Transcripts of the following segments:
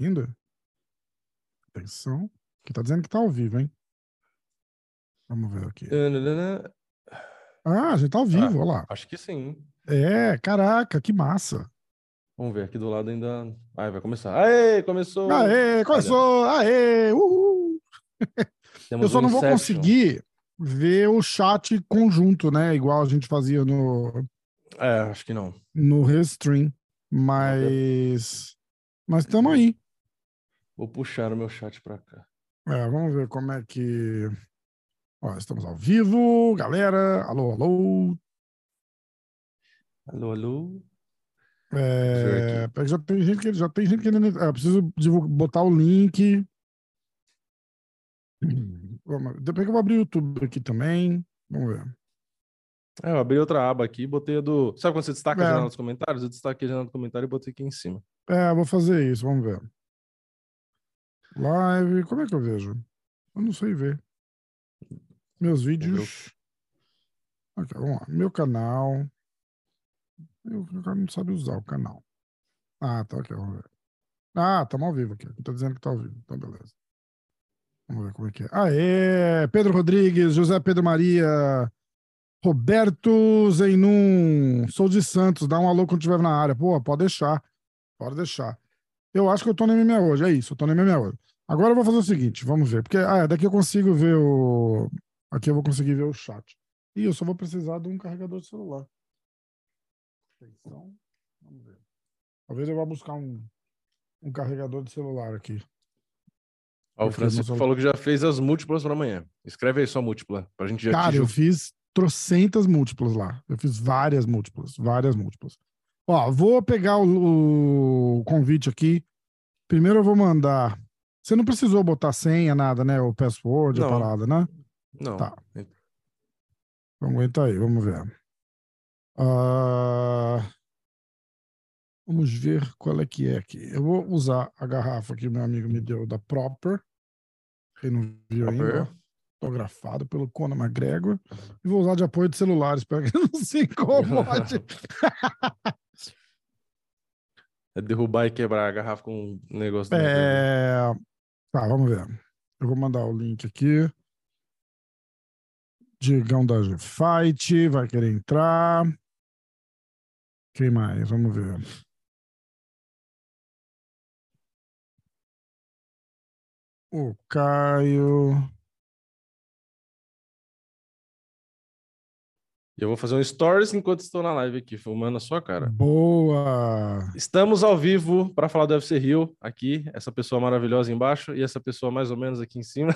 Ainda? Atenção. Que tá dizendo que tá ao vivo, hein? Vamos ver aqui. Ah, a gente tá ao vivo, ah, olha lá. Acho que sim. É, caraca, que massa. Vamos ver, aqui do lado ainda. Ai, vai começar. Aê, começou! Aê, começou! Aê! Uhul! Eu só não vou conseguir ver o chat conjunto, né? Igual a gente fazia no. É, acho que não. No Restream. Mas. Mas estamos aí. Vou puxar o meu chat para cá. É, vamos ver como é que. Ó, estamos ao vivo, galera. Alô, alô. Alô, alô. É, já tem gente que já tem gente que ainda. É, preciso botar o link. Depois que eu vou abrir o YouTube aqui também. Vamos ver. É, eu abri outra aba aqui botei a do. Sabe quando você destaca é. a janela dos comentários? Eu destaquei a janela do comentário e botei aqui em cima. É, vou fazer isso, vamos ver. Live, como é que eu vejo? Eu não sei ver. Meus vídeos. Aqui, vamos lá. Meu canal. Eu, o cara não sabe usar o canal. Ah, tá aqui, vamos ver. Ah, estamos ao vivo aqui. Tá dizendo que tá ao vivo. Então, beleza. Vamos ver como é que é. Aê! Pedro Rodrigues, José Pedro Maria, Roberto Zenum, sou de Santos, dá um alô quando estiver na área. Pô, pode deixar. Pode deixar. Eu acho que eu tô no MMA hoje, é isso, eu tô no MMA hoje. Agora eu vou fazer o seguinte, vamos ver. Porque ah, daqui eu consigo ver o. Aqui eu vou conseguir ver o chat. E eu só vou precisar de um carregador de celular. Atenção. Vamos ver. Talvez eu vá buscar um, um carregador de celular aqui. Ó, o Francisco falou que já fez as múltiplas para amanhã. Escreve aí sua múltipla, pra gente já Cara, eu fiz trocentas múltiplas lá. Eu fiz várias múltiplas, várias múltiplas. Ó, vou pegar o, o convite aqui. Primeiro eu vou mandar. Você não precisou botar senha, nada, né? O password, não. a parada, né? Não. Tá. Então aguenta aí, vamos ver. Uh... Vamos ver qual é que é aqui. Eu vou usar a garrafa que meu amigo me deu da Proper. Quem não viu Proper. ainda. Autografado pelo Conor McGregor. E vou usar de apoio de celular. Espero que não se incomode. é derrubar e quebrar a garrafa com um negócio. É... Tá, vamos ver. Eu vou mandar o link aqui. Digão da G-Fight vai querer entrar. Quem mais? Vamos ver. O Caio. E eu vou fazer um stories enquanto estou na live aqui, filmando a sua cara. Boa! Estamos ao vivo para falar do UFC Rio, aqui, essa pessoa maravilhosa embaixo e essa pessoa mais ou menos aqui em cima.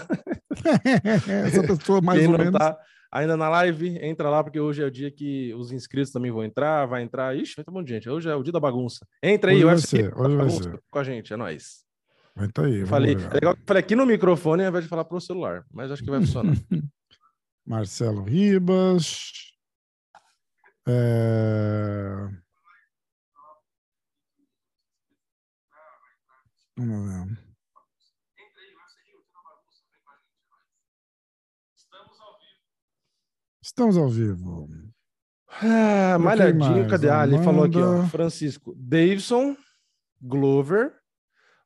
essa pessoa mais Quem ou menos. Tá ainda na live, entra lá, porque hoje é o dia que os inscritos também vão entrar, vai entrar. Ixi, vai ter um monte de gente. Hoje é o dia da bagunça. Entra aí, hoje vai ser, hoje vai ser. com a gente, é nóis. Entra aí. Falei, é legal, falei aqui no microfone ao invés de falar pro celular, mas acho que vai funcionar. Marcelo Ribas. É... Vamos ver. Estamos ao vivo. Ah, malhadinho, cadê? Ah, ele falou aqui, ó. Francisco. Davidson, Glover,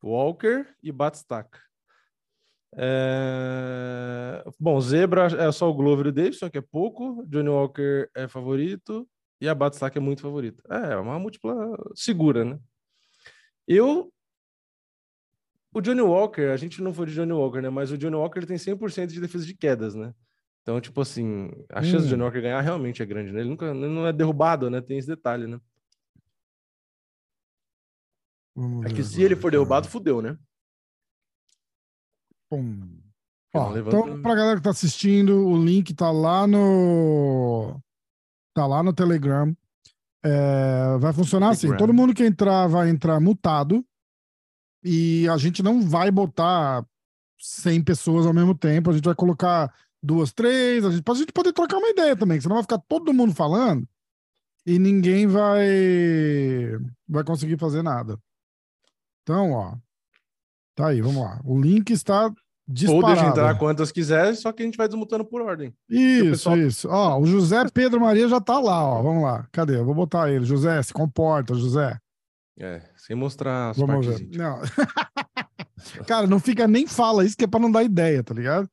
Walker e Batstack. É... Bom, Zebra é só o Glover e o Davidson, que é pouco. Johnny Walker é favorito. E a Batstack é muito favorita. É, é, uma múltipla segura, né? Eu. O Johnny Walker, a gente não foi de Johnny Walker, né? Mas o Johnny Walker ele tem 100% de defesa de quedas, né? Então, tipo assim, a chance hum. de Johnny Walker ganhar realmente é grande, né? Ele nunca ele não é derrubado, né? Tem esse detalhe, né? Vamos é que se ele for derrubado, fudeu, né? Pum. Ó, então, pra galera que tá assistindo, o link tá lá no. Tá lá no Telegram. É, vai funcionar assim: todo mundo que entrar vai entrar mutado. E a gente não vai botar 100 pessoas ao mesmo tempo. A gente vai colocar duas, três, a gente, pra gente poder trocar uma ideia também, senão vai ficar todo mundo falando e ninguém vai vai conseguir fazer nada. Então, ó, tá aí, vamos lá. O link está disparado. Ou deixa entrar quantas quiser, só que a gente vai desmutando por ordem. Isso, pessoal... isso. Ó, o José Pedro Maria já tá lá, ó. Vamos lá. Cadê? Eu vou botar ele. José, se comporta, José. É, sem mostrar as Vamos ver. Não. Cara, não fica nem fala isso que é pra não dar ideia, tá ligado?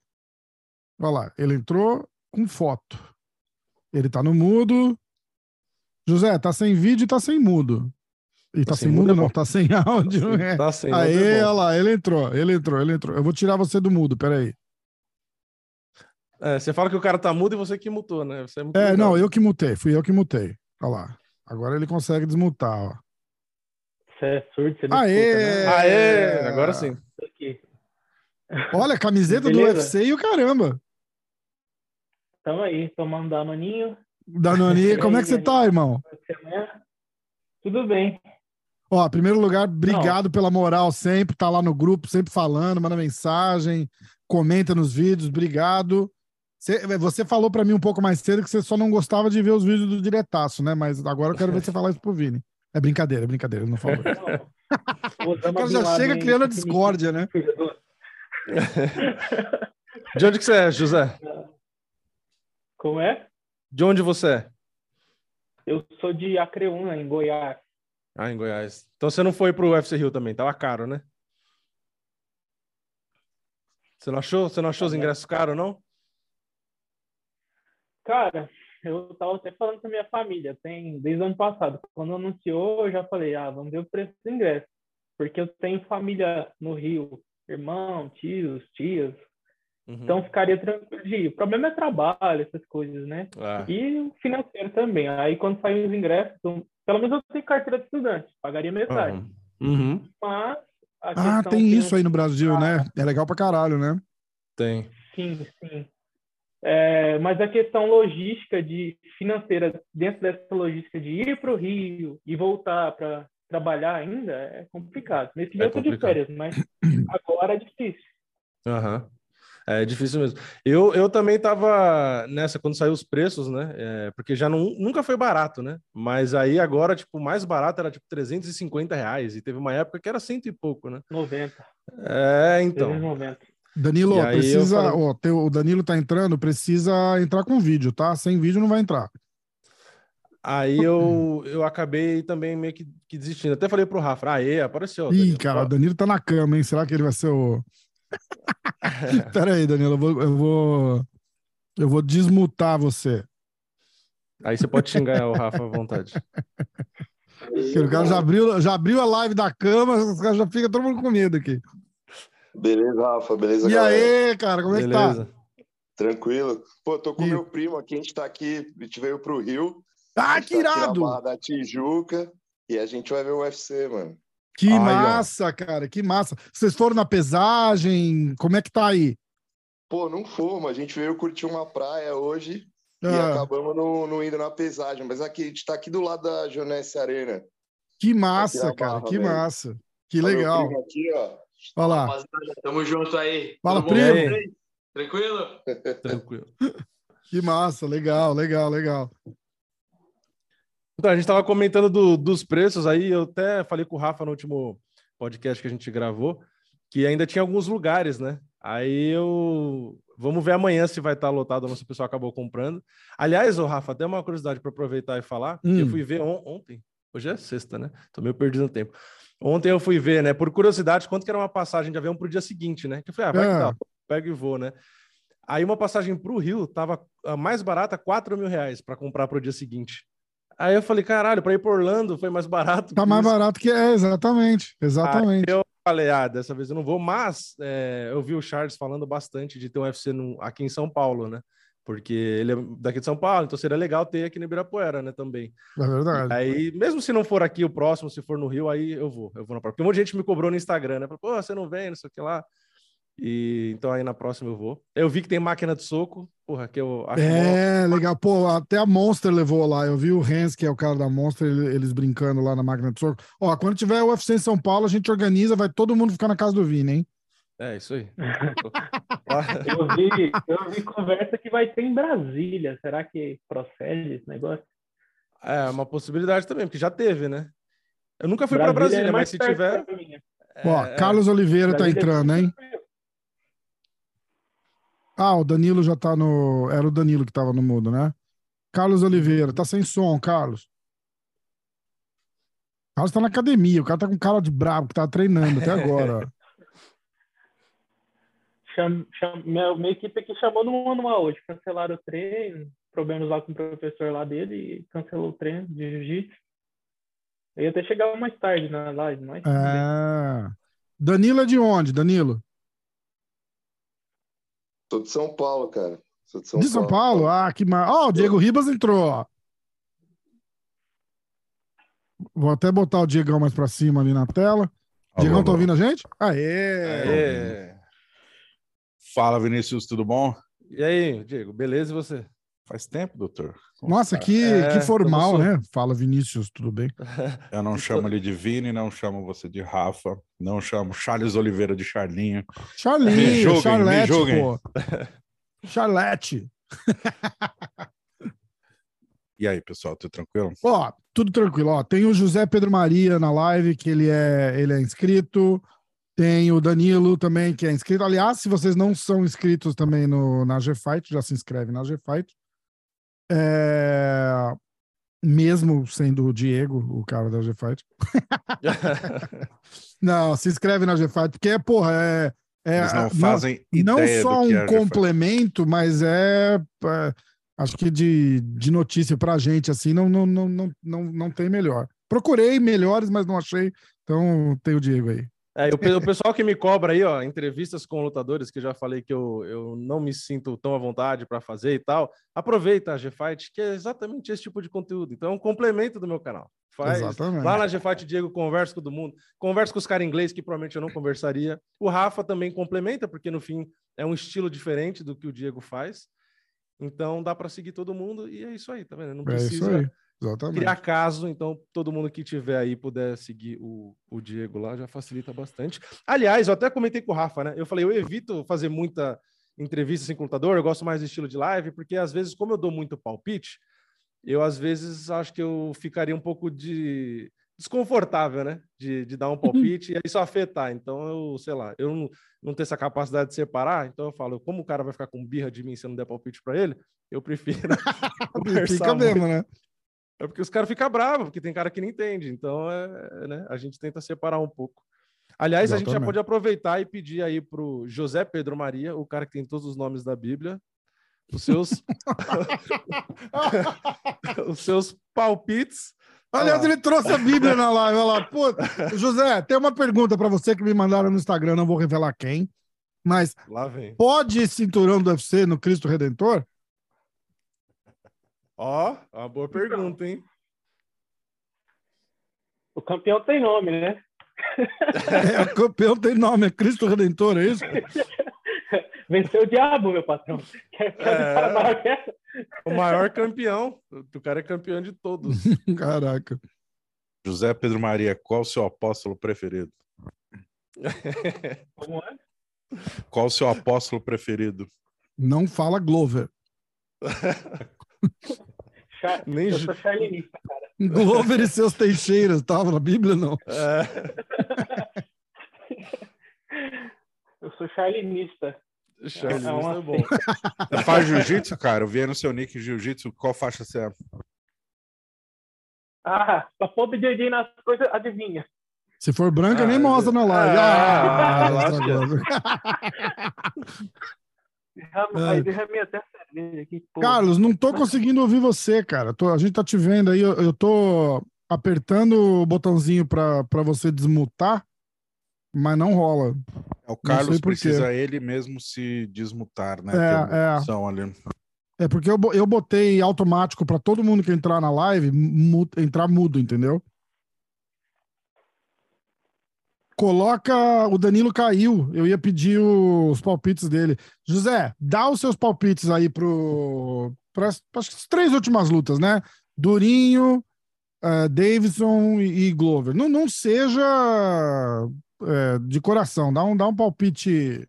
Olha lá, ele entrou com foto. Ele tá no mudo. José, tá sem vídeo e tá sem mudo. E tá, tá sem, sem mudo, não, tá sem áudio. Tá, é. tá sem Aê, é olha lá, ele entrou, ele entrou, ele entrou. Eu vou tirar você do mudo, peraí. É, você fala que o cara tá mudo e você que mutou, né? Você é, é não, eu que mutei, fui eu que mutei. Olha lá. Agora ele consegue desmutar, ó. Você é surdo, você não Aê! Escuta, né? Aê! Agora sim. Olha, camiseta Beleza? do UFC e o caramba. Tamo aí, tomando danoninho. Danoninho, como é que você tá, irmão? Tudo bem. Ó, primeiro lugar, obrigado Não. pela moral sempre, tá lá no grupo, sempre falando, manda mensagem, comenta nos vídeos, obrigado. Você, você falou para mim um pouco mais cedo que você só não gostava de ver os vídeos do diretaço, né? Mas agora eu quero ver você falar isso pro Vini. É brincadeira, é brincadeira, ele não falou isso. o cara já chega criando a discórdia, né? De onde que você é, José? Como é? De onde você é? Eu sou de Acreúna, em Goiás. Ah, em Goiás. Então você não foi pro UFC Rio também, tava caro, né? Você não achou? Você não achou os ingressos caros, não? Cara, eu tava até falando com a minha família, tem desde o ano passado. Quando anunciou, eu já falei, ah, vamos ver o preço do ingresso. Porque eu tenho família no Rio, irmão, tios, tias. Uhum. Então ficaria tranquilo de ir. O problema é trabalho, essas coisas, né? Ah. E o financeiro também. Aí quando saem os ingressos, pelo menos eu tenho carteira de estudante, pagaria metade. Uhum. Uhum. Mas. Ah, tem isso aí no Brasil, né? É legal pra caralho, né? Tem. Sim, sim. É, mas a questão logística de financeira dentro dessa logística de ir para o Rio e voltar para trabalhar ainda é complicado. Nesse dia é eu tô de férias, mas agora é difícil. Aham. É difícil mesmo. Eu, eu também estava nessa quando saiu os preços, né? É, porque já não, nunca foi barato, né? Mas aí agora, tipo, o mais barato era tipo 350 reais. E teve uma época que era cento e pouco, né? 90. É, então. 390. Danilo, precisa. Falei... Ó, teu, o Danilo tá entrando, precisa entrar com vídeo, tá? Sem vídeo não vai entrar. Aí eu, eu acabei também meio que, que desistindo. Até falei pro Rafa, aê, apareceu. Ih, Danilo. cara, o Danilo tá na cama, hein? Será que ele vai ser o. Pera aí, Danilo, eu vou, eu vou, eu vou desmutar você. Aí você pode xingar o Rafa à vontade. o cara já abriu, já abriu a live da cama, os caras já fica todo mundo com medo aqui. Beleza, Rafa, beleza, E galera? aí, cara, como beleza. é que tá? Tranquilo. Pô, tô com e... meu primo aqui, a gente tá aqui, a gente veio pro Rio. Ah, que tá irado! Barra da Tijuca e a gente vai ver o UFC, mano. Que Ai, massa, ó. cara, que massa. Vocês foram na pesagem? Como é que tá aí? Pô, não fomos. A gente veio curtir uma praia hoje ah. e acabamos não, não, indo na pesagem. Mas aqui, a gente tá aqui do lado da Jonesse Arena. Que massa, cara, barra, que massa. Que legal. Aqui, ó. Olha lá. Rapaziada, tamo junto aí. Fala, Tudo primo. Tranquilo? Tranquilo. Que massa, legal, legal, legal. Então, a gente estava comentando do, dos preços aí, eu até falei com o Rafa no último podcast que a gente gravou, que ainda tinha alguns lugares, né? Aí eu. Vamos ver amanhã se vai estar lotado ou não, se o pessoal acabou comprando. Aliás, o Rafa, até uma curiosidade para aproveitar e falar, hum. eu fui ver on ontem, hoje é sexta, né? Tô meio perdido no tempo. Ontem eu fui ver, né, por curiosidade, quanto que era uma passagem de avião para o dia seguinte, né? Que eu falei, ah, vai é. que tá, pega e vou, né? Aí uma passagem para o Rio tava a mais barata, 4 mil reais para comprar para o dia seguinte. Aí eu falei, caralho, para ir para Orlando foi mais barato. Tá mais isso. barato que é, exatamente, exatamente. Aí eu falei, ah, dessa vez eu não vou, mas é, eu vi o Charles falando bastante de ter um UFC no, aqui em São Paulo, né? Porque ele é daqui de São Paulo, então seria legal ter aqui no Ibirapuera, né, também. É verdade. Aí, mesmo se não for aqui o próximo, se for no Rio, aí eu vou, eu vou na próxima. Porque um monte de gente me cobrou no Instagram, né? Pô, você não vem, não sei o que lá. E então aí na próxima eu vou. Eu vi que tem máquina de soco, porra, que eu acho É, legal. Pô, até a Monster levou lá. Eu vi o Hans, que é o cara da Monster, eles brincando lá na máquina de soco. Ó, quando tiver o UFC em São Paulo, a gente organiza, vai todo mundo ficar na casa do Vini, hein? É, isso aí. eu, vi, eu vi conversa que vai ter em Brasília. Será que procede esse negócio? É, uma possibilidade também, porque já teve, né? Eu nunca fui para Brasília, é mas se tiver. É, Ó, é... Carlos Oliveira tá Brasília tá entrando, hein? Ah, o Danilo já tá no. Era o Danilo que tava no mudo, né? Carlos Oliveira, tá sem som, Carlos. Carlos tá na academia, o cara tá com cara de brabo, que tá treinando até agora. cham, cham, minha, minha equipe aqui chamou no manual hoje. Cancelaram o treino, problemas lá com o professor lá dele e cancelou o treino de jiu-jitsu. Eu ia até chegar mais tarde na live, mas. É... Danilo é de onde, Danilo? Sou de São Paulo, cara. Sou de São de São Paulo? Paulo? Ah, que mar... Ó, oh, o Diego Ribas entrou, Vou até botar o Diegão mais pra cima ali na tela. Alô, Diegão, tá ouvindo a gente? Aê! Aê! Fala, Vinícius, tudo bom? E aí, Diego, beleza e você? Faz tempo, doutor. Como Nossa, que, é, que formal, né? Fala, Vinícius, tudo bem? Eu não chamo ele de Vini, não chamo você de Rafa, não chamo Charles Oliveira de Charlinho. Charlinho, me julguem, Charlete, me julguem. pô. Charlete. E aí, pessoal, tudo tranquilo? Ó, tudo tranquilo. Ó, tem o José Pedro Maria na live, que ele é, ele é inscrito. Tem o Danilo também, que é inscrito. Aliás, se vocês não são inscritos também no, na G-Fight, já se inscreve na G-Fight. É... Mesmo sendo o Diego, o cara da G-Fight. não, se inscreve na G-Fight, porque, é, porra, é. é Eles não fazem não, não só um é complemento, mas é, é, acho que de, de notícia pra gente, assim, não, não, não, não, não, não tem melhor. Procurei melhores, mas não achei. Então tem o Diego aí. É, o, pessoal que me cobra aí, ó, entrevistas com lutadores, que eu já falei que eu, eu não me sinto tão à vontade para fazer e tal, aproveita a G-Fight, que é exatamente esse tipo de conteúdo. Então é um complemento do meu canal. Faz. Exatamente. Lá na G-Fight, Diego, conversa com todo mundo, conversa com os caras inglês que provavelmente eu não conversaria. O Rafa também complementa, porque no fim é um estilo diferente do que o Diego faz. Então dá para seguir todo mundo e é isso aí, tá vendo? Não precisa. É Exatamente. criar caso, então todo mundo que tiver aí puder seguir o, o Diego lá já facilita bastante. Aliás, eu até comentei com o Rafa, né? Eu falei, eu evito fazer muita entrevista sem computador, eu gosto mais do estilo de live, porque às vezes, como eu dou muito palpite, eu às vezes acho que eu ficaria um pouco de desconfortável, né? De, de dar um palpite e isso afetar. Então, eu, sei lá, eu não, não tenho essa capacidade de separar, então eu falo, como o cara vai ficar com birra de mim se eu não der palpite para ele, eu prefiro. Fica mesmo, né? É porque os caras ficam bravos, porque tem cara que não entende. Então, é, né, a gente tenta separar um pouco. Aliás, Exatamente. a gente já pode aproveitar e pedir aí para o José Pedro Maria, o cara que tem todos os nomes da Bíblia, os seus, os seus palpites. Aliás, ele trouxe a Bíblia na live. Olha lá. Pô, José, tem uma pergunta para você que me mandaram no Instagram, não vou revelar quem. Mas pode cinturão do UFC no Cristo Redentor? Ó, oh, uma boa pergunta, hein? O campeão tem nome, né? É, o campeão tem nome, é Cristo Redentor, é isso? Venceu o diabo, meu patrão. Quer, quer é... O maior campeão. O cara é campeão de todos. Caraca. José Pedro Maria, qual o seu apóstolo preferido? Como é? Qual o seu apóstolo preferido? Não fala Glover. Nem eu sou charlinista, cara. Glover e seus Teixeiras, tava na Bíblia, não? É. eu sou charlinista. Charlinista é, uma... é bom. Você faz jiu-jitsu, cara? Eu vi no seu nick jiu-jitsu. Qual faixa você é? Ah, só pôr o DJ nas coisas, adivinha. Se for branca, ah, nem mostra na live. Ah, ah, Aí derramei até cerveja aqui. Carlos, não tô conseguindo ouvir você, cara. Tô, a gente tá te vendo aí. Eu, eu tô apertando o botãozinho para você desmutar, mas não rola. É, o Carlos precisa ele mesmo se desmutar, né? É, é. Ali. é porque eu, eu botei automático para todo mundo que entrar na live mu entrar mudo, entendeu? Coloca. O Danilo caiu. Eu ia pedir os palpites dele. José, dá os seus palpites aí pro. Para as três últimas lutas, né? Durinho, uh, Davidson e, e, Glover. Não, não seja uh, de coração, dá um, dá um palpite.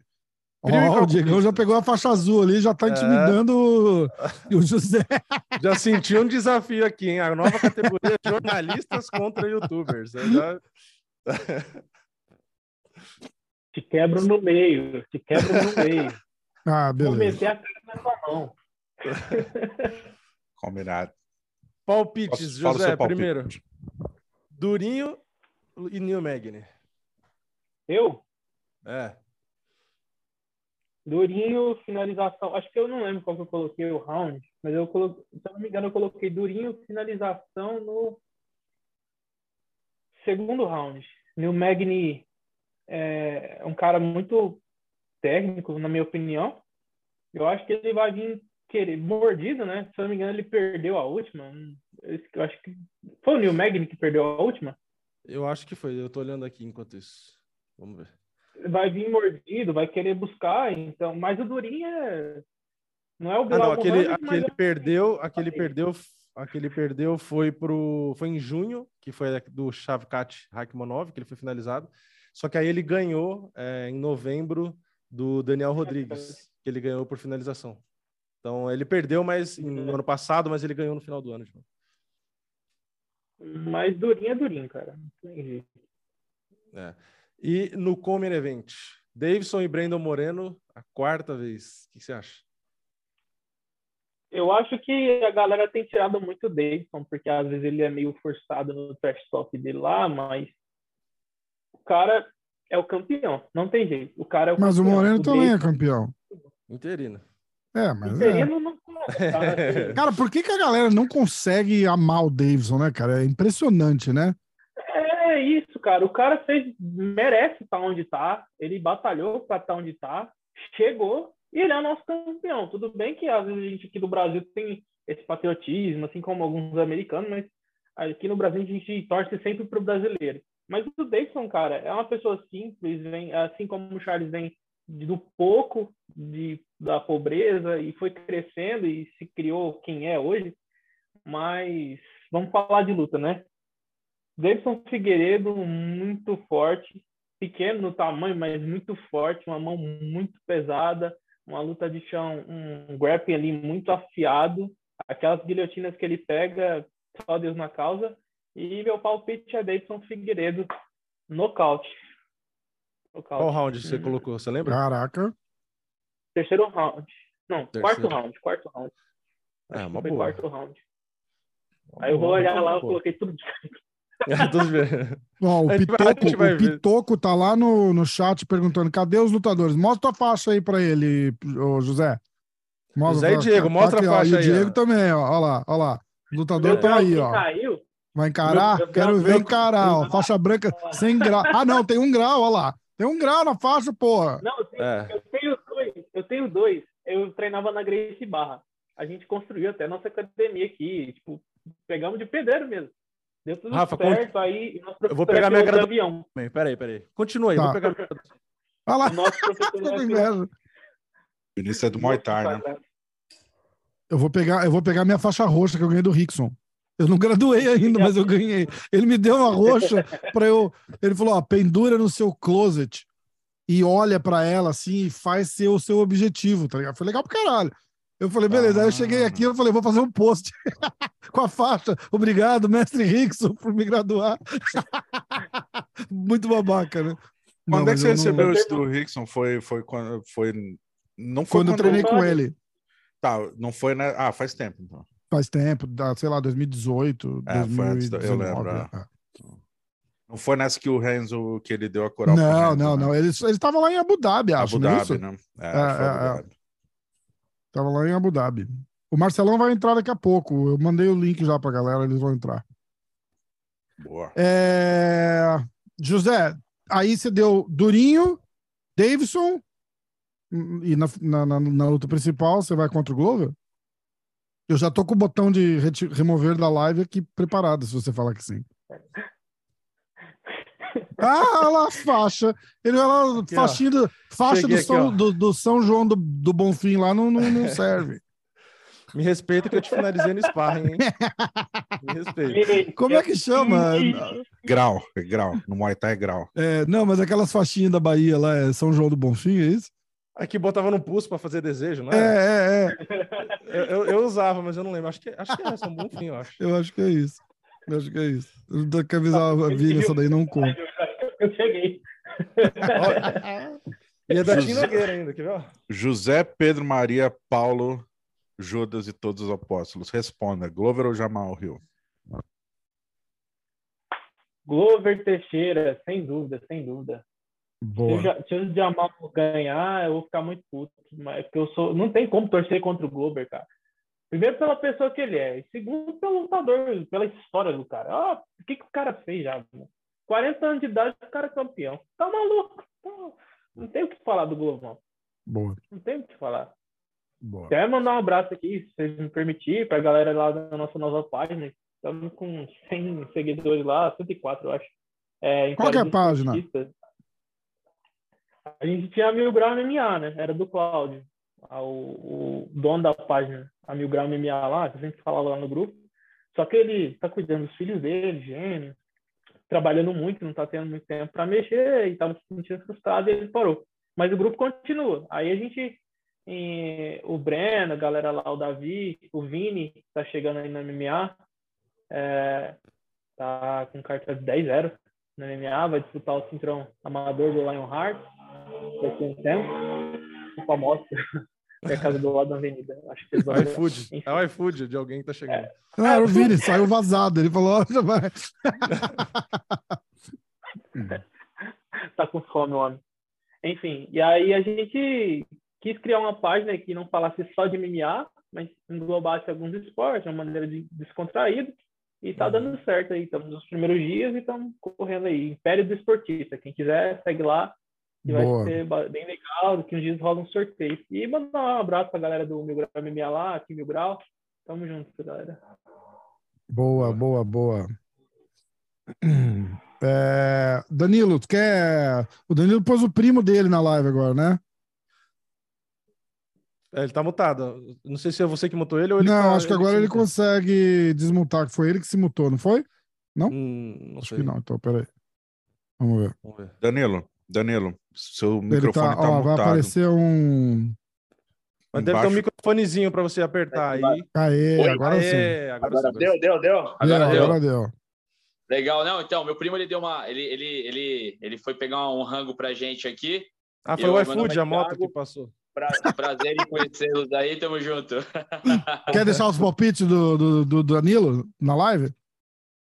Oh, o Diego já pegou a faixa azul ali, já tá é. intimidando é. o José. Já sentiu um desafio aqui, hein? A nova categoria jornalistas contra youtubers. Já... Te quebro no meio, te quebro no meio. ah, beleza. Vou meter a cara na sua mão. Combinado. Palpites, José, palpite. primeiro. Durinho e Neil Magny. Eu? É. Durinho, finalização. Acho que eu não lembro qual que eu coloquei o round, mas eu coloquei, se eu não me engano, eu coloquei Durinho, finalização no segundo round. Neil Magny é um cara muito técnico, na minha opinião. Eu acho que ele vai vir querer mordido, né? Se eu não me engano, ele perdeu a última. Eu acho que foi o Neil Magny que perdeu a última. Eu acho que foi. Eu tô olhando aqui enquanto isso. Vamos ver vai vir mordido, vai querer buscar, então, mas o Durinho é não é o ah, não, aquele, aquele é... perdeu, aquele perdeu, aquele perdeu foi pro foi em junho, que foi do Shavkat Rakhmonov, que ele foi finalizado. Só que aí ele ganhou é, em novembro do Daniel Rodrigues, que ele ganhou por finalização. Então ele perdeu, mas no ano passado, mas ele ganhou no final do ano. Tipo. Mas Durinho é Durinho, cara. É. E no Common Event, Davidson e Brandon Moreno, a quarta vez. O que você acha? Eu acho que a galera tem tirado muito o Davidson, porque às vezes ele é meio forçado no trash talk dele lá, mas cara é o campeão, não tem jeito. O cara é o mas campeão. o Moreno o também é campeão. Interino. É, mas Interino é. não Cara, por que, que a galera não consegue amar o Davidson, né, cara? É impressionante, né? É isso, cara. O cara fez, merece estar onde está. Ele batalhou para estar onde está, chegou e ele é o nosso campeão. Tudo bem que às vezes a gente aqui do Brasil tem esse patriotismo, assim como alguns americanos, mas aqui no Brasil a gente torce sempre para o brasileiro. Mas o Davidson, cara, é uma pessoa simples, vem, assim como o Charles vem do pouco de, da pobreza e foi crescendo e se criou quem é hoje. Mas vamos falar de luta, né? Davidson Figueiredo, muito forte, pequeno no tamanho, mas muito forte, uma mão muito pesada, uma luta de chão, um grappling ali muito afiado, aquelas guilhotinas que ele pega, só Deus na causa. E meu palpite é Davidson Figueiredo, nocaute. nocaute. Qual round você uhum. colocou? Você lembra? Caraca. Terceiro round. Não, Terceiro. quarto round. Quarto round. É, uma boa. quarto round. Aí eu vou olhar lá, eu coloquei tudo. Bom, o, Pitoco, o Pitoco tá lá no, no chat perguntando: cadê os lutadores? Mostra a faixa aí pra ele, ô José. Mostra, José e Diego, tá mostra aqui, a faixa ó, aí. E o Diego ó. também, ó. Olha lá, olha lá. O lutador tá aí, ó. Caiu. Vai encarar? Meu, Quero ver encarar, ó. Faixa branca sem grau. Ah, não, tem um grau, olha lá. Tem um grau na faixa, porra. Não, eu tenho, é. eu tenho dois. Eu tenho dois. Eu treinava na Grace Barra. A gente construiu até nossa academia aqui. Tipo, pegamos de pedreiro mesmo. Deu tudo Rafa, certo, cont... aí... Eu vou pegar minha graduação. Peraí, peraí. Continua aí, tá. vou pegar. Olha lá. Nosso professor Vinícius é do Muay Thai, né? Eu vou, pegar, eu vou pegar minha faixa roxa que eu ganhei do Rickson. Eu não graduei ainda, mas eu ganhei. Ele me deu uma roxa para eu. Ele falou: ó, pendura no seu closet e olha para ela assim e faz ser o seu objetivo, tá ligado? Foi legal pra caralho. Eu falei, beleza. Ah. Aí eu cheguei aqui, eu falei, vou fazer um post com a faixa. Obrigado, mestre Rickson, por me graduar. Muito babaca, né? Quando não, é que você recebeu não... isso do Rickson? Foi, foi quando foi. Não foi quando, eu treinei com ele. Tá, não foi, né? Ah, faz tempo, então. Faz tempo, sei lá, 2018. É, 2019, foi antes, eu lembro. É. é. Não foi nessa que o Renzo que ele deu a coral. Não, Renzo, não, né? não. Ele estava lá em Abu Dhabi, acho. Abu é Dhabi, né? É, é, é, Dhabi. Tava lá em Abu Dhabi. O Marcelão vai entrar daqui a pouco. Eu mandei o link já pra galera, eles vão entrar. Boa. É... José, aí você deu Durinho, Davidson, e na, na, na, na, luta principal você vai contra o Glover? Eu já tô com o botão de remover da live aqui preparado, se você falar que sim. Ah, olha lá a faixa. Ele vai lá, aqui, faixinha do, faixa do, São, do, do, São João do, do Bonfim lá não, não, não serve. Me respeita que eu te finalizei no sparring, hein? Me respeita. Como é que chama? Grau, é grau. No Muay Thai é grau. É, não, mas aquelas faixinhas da Bahia lá, é São João do Bonfim, é isso? Aqui botava no pulso para fazer desejo, não é? É, é, é. Eu, eu, eu, usava, mas eu não lembro. Acho que, acho que é São Bonfim, eu acho. Eu acho que é isso. Eu acho que é isso. Eu tenho que avisar a Vini, essa daí não conta eu cheguei. e é da José, Nogueira ainda, quer ver? José, Pedro, Maria, Paulo, Judas e todos os apóstolos. Responda, Glover ou Jamal Rio? Glover Teixeira, sem dúvida, sem dúvida. Boa. Se, o Jamal ganhar, eu vou ficar muito puto. Mas eu sou, não tem como torcer contra o Glover, cara. Primeiro pela pessoa que ele é, e segundo pelo lutador, pela história do cara. Ah, o que, que o cara fez já? Mano? 40 anos de idade, o cara é campeão. Tá maluco? Não tem o que falar do Glovão. Boa. Não tem o que falar. Boa. Quero mandar um abraço aqui, se vocês me permitirem, para a galera lá da nossa nova página. Estamos com 100 seguidores lá, 104, eu acho. É, Qual é a página? A gente tinha a Mil Grau MMA, né? Era do Cláudio, o, o, dono da página, a Mil Grau MMA lá, que a gente falava lá no grupo. Só que ele tá cuidando dos filhos dele, gênio, trabalhando muito, não tá tendo muito tempo para mexer e tava se sentindo frustrado e ele parou. Mas o grupo continua. Aí a gente, o Breno, a galera lá, o Davi, o Vini, tá chegando aí na MMA, é, tá com carta de 10-0 na MMA, vai disputar o cinturão amador do Lionheart daqui a um tempo. O famoso. que é a casa do lado da avenida. Acho que é o iFood. É o iFood de alguém que tá chegando. É. Não, era o Vini, saiu vazado. Ele falou, já vai. tá com fome, homem. Enfim, e aí a gente quis criar uma página que não falasse só de MMA, mas englobasse alguns esportes, de uma maneira de descontraída. E tá dando uhum. certo aí. Estamos nos primeiros dias e estamos correndo aí. Império do Esportista. Quem quiser, segue lá. E Boa. vai ser bem legal. Daqui uns dias rola um sorteio. E mandar um abraço pra galera do Mil Grau MMA lá, aqui Mil Grau. Tamo junto, galera. Boa, boa, boa. É, Danilo, tu quer. O Danilo pôs o primo dele na live agora, né? É, ele tá mutado. Não sei se é você que mutou ele ou ele. Não, tá, acho que agora ele consegue desmutar, que foi ele que se mutou, não foi? Não? Hum, não acho sei. que não, então peraí. Vamos ver. Vamos ver. Danilo, Danilo, seu ele microfone tá, tá ó, mutado. Vai aparecer um. Mas deve ter um microfonezinho para você apertar aí. Aê, Oi, agora aê, sim. Agora, agora deu, deu, deu. Agora deu. Agora deu. Legal, não, então, meu primo ele deu uma. Ele, ele, ele, ele foi pegar um rango pra gente aqui. Ah, foi o iFood, a moto que passou. Pra, prazer em conhecê-los aí, tamo junto. Quer deixar os palpites do, do, do Danilo na live?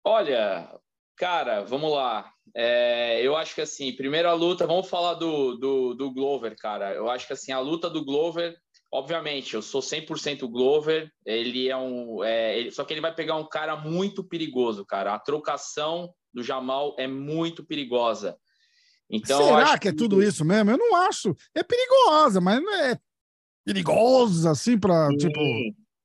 Olha, cara, vamos lá. É, eu acho que assim, primeira luta, vamos falar do, do, do Glover, cara. Eu acho que assim, a luta do Glover, obviamente, eu sou 100% Glover, ele é um. É, ele, só que ele vai pegar um cara muito perigoso, cara. A trocação do Jamal é muito perigosa. Então, Será que é tudo isso mesmo? Eu não acho. É perigosa, mas não é perigosa assim para tipo.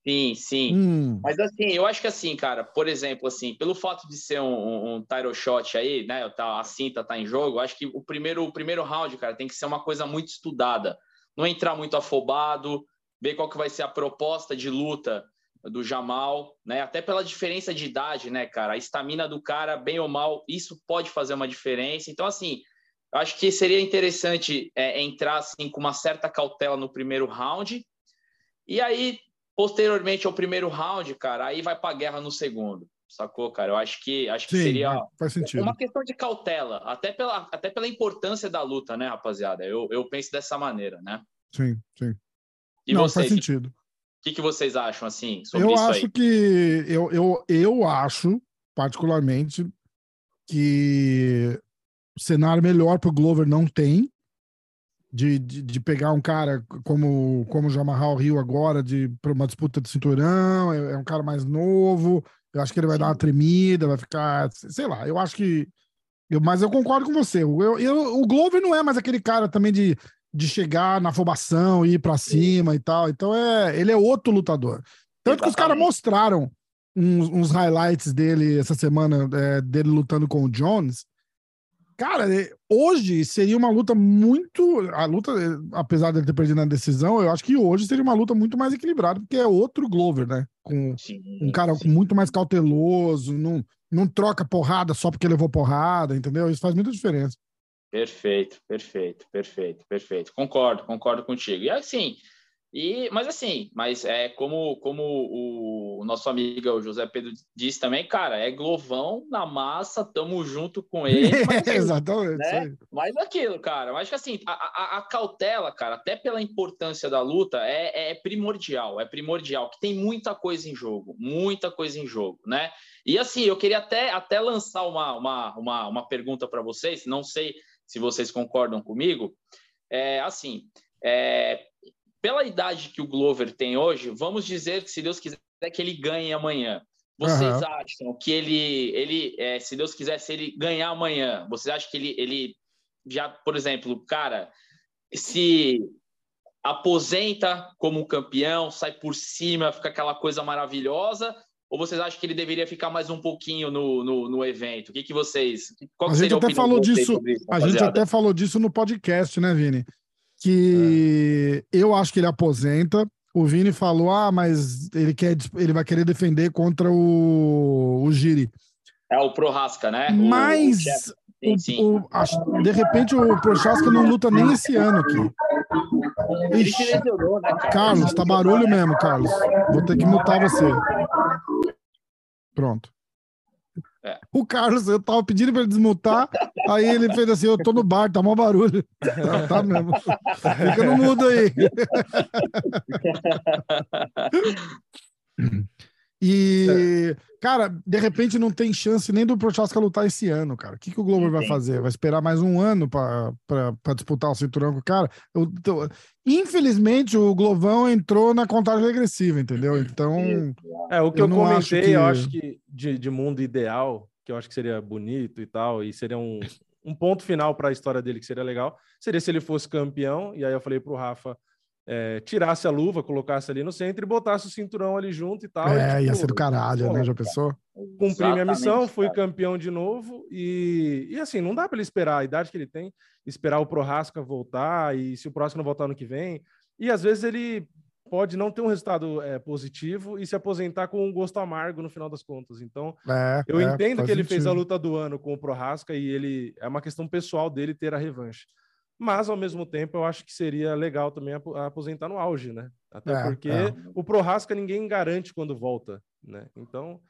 Sim, sim. Hum. Mas assim, eu acho que assim, cara, por exemplo, assim, pelo fato de ser um, um, um title shot aí, né? Tá, a cinta tá em jogo, acho que o primeiro, o primeiro round, cara, tem que ser uma coisa muito estudada. Não entrar muito afobado, ver qual que vai ser a proposta de luta do Jamal, né? Até pela diferença de idade, né, cara? A estamina do cara, bem ou mal, isso pode fazer uma diferença. Então, assim, acho que seria interessante é, entrar assim com uma certa cautela no primeiro round. E aí Posteriormente ao primeiro round, cara, aí vai para a guerra no segundo. Sacou, cara? Eu acho que acho que Sim, seria sentido. uma questão de cautela, até pela, até pela importância da luta, né, rapaziada? Eu, eu penso dessa maneira, né? Sim, sim. E Não, vocês, faz sentido. O que, que vocês acham, assim, sobre eu isso acho aí? que eu, eu, eu acho, particularmente, que o cenário melhor para o Glover não tem, de, de, de, pegar um cara como como o Jamarral Rio agora de para uma disputa de cinturão é, é, um cara mais novo eu acho que ele vai dar uma tremida vai ficar sei lá eu acho que eu, mas eu concordo com você eu, eu, o Glover não é mais aquele cara também de, de chegar na afobação ir para cima Sim. e tal então é ele é outro lutador tanto Exatamente. que os caras mostraram uns, uns, highlights dele essa semana é, dele lutando com o Jones Cara, é, hoje seria uma luta muito. A luta, é, apesar de ele ter perdido na decisão, eu acho que hoje seria uma luta muito mais equilibrada, porque é outro Glover, né? Com sim, um cara sim. muito mais cauteloso, não, não troca porrada só porque levou porrada, entendeu? Isso faz muita diferença. Perfeito, perfeito, perfeito, perfeito. Concordo, concordo contigo. E assim, e, mas assim, mas é como, como o, o nosso amigo o José Pedro disse também, cara, é glovão na massa, tamo junto com ele. Mas, assim, Exatamente. Né? Mas aquilo, cara, eu acho que assim, a, a, a, cautela, cara, até pela importância da luta, é, é primordial, é primordial, que tem muita coisa em jogo, muita coisa em jogo, né? E assim, eu queria até, até lançar uma, uma, uma, uma pergunta para vocês, não sei se vocês concordam comigo. É assim, é, pela idade que o Glover tem hoje, vamos dizer que se Deus quiser que ele ganhe amanhã. Vocês uhum. acham que ele, ele é, se Deus quiser, se ele ganhar amanhã, vocês acham que ele, ele já, por exemplo, cara, se aposenta como campeão, sai por cima, fica aquela coisa maravilhosa? Ou vocês acham que ele deveria ficar mais um pouquinho no, no, no evento? O que, que vocês. Qual a gente até falou disso. Isso, a gente até falou disso no podcast, né, Vini? Que é. eu acho que ele aposenta. O Vini falou: ah, mas ele, quer, ele vai querer defender contra o, o Giri. É o Prorasca, né? Mas o, sim, O, o, de repente o Prochaska não luta nem esse ano aqui. Ixi, né, Carlos, tá barulho mesmo, Carlos. Vou ter que mutar você. Pronto. É. O Carlos, eu tava pedindo para ele desmutar, aí ele fez assim: eu tô no bar, tá mó barulho. tá, tá mesmo. Fica no mudo aí. E, cara, de repente não tem chance nem do Prochaska lutar esse ano, cara. O que, que o Glover vai fazer? Vai esperar mais um ano para disputar o cinturão com o cara? Eu, eu, infelizmente, o Glovão entrou na contagem regressiva, entendeu? Então. É, o que eu, eu comentei, acho que... eu acho que de, de mundo ideal, que eu acho que seria bonito e tal, e seria um, um ponto final para a história dele que seria legal, seria se ele fosse campeão. E aí eu falei pro Rafa é, tirasse a luva, colocasse ali no centro e botasse o cinturão ali junto e tal. É, e, tipo, ia ser do caralho, né? Já pensou? Cumpri Exatamente, minha missão, fui cara. campeão de novo e, e assim, não dá para ele esperar a idade que ele tem, esperar o Prohasca voltar e se o próximo não voltar no que vem. E às vezes ele pode não ter um resultado é, positivo e se aposentar com um gosto amargo no final das contas. Então, é, eu é, entendo que ele sentido. fez a luta do ano com o Prohasca e ele é uma questão pessoal dele ter a revanche. Mas, ao mesmo tempo, eu acho que seria legal também aposentar no auge, né? Até é, porque é. o Prorasca ninguém garante quando volta, né? Então,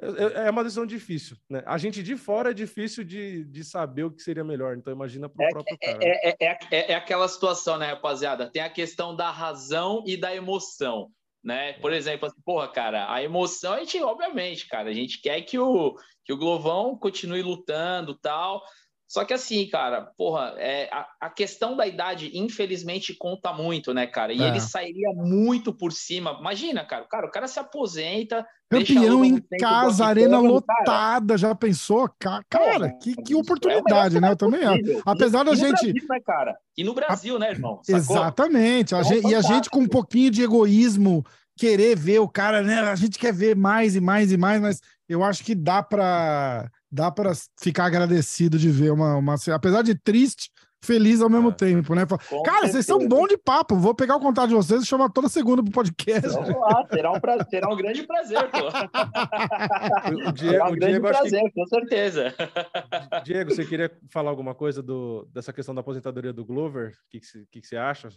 é, é, é uma decisão difícil, né? A gente de fora é difícil de, de saber o que seria melhor, então imagina para o é, próprio é, cara. É, é, é, aquela situação, né, rapaziada? Tem a questão da razão e da emoção, né? Por exemplo, assim, porra, cara, a emoção a gente, obviamente, cara, a gente quer que o, que o Glovão continue lutando tal, só que assim, cara, porra, é, a, a, questão da idade, infelizmente, conta muito, né, cara? E é. ele sairia muito por cima. Imagina, cara, cara, o cara se aposenta. Campeão em casa, arena lotada, cara. já pensou? Cara, é, que, que oportunidade, é né? Eu também acho. Apesar da gente. Brasil, né, cara? E no Brasil, né, irmão? Sacou? Exatamente. A gente, e a gente com um pouquinho de egoísmo querer ver o cara, né? A gente quer ver mais e mais e mais, mas eu acho que dá para dá para ficar agradecido de ver uma, uma. Apesar de triste, feliz ao mesmo é. tempo, né? Com Cara, certeza. vocês são bons de papo. Vou pegar o contato de vocês e chamar toda segunda pro podcast. Vamos lá, será um, pra... será um grande prazer, pô. o Diego, será um grande Diego, prazer, que... com certeza. Diego, você queria falar alguma coisa do, dessa questão da aposentadoria do Glover? O que, que, que você acha?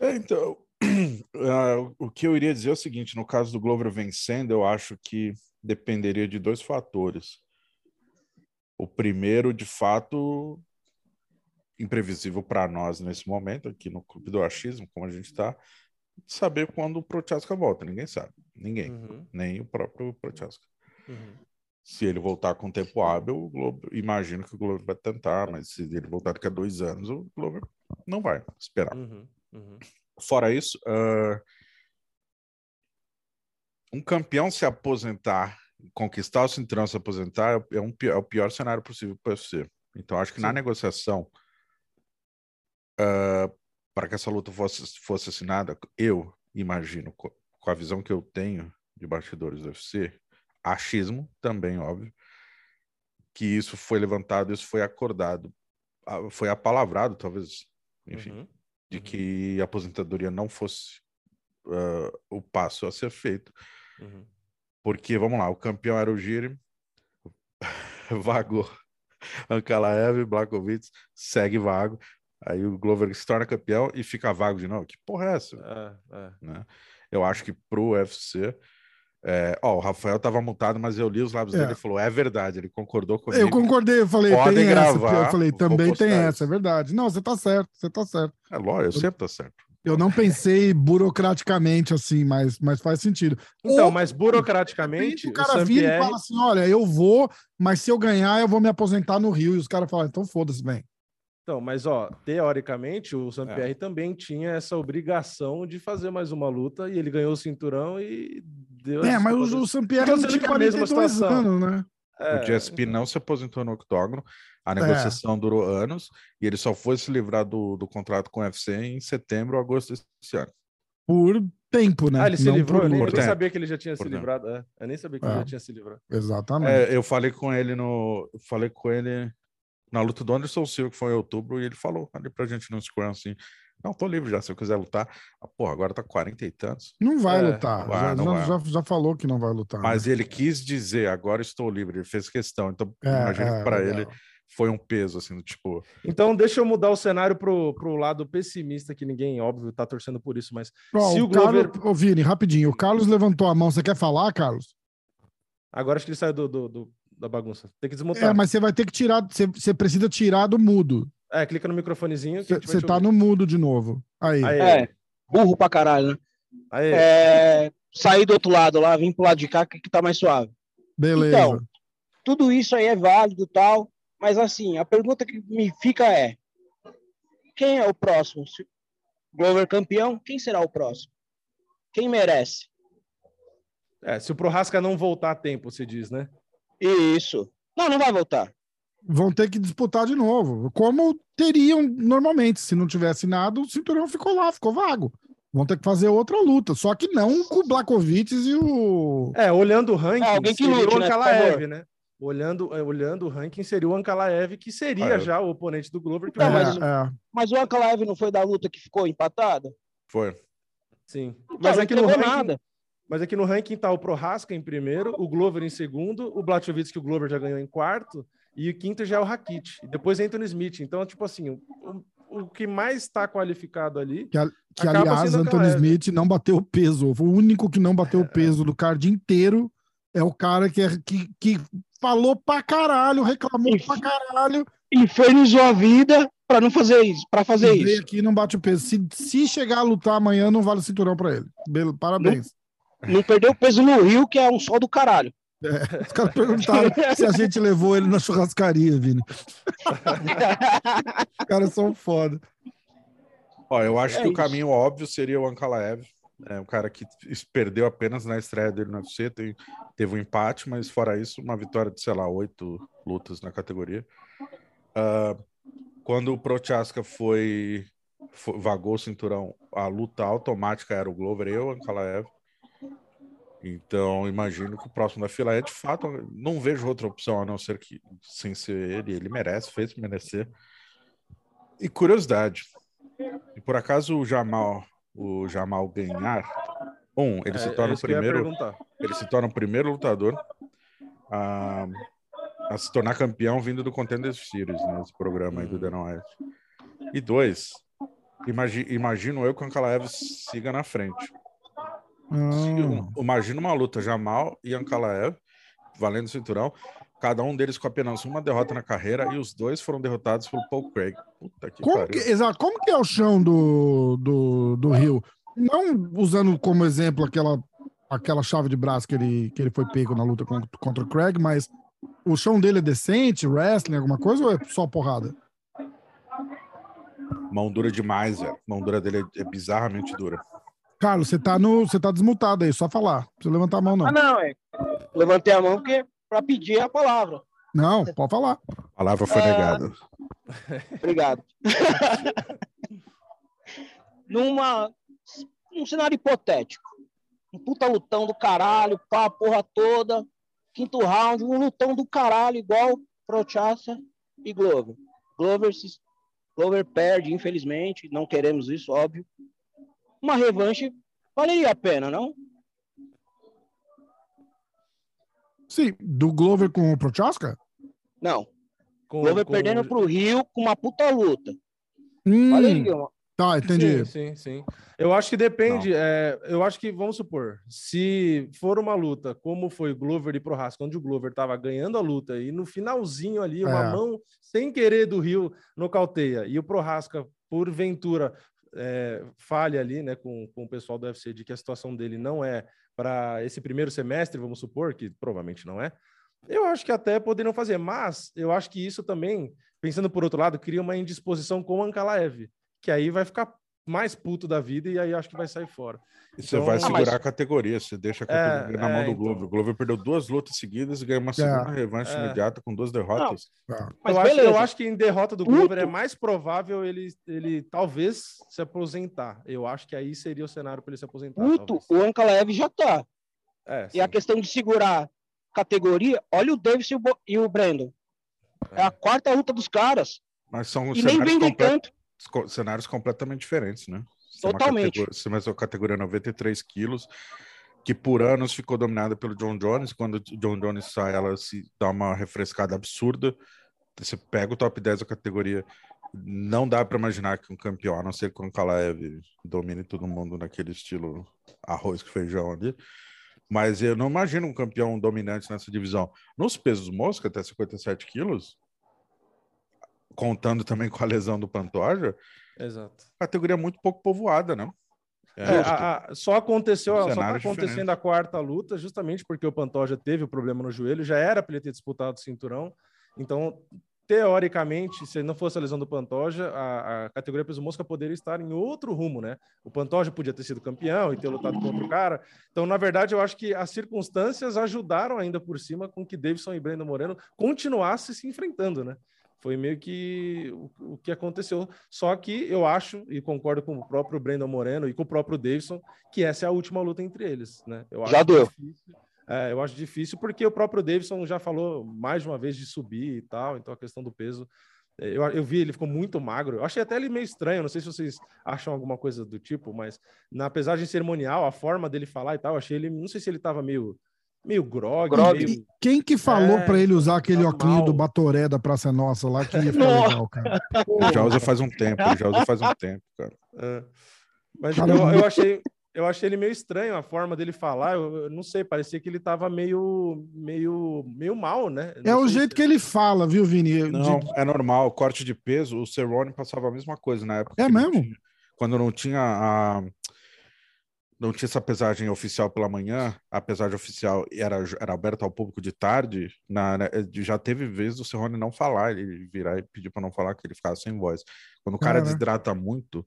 É, então, uh, o que eu iria dizer é o seguinte: no caso do Glover vencendo, eu acho que dependeria de dois fatores. O primeiro, de fato, imprevisível para nós nesse momento, aqui no Clube do Achismo, como a gente está, saber quando o Prochaska volta. Ninguém sabe. Ninguém. Uhum. Nem o próprio Prochaska. Uhum. Se ele voltar com tempo hábil, o Globo, imagino que o Globo vai tentar, mas se ele voltar daqui a dois anos, o Globo não vai esperar. Uhum. uhum. Fora isso, uh, um campeão se aposentar conquistar o cinturão, se aposentar, é, um, é o pior cenário possível para você. Então, acho que Sim. na negociação, uh, para que essa luta fosse, fosse assinada, eu imagino, com, com a visão que eu tenho de bastidores do UFC, achismo também, óbvio, que isso foi levantado, isso foi acordado, foi apalavrado, talvez, enfim, uhum. de uhum. que a aposentadoria não fosse uh, o passo a ser feito. Uhum. Porque, vamos lá, o campeão era o Giri, vagou Ankalaev, Blakovic, segue vago. Aí o Glover se torna campeão e fica vago de novo. Que porra é essa? É, é. Né? Eu acho que pro UFC. É, ó, o Rafael tava mutado, mas eu li os lábios é. dele e falou: é verdade, ele concordou comigo. Eu concordei, eu falei, tem gravar, essa. Eu falei, também tem essa, é verdade. Não, você tá certo, você tá certo. É lógico, eu sempre tô certo. Eu não pensei burocraticamente assim, mas, mas faz sentido. Então, Ou, mas burocraticamente. O cara o vira Pierre... e fala assim: olha, eu vou, mas se eu ganhar, eu vou me aposentar no Rio. E os caras falam: então foda-se, bem. Então, mas ó, teoricamente o Sampierre é. também tinha essa obrigação de fazer mais uma luta e ele ganhou o cinturão e deu. É, mas o, o Sampierre não tinha 42 anos, né? É, o GSP então... não se aposentou no octógono, a negociação é. durou anos e ele só foi se livrar do, do contrato com o UFC em setembro ou agosto desse ano. Por tempo, né? Ah, ele se não livrou? Eu nem, nem sabia que ele já tinha por se tempo. livrado. É, eu nem sabia que ele já é. tinha se livrado. Exatamente. É, eu falei com ele no. Falei com ele na luta do Anderson Silva, que foi em outubro, e ele falou ali pra gente no Scrum assim. Não, tô livre já, se eu quiser lutar. Ah, porra, agora tá 40 e tantos. Não vai é, lutar. Vai, já, não já, vai. Já, já, falou que não vai lutar. Mas né? ele quis dizer, agora estou livre, ele fez questão. Então, é, imagina é, que pra ele foi um peso, assim, tipo. Então, deixa eu mudar o cenário pro, pro lado pessimista, que ninguém, óbvio, tá torcendo por isso, mas. Se o, o Glover. Carlos... Ô, Vini, rapidinho. O Carlos levantou a mão. Você quer falar, Carlos? Agora acho que ele saiu do, do, do da bagunça. Tem que desmutar. É, mas você vai ter que tirar, você, você precisa tirar do mudo. É, clica no microfonezinho. Você tá no mudo de novo. Aí. Aí. É, burro pra caralho, né? Aí. É, sair do outro lado lá, vim pro lado de cá que, que tá mais suave. Beleza. Então, tudo isso aí é válido e tal, mas assim, a pergunta que me fica é: quem é o próximo? Se Glover campeão, quem será o próximo? Quem merece? É, se o Prohaska não voltar a tempo, você diz, né? Isso. Não, não vai voltar. Vão ter que disputar de novo. Como teriam normalmente. Se não tivesse nada, o cinturão ficou lá, ficou vago. Vão ter que fazer outra luta. Só que não com o Blakovic e o. É, olhando o ranking, é, alguém que seria lute, o né, Ankalaev, né? Olhando, é, olhando o ranking, seria o Ankalaev, que seria ah, já o oponente do Glover. Que é, mas, é. mas o Ankalaev não foi da luta que ficou empatado? Foi. Sim. Então, mas aqui no ranking, nada. Mas aqui no ranking tá o Prohaska em primeiro, o Glover em segundo, o Blachowicz que o Glover já ganhou em quarto, e o quinto já é o Rakit. E depois Anthony Smith. Então, tipo assim, o, o que mais está qualificado ali. Que, que aliás, Anthony Smith não bateu o peso. O único que não bateu o é. peso do card inteiro é o cara que, é, que, que falou pra caralho, reclamou pra caralho. Infernizou a vida para não fazer isso, para fazer e isso. aqui não bate o peso. Se, se chegar a lutar amanhã, não vale o cinturão para ele. Parabéns. Não perdeu peso no Rio, que é um sol do caralho. É, os caras perguntaram se a gente levou ele na churrascaria, Vini. os caras são foda. Ó, eu acho é que isso. o caminho óbvio seria o Ankalaev. É um cara que perdeu apenas na estreia dele no UFC, tem, teve um empate, mas fora isso, uma vitória de, sei lá, oito lutas na categoria. Uh, quando o Prochaska foi, foi, vagou o cinturão, a luta automática era o Glover e o Ankalaev. Então, imagino que o próximo da fila é de fato. Não vejo outra opção a não ser que, sem ser ele, ele merece, fez merecer. E curiosidade: e por acaso o Jamal, o Jamal ganhar, um, ele é, se torna o primeiro. Ele se torna o primeiro lutador a, a se tornar campeão vindo do Contender Series, né, esse programa aí do Dana White. E dois, imagi, imagino eu que o Ankalaev siga na frente. Hum. Imagina uma luta, Jamal e Ankalaev, valendo o cinturão, cada um deles com apenas uma derrota na carreira e os dois foram derrotados pelo Paul Craig. Puta que como que, exato, como que é o chão do, do, do Rio? Não usando como exemplo aquela, aquela chave de braço que ele, que ele foi pego na luta contra, contra o Craig, mas o chão dele é decente, wrestling, alguma coisa, ou é só porrada? Mão dura demais, velho. Mão dura dele é, é bizarramente dura. Carlos, você tá, no, você tá desmutado aí, só falar. Não precisa levantar a mão, não. Ah, não, é. Levantei a mão porque para pedir a palavra. Não, pode falar. A palavra foi é... negada. Obrigado. Numa um cenário hipotético. Um puta lutão do caralho, pá, a porra toda. Quinto round, um lutão do caralho, igual Prochaska e Glover. Glover, se... Glover perde, infelizmente. Não queremos isso, óbvio uma revanche valeria a pena, não? Sim, do Glover com o Prochaska? Não. Com, Glover com... perdendo pro Rio com uma puta luta. Hum, valeria uma... Tá, entendi. Sim, sim, sim. Eu acho que depende. É, eu acho que, vamos supor, se for uma luta como foi Glover e Prohaska, onde o Glover tava ganhando a luta e no finalzinho ali, uma é. mão sem querer do Rio nocauteia e o Prohaska, porventura, é, ali né, com, com o pessoal do UFC de que a situação dele não é para esse primeiro semestre, vamos supor, que provavelmente não é, eu acho que até poderiam fazer, mas eu acho que isso também pensando por outro lado, cria uma indisposição com o Ankalaev, que aí vai ficar mais puto da vida e aí acho que vai sair fora. E você então, vai segurar mas... a categoria, você deixa a categoria é, na mão é, do Glover. Então... O Glover perdeu duas lutas seguidas e ganhou uma segunda é, revanche é. imediata com duas derrotas. Não, mas eu acho, eu, acho, que em derrota do Glover é mais provável ele, ele talvez se aposentar. Eu acho que aí seria o cenário para ele se aposentar. Muito. O Ankalaev já tá. É, e a questão de segurar categoria, olha o Davis e o, e o Brandon. É. a quarta luta dos caras. Mas são e nem vem complet... cenários completamente diferentes, né? Totalmente. Você mais uma categoria 93 quilos, que por anos ficou dominada pelo John Jones. Quando o John Jones sai, ela se dá uma refrescada absurda. Você pega o top 10 da categoria, não dá para imaginar que um campeão, a não ser o Kalaev domine todo mundo naquele estilo arroz com feijão ali. Mas eu não imagino um campeão dominante nessa divisão. Nos pesos mosca, até 57 quilos, contando também com a lesão do Pantoja, Exato. Categoria muito pouco povoada, né? É, é a, a, só aconteceu, um só tá acontecendo diferente. a quarta luta, justamente porque o Pantoja teve o problema no joelho, já era para ele ter disputado o cinturão. Então, teoricamente, se não fosse a lesão do Pantoja, a, a, categoria peso mosca poderia estar em outro rumo, né? O Pantoja podia ter sido campeão e ter lutado contra o cara. Então, na verdade, eu acho que as circunstâncias ajudaram ainda por cima com que Davidson e Brandon Moreno continuassem se enfrentando, né? Foi meio que o, o, que aconteceu. Só que eu acho, e concordo com o próprio Brandon Moreno e com o próprio Davidson, que essa é a última luta entre eles, né? Eu já. Difícil, é, eu acho difícil porque o próprio Davidson já falou mais de uma vez de subir e tal, então a questão do peso. É, eu, eu vi, ele ficou muito magro. Eu achei até ele meio estranho. Não sei se vocês acham alguma coisa do tipo, mas na pesagem cerimonial, a forma dele falar e tal, eu achei ele. Não sei se ele tava meio meio grog. grog. Meio... Quem que falou é, para ele usar aquele tá óculos do Batoré da Praça Nossa lá que ia ficar legal, cara? Já usa faz um tempo, já usa faz um tempo, cara. É. Mas eu, eu, achei, eu achei ele meio estranho a forma dele falar. Eu, eu não sei, parecia que ele tava meio, meio, meio mal, né? Não é o jeito se... que ele fala, viu, Vini? Não, de... é normal. Corte de peso, o Cerrone passava a mesma coisa na época. É mesmo? Tinha, quando não tinha a não tinha essa pesagem oficial pela manhã, a pesagem oficial era, era aberta ao público de tarde, na, né, já teve vezes do Cerrone não falar, ele virar e pedir para não falar, que ele ficava sem voz. Quando o cara desidrata muito,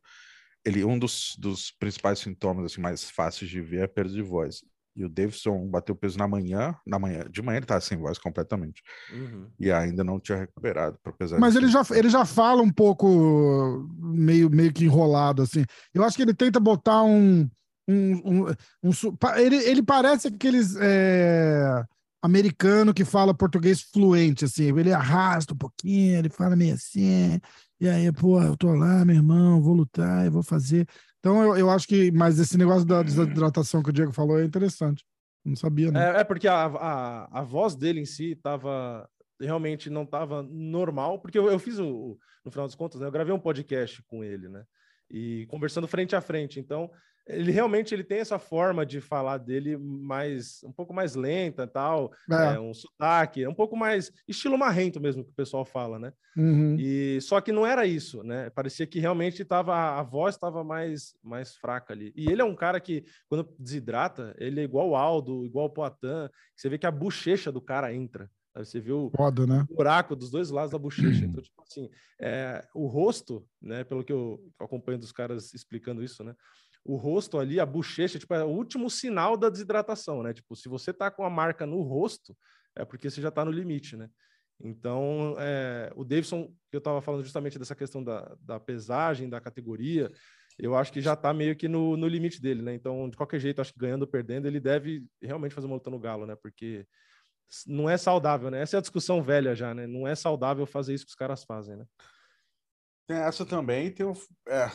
ele um dos, dos principais sintomas assim, mais fáceis de ver é perda de voz. E o Davidson bateu peso na manhã, na manhã, de manhã ele estava sem voz completamente. Uhum. E ainda não tinha recuperado para pesar. Mas ele já, ele já fala um pouco meio, meio que enrolado assim. Eu acho que ele tenta botar um um, um, um ele, ele parece aqueles é, americano que fala português fluente, assim, ele arrasta um pouquinho, ele fala meio assim, e aí, pô, eu tô lá, meu irmão, vou lutar, eu vou fazer. Então, eu, eu acho que, mas esse negócio da desidratação que o Diego falou é interessante. Não sabia, né? É, é porque a, a, a voz dele em si tava realmente não estava normal, porque eu, eu fiz o, no final das contas, né, eu gravei um podcast com ele, né? E conversando frente a frente. Então, ele realmente ele tem essa forma de falar dele mais um pouco mais lenta tal é. É, um sotaque um pouco mais estilo marrento mesmo que o pessoal fala né uhum. e só que não era isso né parecia que realmente estava a voz estava mais mais fraca ali e ele é um cara que quando desidrata ele é igual o Aldo igual o Poitin você vê que a bochecha do cara entra você viu Foda, né? o buraco dos dois lados da bochecha. Então, tipo assim, é, o rosto, né? Pelo que eu acompanho dos caras explicando isso, né? O rosto ali, a bochecha, tipo, é o último sinal da desidratação, né? Tipo, se você tá com a marca no rosto, é porque você já tá no limite, né? Então, é, o Davidson, que eu estava falando justamente dessa questão da, da pesagem, da categoria, eu acho que já está meio que no, no limite dele, né? Então, de qualquer jeito, acho que ganhando ou perdendo, ele deve realmente fazer uma luta no galo, né? Porque não é saudável, né? Essa é a discussão velha já, né? Não é saudável fazer isso que os caras fazem, né? Essa também, tem o, é,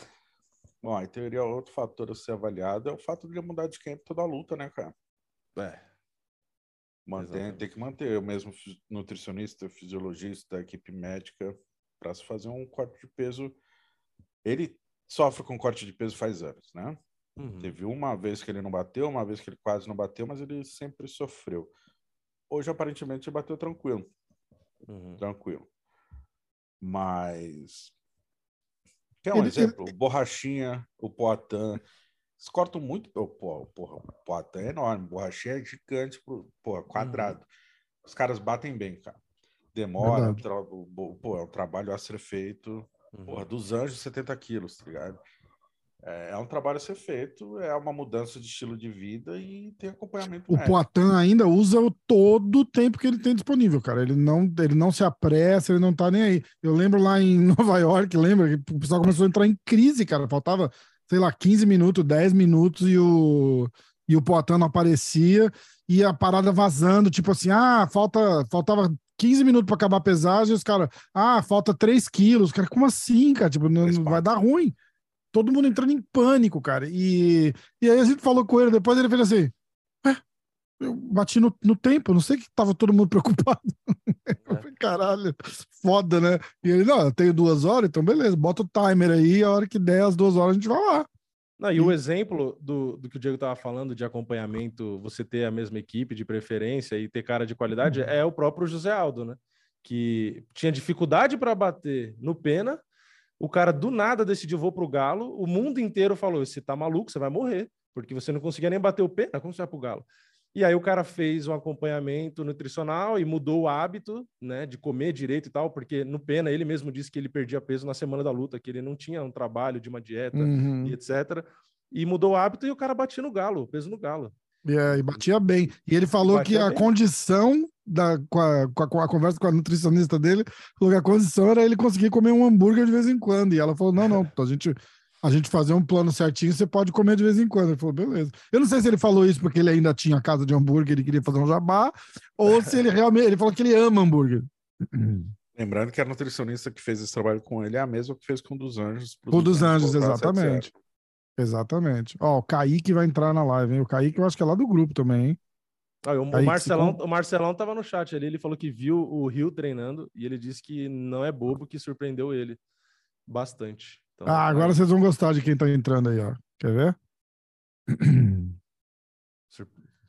Bom, em teoria, outro fator a ser avaliado é o fato de ele mudar de campo toda a luta, né, cara? É. Mantém, tem que manter o mesmo nutricionista, fisiologista, equipe médica, para se fazer um corte de peso. Ele sofre com corte de peso faz anos, né? Uhum. Teve uma vez que ele não bateu, uma vez que ele quase não bateu, mas ele sempre sofreu. Hoje, aparentemente, ele bateu tranquilo. Uhum. Tranquilo. Mas Quer um ele, exemplo? Ele... Borrachinha, o Poitin. Eles cortam muito. Oh, porra, o Poitin é enorme. Borrachinha é gigante, porra, quadrado. Uhum. Os caras batem bem, cara. Demora, tra... pô, é um trabalho a ser feito. Uhum. Porra, dos anjos, 70 quilos, tá ligado? É, é um trabalho a ser feito, é uma mudança de estilo de vida e tem acompanhamento. O Poitin ainda usa todo o tempo que ele tem disponível, cara. Ele não, ele não se apressa, ele não tá nem aí. Eu lembro lá em Nova York, lembra que o pessoal começou a entrar em crise, cara. Faltava, sei lá, 15 minutos, 10 minutos e o, e o Poitin não aparecia e a parada vazando, tipo assim, ah, falta, faltava 15 minutos para acabar a pesagem, e os caras, ah, falta 3 quilos. Cara, como assim, cara? Tipo, não vai dar ruim todo mundo entrando em pânico, cara. E, e aí a gente falou com ele, depois ele fez assim: é, eu bati no, no tempo, não sei que tava todo mundo preocupado. É. Caralho, foda, né? E ele, não, eu tenho duas horas, então beleza, bota o timer aí, a hora que der as duas horas a gente vai lá. Não, e, e o exemplo do, do que o Diego estava falando de acompanhamento, você ter a mesma equipe de preferência e ter cara de qualidade, uhum. é o próprio José Aldo, né? Que tinha dificuldade para bater no Pena, o cara do nada decidiu vou pro Galo, o mundo inteiro falou: você tá maluco, você vai morrer, porque você não conseguia nem bater o pé, como você vai pro Galo? E aí o cara fez um acompanhamento nutricional e mudou o hábito, né, de comer direito e tal, porque no Pena ele mesmo disse que ele perdia peso na semana da luta, que ele não tinha um trabalho de uma dieta uhum. e etc. E mudou o hábito e o cara batia no galo, peso no galo. É, e batia bem. E ele falou que a bem. condição da, com, a, com, a, conversa com a nutricionista dele, falou que a condição era ele conseguir comer um hambúrguer de vez em quando. E ela falou: não, não, a gente, a gente fazer um plano certinho, você pode comer de vez em quando. Ele falou, beleza. Eu não sei se ele falou isso porque ele ainda tinha casa de hambúrguer e queria fazer um jabá, ou se ele realmente. Ele falou que ele ama hambúrguer. Lembrando que a nutricionista que fez esse trabalho com ele é a mesma que fez com o dos Anjos. O dos Anjos, exatamente. Exatamente. Ó, o Kaique vai entrar na live, hein? O Kaique eu acho que é lá do grupo também, hein? Ah, o, o, Marcelão, o Marcelão tava no chat ali, ele falou que viu o Rio treinando e ele disse que não é bobo, que surpreendeu ele bastante. Então, ah, agora aí... vocês vão gostar de quem tá entrando aí, ó. Quer ver?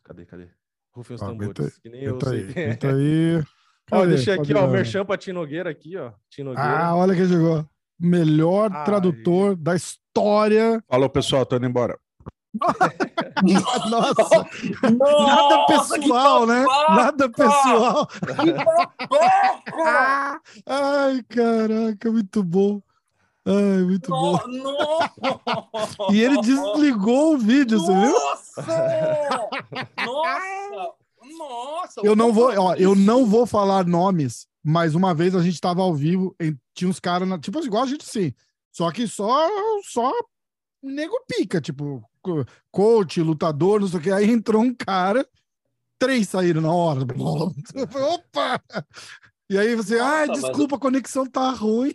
Cadê, cadê? Rufem os ah, tambores, que nem eu sei. Aí, é. aí. Ó, deixei aqui, ó, o Merchan pra Tinogueira aqui, ó. Tinogueira. Ah, olha quem chegou. Melhor Ai. tradutor da história. Falou, pessoal, tô indo embora. Nossa, nada pessoal, né? Nada pessoal. Ai, caraca, muito bom. Ai, muito no, bom. No. E ele desligou o vídeo, você viu? Nossa! Nossa! Eu não vou, ó, eu não vou falar nomes, mas uma vez a gente tava ao vivo, tinha uns caras, tipo igual a gente sim. Só que só só nego pica, tipo, coach, lutador, não sei o que. Aí entrou um cara, três saíram na hora. Opa! E aí você, ah, desculpa, a conexão tá ruim.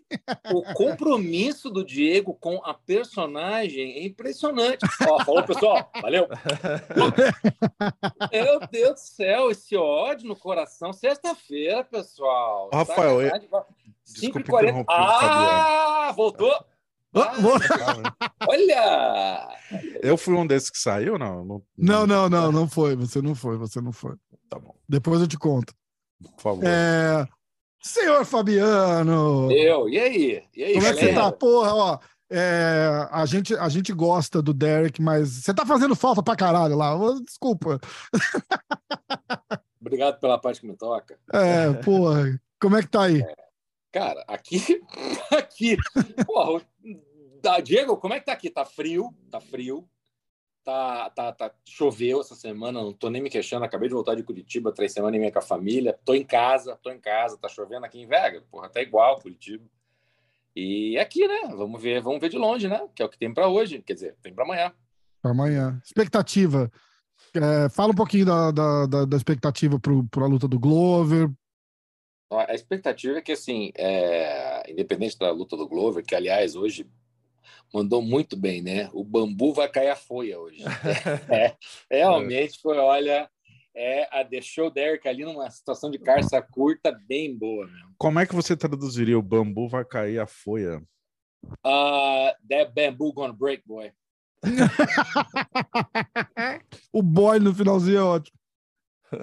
O compromisso do Diego com a personagem é impressionante. Ó, falou, pessoal, valeu. Meu Deus do céu, esse ódio no coração. Sexta-feira, pessoal. Rafael, eu... 5h40. Ah, voltou. Ah, olha! Eu fui um desses que saiu, não? Não, não, não, não, não foi. Você não foi, você não foi. Tá bom. Depois eu te conto. Por favor. É... Senhor Fabiano! Eu, e aí? E aí Como galera? é que você tá? Porra, ó. É, a, gente, a gente gosta do Derek, mas você tá fazendo falta pra caralho lá. Desculpa. Obrigado pela parte que me toca. É, porra. Como é que tá aí? É. Cara, aqui, aqui, porra, Diego, como é que tá aqui? Tá frio, tá frio, tá, tá, tá, choveu essa semana, não tô nem me queixando, acabei de voltar de Curitiba, três semanas e meia com a família, tô em casa, tô em casa, tá chovendo aqui em Vega, porra, tá igual Curitiba. E aqui, né? Vamos ver, vamos ver de longe, né? Que é o que tem para hoje, quer dizer, tem para amanhã. Para amanhã. Expectativa. É, fala um pouquinho da, da, da, da expectativa para a luta do Glover, a expectativa é que, assim, é... independente da luta do Glover, que, aliás, hoje mandou muito bem, né? O bambu vai cair a folha hoje. é, realmente foi, olha, é, a deixou o Derek ali numa situação de carça curta bem boa. Mesmo. Como é que você traduziria o bambu vai cair a folha? Uh, that bamboo gonna break, boy. o boy no finalzinho é ótimo.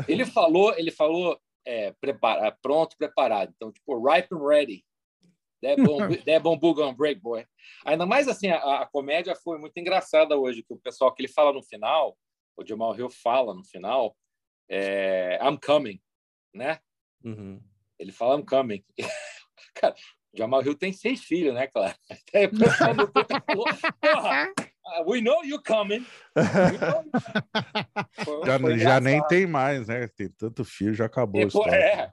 Ele falou, ele falou é, prepara, pronto, preparado. Então, tipo, ripe and ready. That bambu, that bambu gonna break, boy. Ainda mais assim, a, a, comédia foi muito engraçada hoje, que o pessoal que ele fala no final, o Jamal Hill fala no final, é, I'm coming, né? Uhum. Ele fala I'm coming. Cara, Jamal Hill tem seis filhos, né, claro? Até o pessoal falou, porra, we know you coming. Foi, já, foi já nem tem mais, né? Tem tanto filho, já acabou. E, pô, é,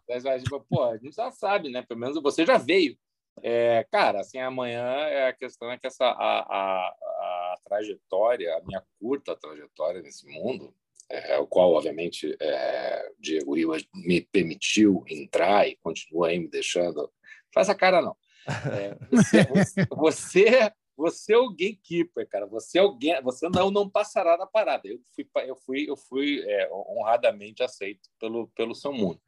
pô, a gente já sabe, né? Pelo menos você já veio. É, cara, assim, amanhã é a questão é que essa a, a, a trajetória, a minha curta trajetória nesse mundo, é, o qual, obviamente, é, Diego Rivas me permitiu entrar e continua aí me deixando. Faz a cara, não. É, você, você, você, é o gatekeeper, cara. Você é alguém, você não não passará da parada. Eu fui, eu fui, eu fui é, honradamente aceito pelo pelo seu mundo.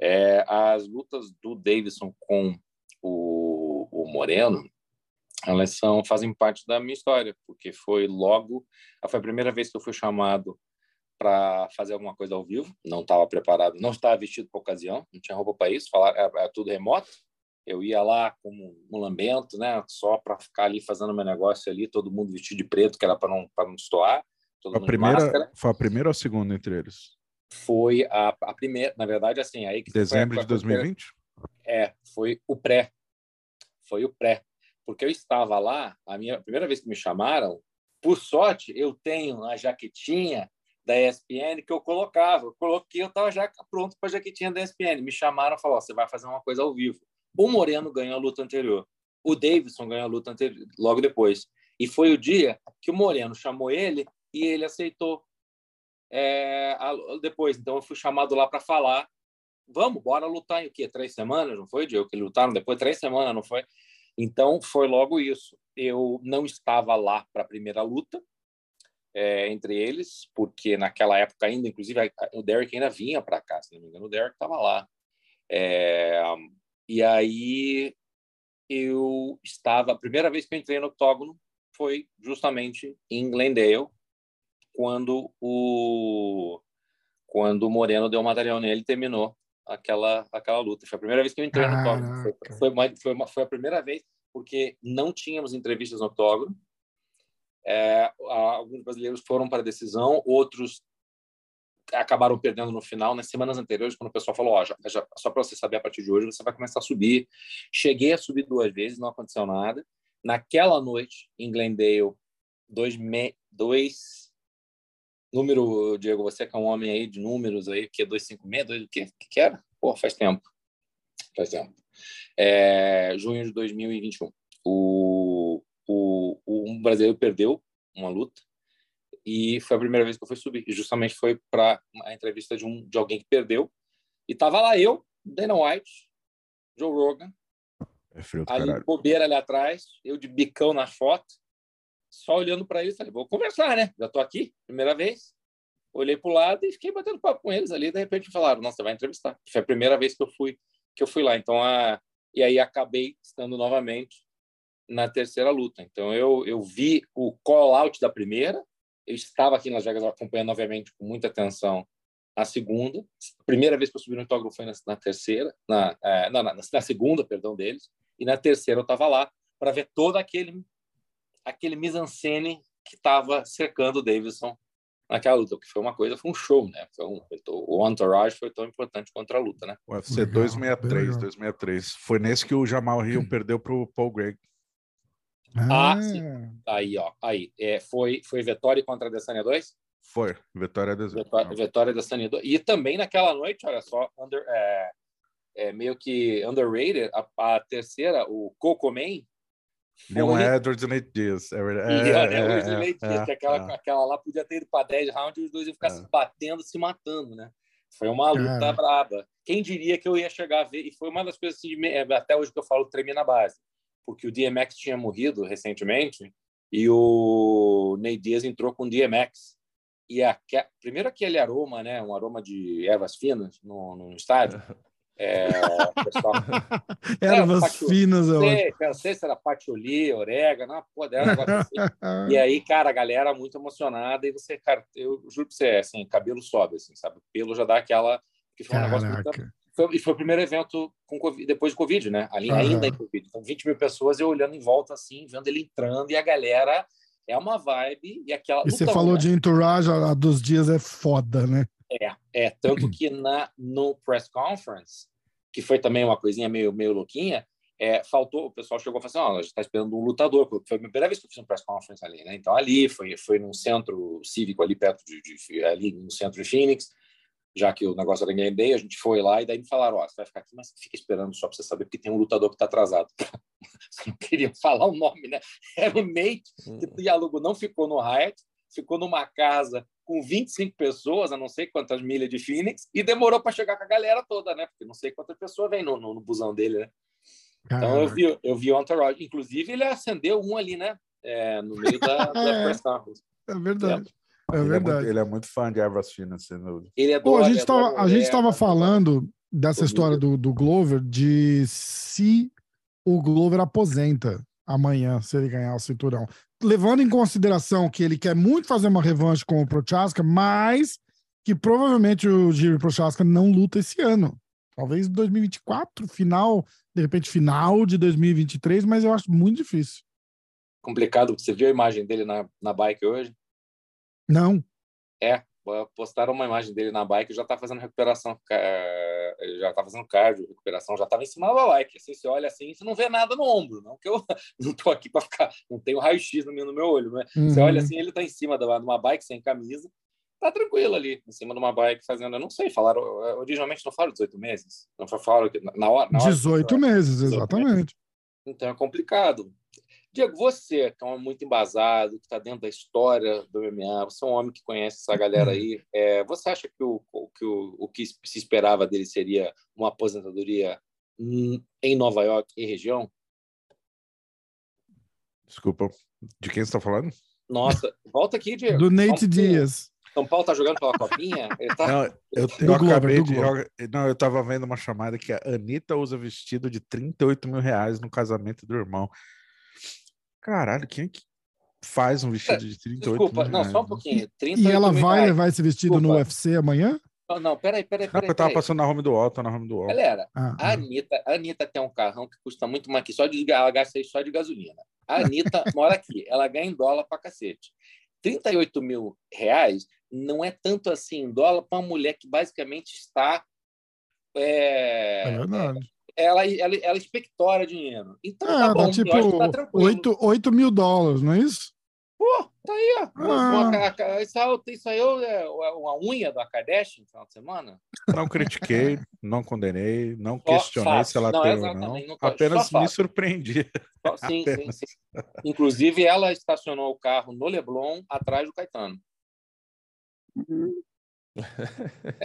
É, as lutas do Davidson com o, o Moreno, elas são fazem parte da minha história, porque foi logo, foi a primeira vez que eu fui chamado para fazer alguma coisa ao vivo, não estava preparado, não estava vestido para ocasião, não tinha roupa para isso, falar era, era, tudo remoto. Eu ia lá como um lambento, né, só para ficar ali fazendo meu negócio ali, todo mundo vestido de preto, que era para não para não estoar. a primeira, foi a primeira ou a segunda entre eles? Foi a, a primeira, na verdade, assim, aí que dezembro de 2020. É, foi o pré, foi o pré, porque eu estava lá, a minha a primeira vez que me chamaram, por sorte, eu tenho a jaquetinha da ESPN que eu colocava. Eu coloquei, eu estava já pronto para a jaquetinha da ESPN. Me chamaram e falaram: você vai fazer uma coisa ao vivo. O Moreno ganhou a luta anterior. O Davidson ganhou a luta anterior, logo depois. E foi o dia que o Moreno chamou ele e ele aceitou é, a, depois. Então eu fui chamado lá para falar. Vamos, bora lutar em o quê? Três semanas, não foi, Diego? Que lutaram depois três semanas, não foi? Então foi logo isso. Eu não estava lá para a primeira luta, é, entre eles, porque naquela época ainda, inclusive, o Derek ainda vinha para cá, se não me engano, o Derek estava lá. É, e aí eu estava, a primeira vez que eu entrei no octógono foi justamente em Glendale, quando o quando o Moreno deu um material nele e terminou aquela aquela luta. Foi a primeira vez que eu entrei no octógono. Foi, foi, uma, foi, uma, foi a primeira vez porque não tínhamos entrevistas no octógono é, alguns brasileiros foram para a decisão, outros acabaram perdendo no final. Nas semanas anteriores, quando o pessoal falou: oh, já, já, só para você saber, a partir de hoje você vai começar a subir. Cheguei a subir duas vezes, não aconteceu nada. Naquela noite, em Glendale, dois, me, dois número, Diego, você que é um homem aí de números aí, que é 256, dois, o que, que era? Pô, faz tempo. Faz tempo. É, junho de 2021. O, o, o um brasileiro perdeu uma luta e foi a primeira vez que eu fui subir. E justamente foi para a entrevista de um de alguém que perdeu e tava lá eu, Dana White, Joe Rogan, é frio ali caralho. bobeira ali atrás, eu de bicão na foto, só olhando para eles, falei, vou conversar, né? Já tô aqui, primeira vez. Olhei para o lado e fiquei batendo papo com eles ali. De repente falaram, nossa, você vai entrevistar. Foi a primeira vez que eu fui que eu fui lá. Então, a... e aí acabei estando novamente na terceira luta. Então eu, eu vi o call-out da primeira, eu estava aqui nas Vegas acompanhando, obviamente, com muita atenção a segunda. A primeira vez que eu subi no autógrafo foi na, na terceira, na, é, na, na, na, segunda, perdão, deles. E na terceira eu estava lá para ver todo aquele aquele mise-en-scène que estava cercando o Davidson naquela luta, que foi uma coisa, foi um show, né? Foi um, o entourage foi tão importante contra a luta, né? O UFC 263, 263. Foi nesse que o Jamal Hill perdeu para o Paul Gregg. Ah, ah sim. Aí, ó. Aí. É, foi, foi Vitória contra a Adesanya 2? Foi. Vitória da Vitória, Vitória Adesanya 2. E também naquela noite, olha só, under, é, é meio que underrated, a, a terceira, o Coco Man. Não é Edwards Nate Diaz. É, é, é, Edwards é, Nate Diaz, que aquela, aquela lá podia ter ido para 10 rounds e os dois iam ficar se batendo, se matando, né? Foi uma luta braba. Quem diria que eu ia chegar a ver? E foi uma das coisas assim, até hoje que eu falo, tremi na base porque o DMX tinha morrido recentemente e o Ney Diaz entrou com o DMX. E a, primeiro aquele aroma, né, um aroma de ervas finas no, no estádio. É, pessoal, ervas é, finas, eu sei, não sei se era patchouli, orégano, pô, era um negócio assim. E aí, cara, a galera muito emocionada e você, cara, eu juro pra você, assim, cabelo sobe, assim, sabe? O pelo já dá aquela... Que foi um negócio muito, foi, e foi o primeiro evento com COVID, depois de Covid, né? Ali, uhum. Ainda em Covid. Então, 20 mil pessoas, eu olhando em volta, assim, vendo ele entrando, e a galera é uma vibe. E aquela. E você falou né? de entourage, a dos dias é foda, né? É, é. Tanto que na, no press conference, que foi também uma coisinha meio, meio louquinha, é, faltou, o pessoal chegou e falou assim, ó, oh, a gente está esperando um lutador, porque foi a primeira vez que eu fiz um press conference ali, né? Então ali, foi, foi num centro cívico ali perto de, de ali no centro de Phoenix, já que o negócio era Game Day, a gente foi lá e daí me falaram, ó, oh, você vai ficar aqui, mas fica esperando só para você saber, porque tem um lutador que está atrasado. não queriam falar o nome, né? Era o Nate, que o diálogo não ficou no Hyatt, ficou numa casa com 25 pessoas, a não sei quantas milhas de Phoenix, e demorou para chegar com a galera toda, né? Porque não sei quantas pessoas vem no, no, no busão dele, né? Então eu vi, eu vi o Entourage. Inclusive, ele acendeu um ali, né? É, no meio da, da é, press conference. É verdade. É, é ele verdade. É muito, ele é muito fã de Evers Finas, Ele é do, Pô, a gente estava a gente estava falando dessa história do, do Glover, de se o Glover aposenta amanhã, se ele ganhar o cinturão. Levando em consideração que ele quer muito fazer uma revanche com o Prochaska, mas que provavelmente o Jiri Prochaska não luta esse ano. Talvez 2024, final, de repente final de 2023, mas eu acho muito difícil. Complicado. Você viu a imagem dele na, na bike hoje? Não. É, postaram uma imagem dele na bike, já tá fazendo recuperação, já tá fazendo cardio, recuperação, já tava em cima da bike. Assim, você olha assim, você não vê nada no ombro, não que eu não tô aqui para ficar, não tenho raio-x no meu, no meu olho, né? Uhum. Você olha assim, ele tá em cima de uma bike sem camisa, tá tranquilo ali, em cima de uma bike fazendo, eu não sei, falaram, originalmente não falaram 18 meses, não falaram que na hora... Na hora 18 meses, exatamente. Então é complicado. Diego, você, que é um homem muito embasado, que está dentro da história do MMA, você é um homem que conhece essa galera aí. É, você acha que o, que o, o que se esperava dele seria uma aposentadoria em Nova York e região? Desculpa, de quem você está falando? Nossa, volta aqui, Diego. Do Nate Dias. São Paulo tá jogando pela copinha? Tá... Não, eu, eu acabei de. não, eu tava vendo uma chamada que a Anitta usa vestido de 38 mil reais no casamento do irmão. Caralho, quem é que faz um vestido de 38 Desculpa, não, reais? só um pouquinho. e ela vai reais. levar esse vestido Desculpa. no UFC amanhã? Não, não, peraí, peraí, peraí. eu tava passando na home do Otto, na home do Otto. Galera, ah, a, ah. Anitta, a Anitta tem um carrão que custa muito mais que só de ela gasta só de gasolina. A Anitta mora aqui, ela ganha em dólar pra cacete. 38 mil reais não é tanto assim em dólar para uma mulher que basicamente está. É, é verdade ela, ela, ela expectora dinheiro. Então, é, tá bom, tipo tá 8, 8 mil dólares, não é isso? Pô, tá aí, ó. Ah. Isso, isso aí é uma unha da Kardashian no final de semana? Não critiquei, não condenei, não questionei se ela não, tem ou não. não apenas me surpreendi. sim, sim, sim. Inclusive, ela estacionou o carro no Leblon, atrás do Caetano. Uhum.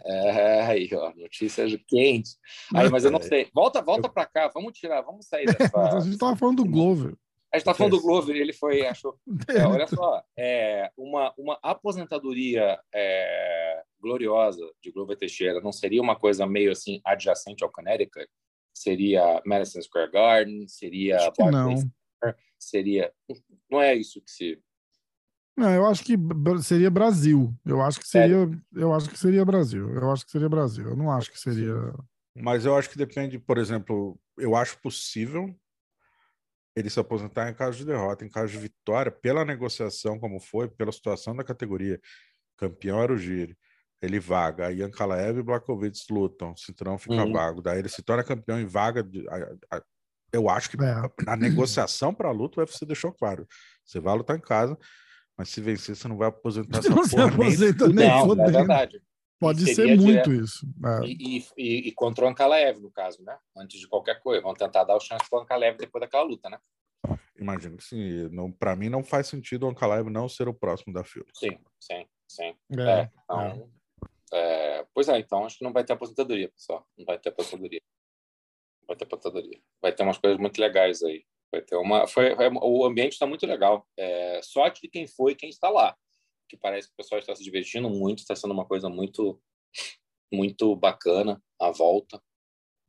É, aí, ó, notícias quentes. Aí, mas eu não sei. Volta, volta para cá, vamos tirar, vamos sair dessa. a gente estava falando do Glover. A gente está falando do Glover, ele foi, achou. É, olha só, é, uma, uma aposentadoria é, gloriosa de Glover Teixeira não seria uma coisa meio assim adjacente ao Connecticut? Seria Madison Square Garden? Seria não. Seria. Não é isso que se não, eu acho que seria Brasil. Eu acho que seria, eu acho que seria Brasil. Eu acho que seria Brasil. Eu não acho que seria. Mas eu acho que depende, por exemplo, eu acho possível ele se aposentar em caso de derrota, em caso de vitória, pela negociação como foi, pela situação da categoria. Campeão era o Giri. Ele vaga, aí Ankalaev e Blakovic lutam, o cinturão fica uhum. vago, daí ele se torna campeão em vaga. De, a, a, eu acho que é. na negociação para a luta o UFC deixou claro. Você vai lutar em casa, mas se vencer, você não vai aposentar essa não porra. aposenta nem, nem não, é verdade. Pode ser muito direto. isso. É. E, e, e, contra o Ankalaev, no caso, né? Antes de qualquer coisa. Vão tentar dar o chance para o Ankalaev depois daquela luta, né? Imagino que sim. Para mim, não faz sentido o Ankalaev não ser o próximo da fila. Sim, sim, sim. É, é, então, é. é. pois é, então acho que não vai ter aposentadoria, pessoal. Não vai ter aposentadoria. Não vai ter aposentadoria. Vai ter umas coisas muito legais aí. Vai ter uma. Foi, o ambiente está muito legal. É, sorte de quem foi, quem está lá, que parece que o pessoal está se divertindo muito, está sendo uma coisa muito, muito bacana a volta.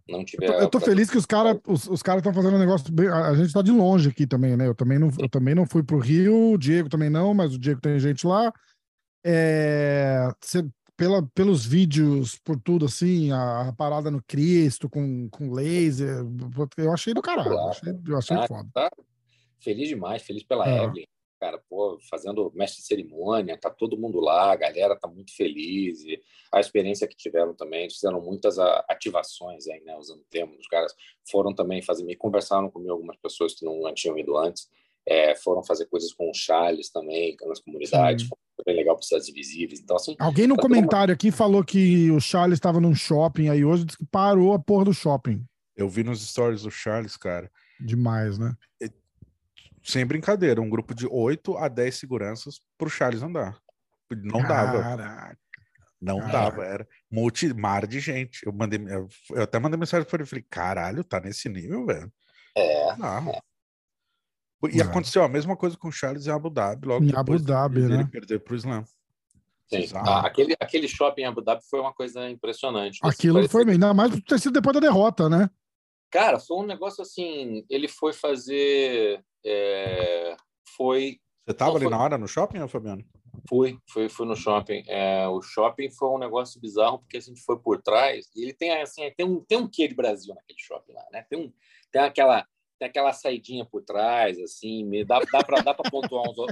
Não tiver. Eu tô, feliz que os caras os, os cara estão fazendo um negócio bem. A gente está de longe aqui também, né? Eu também não, eu também não fui para o Rio, o Diego também não, mas o Diego tem gente lá. É, pela, pelos vídeos, por tudo assim, a, a, parada no Cristo com, com laser, eu achei do caralho. Achei, eu achei ah, foda. Tá feliz demais, feliz pela é. Evelyn. cara, pô, fazendo mestre de cerimônia, tá todo mundo lá, a galera tá muito feliz, e a experiência que tiveram também, eles fizeram muitas ativações aí, né, usando termos, os caras foram também fazer, me conversaram comigo algumas pessoas que não, tinham ido antes, é, foram fazer coisas com o Charles também, nas comunidades, foi bem legal para cidades invisíveis. Então, assim. Alguém no tá comentário aqui falou que o Charles estava num shopping aí hoje, disse que parou a porra do shopping. Eu vi nos stories do Charles, cara. Demais, né? Sem brincadeira, um grupo de 8 a 10 seguranças pro Charles andar. Não Caraca. dava. Não Caraca. dava, era multi, mar de gente. Eu mandei, eu até mandei mensagem para ele, falei, caralho, tá nesse nível, velho. É. Não. É. E é. aconteceu a mesma coisa com o Charles em Abu Dhabi, logo em Abu Dhabi, né? ele perder pro Islam. Sim. Ah, aquele, aquele shopping em Abu Dhabi foi uma coisa impressionante. Aquilo parecia... foi, ainda mais ter sido depois da derrota, né? Cara, foi um negócio assim. Ele foi fazer. É, foi. Você tava ali foi... na hora no shopping, Fabiano? Fui, fui, fui no shopping. É, o shopping foi um negócio bizarro porque a gente foi por trás e ele tem assim, tem um tem um quê de Brasil naquele shopping lá, né? Tem um tem aquela tem aquela saidinha por trás, assim, dá, dá para dá pontuar uns, um,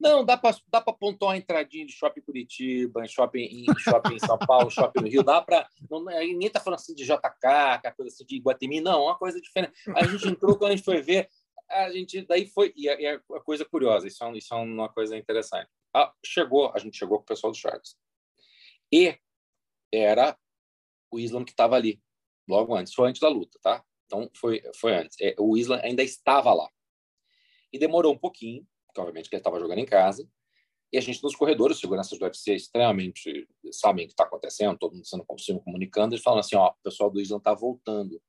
não, dá para dá pontuar uma entradinha de shopping Curitiba, shopping em, shopping São Paulo, shopping no Rio, dá para. Ninguém está falando assim de JK, é coisa assim de Iguatemi, não, uma coisa diferente. A gente entrou, quando a gente foi ver, a gente daí foi. E a, e a coisa curiosa, isso é, isso é uma coisa interessante. Ah, chegou, a gente chegou com o pessoal do Sharks. E era o Islam que estava ali, logo antes, foi antes da luta, tá? Então foi, foi antes. É, o Islam ainda estava lá. E demorou um pouquinho, porque obviamente ele estava jogando em casa. E a gente nos corredores, seguranças do UFC extremamente sabem o que está acontecendo, todo mundo sendo comunicando, eles falam assim: ó, o pessoal do Islam está voltando.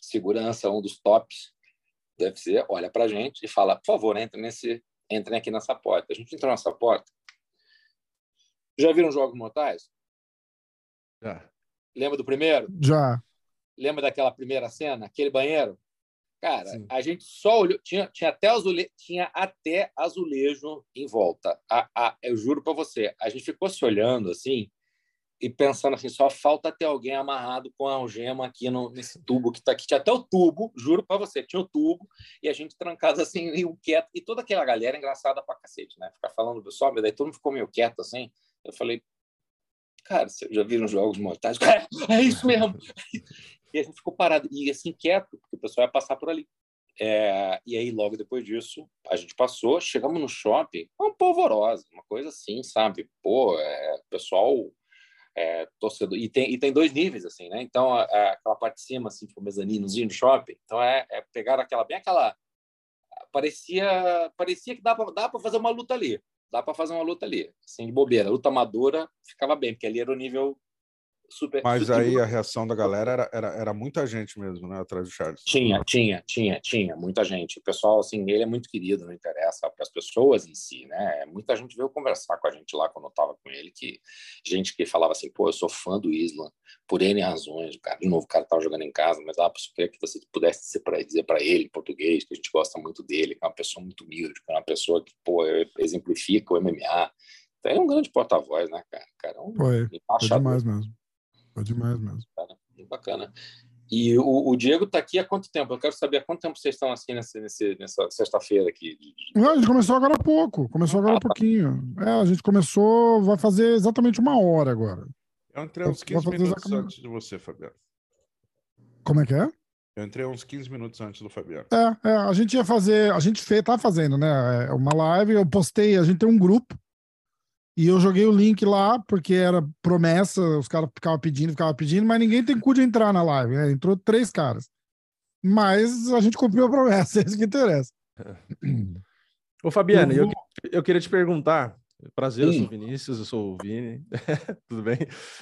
Segurança, um dos tops do UFC, olha para a gente e fala: por favor, entre nesse, entrem aqui nessa porta. A gente entrou nessa porta. Já viram Jogos Mortais? Já. Lembra do primeiro? Já. Lembra daquela primeira cena, aquele banheiro? Cara, Sim. a gente só olhou, tinha, tinha, até azule, tinha até azulejo em volta. A, a, eu juro para você, a gente ficou se olhando assim e pensando assim, só falta ter alguém amarrado com a algema aqui no, nesse tubo que está aqui. Tinha até o tubo, juro para você, tinha o tubo e a gente trancado assim, meio quieto. E toda aquela galera engraçada pra cacete, né? Ficar falando do sobe, daí todo mundo ficou meio quieto assim. Eu falei, cara, vocês já viram jogos mortais? Cara, é isso mesmo. E a gente ficou parado, e assim, quieto, porque o pessoal ia passar por ali. É, e aí, logo depois disso, a gente passou, chegamos no shopping, uma polvorosa, uma coisa assim, sabe? Pô, é, pessoal é, torcedor. E tem, e tem dois níveis, assim, né? Então, a, a, aquela parte de cima, assim, tipo, mezaninozinho do shopping. Então, é, é pegar aquela, bem aquela. Parecia, parecia que dá para fazer uma luta ali. Dá para fazer uma luta ali, assim, de bobeira. Luta amadora ficava bem, porque ali era o nível super. Mas aí a reação da galera era, era, era muita gente mesmo, né? Atrás do Charles. Tinha, tinha, tinha, tinha, muita gente. O pessoal, assim, ele é muito querido, não interessa para as pessoas em si, né? Muita gente veio conversar com a gente lá quando eu estava com ele, que gente que falava assim, pô, eu sou fã do Isla, por N razões. Cara, de novo, o cara estava jogando em casa, mas ah, eu queria que você pudesse dizer para ele em português que a gente gosta muito dele, que é uma pessoa muito humilde, que é uma pessoa que, pô, exemplifica o MMA. Então, é um grande porta-voz, né, cara? cara é um Foi, foi demais mesmo. Foi demais mesmo. Muito bacana. E o, o Diego está aqui há quanto tempo? Eu quero saber há quanto tempo vocês estão assim nesse, nesse, nessa sexta-feira aqui. Não, a gente começou agora há pouco. Começou agora há ah, tá. pouquinho. É, a gente começou, vai fazer exatamente uma hora agora. Eu entrei uns 15 minutos exatamente... antes de você, Fabiano. Como é que é? Eu entrei uns 15 minutos antes do Fabiano. É, é a gente ia fazer, a gente fez, tá fazendo, né? É, uma live, eu postei, a gente tem um grupo e eu joguei o link lá, porque era promessa, os caras ficavam pedindo, ficavam pedindo, mas ninguém tem cu de entrar na live, né? Entrou três caras. Mas a gente cumpriu a promessa, é isso que interessa. Ô, Fabiano, eu, vou... eu, eu, queria te perguntar. Prazer, Sim. eu sou o Vinícius, eu sou o Vini. Tudo bem?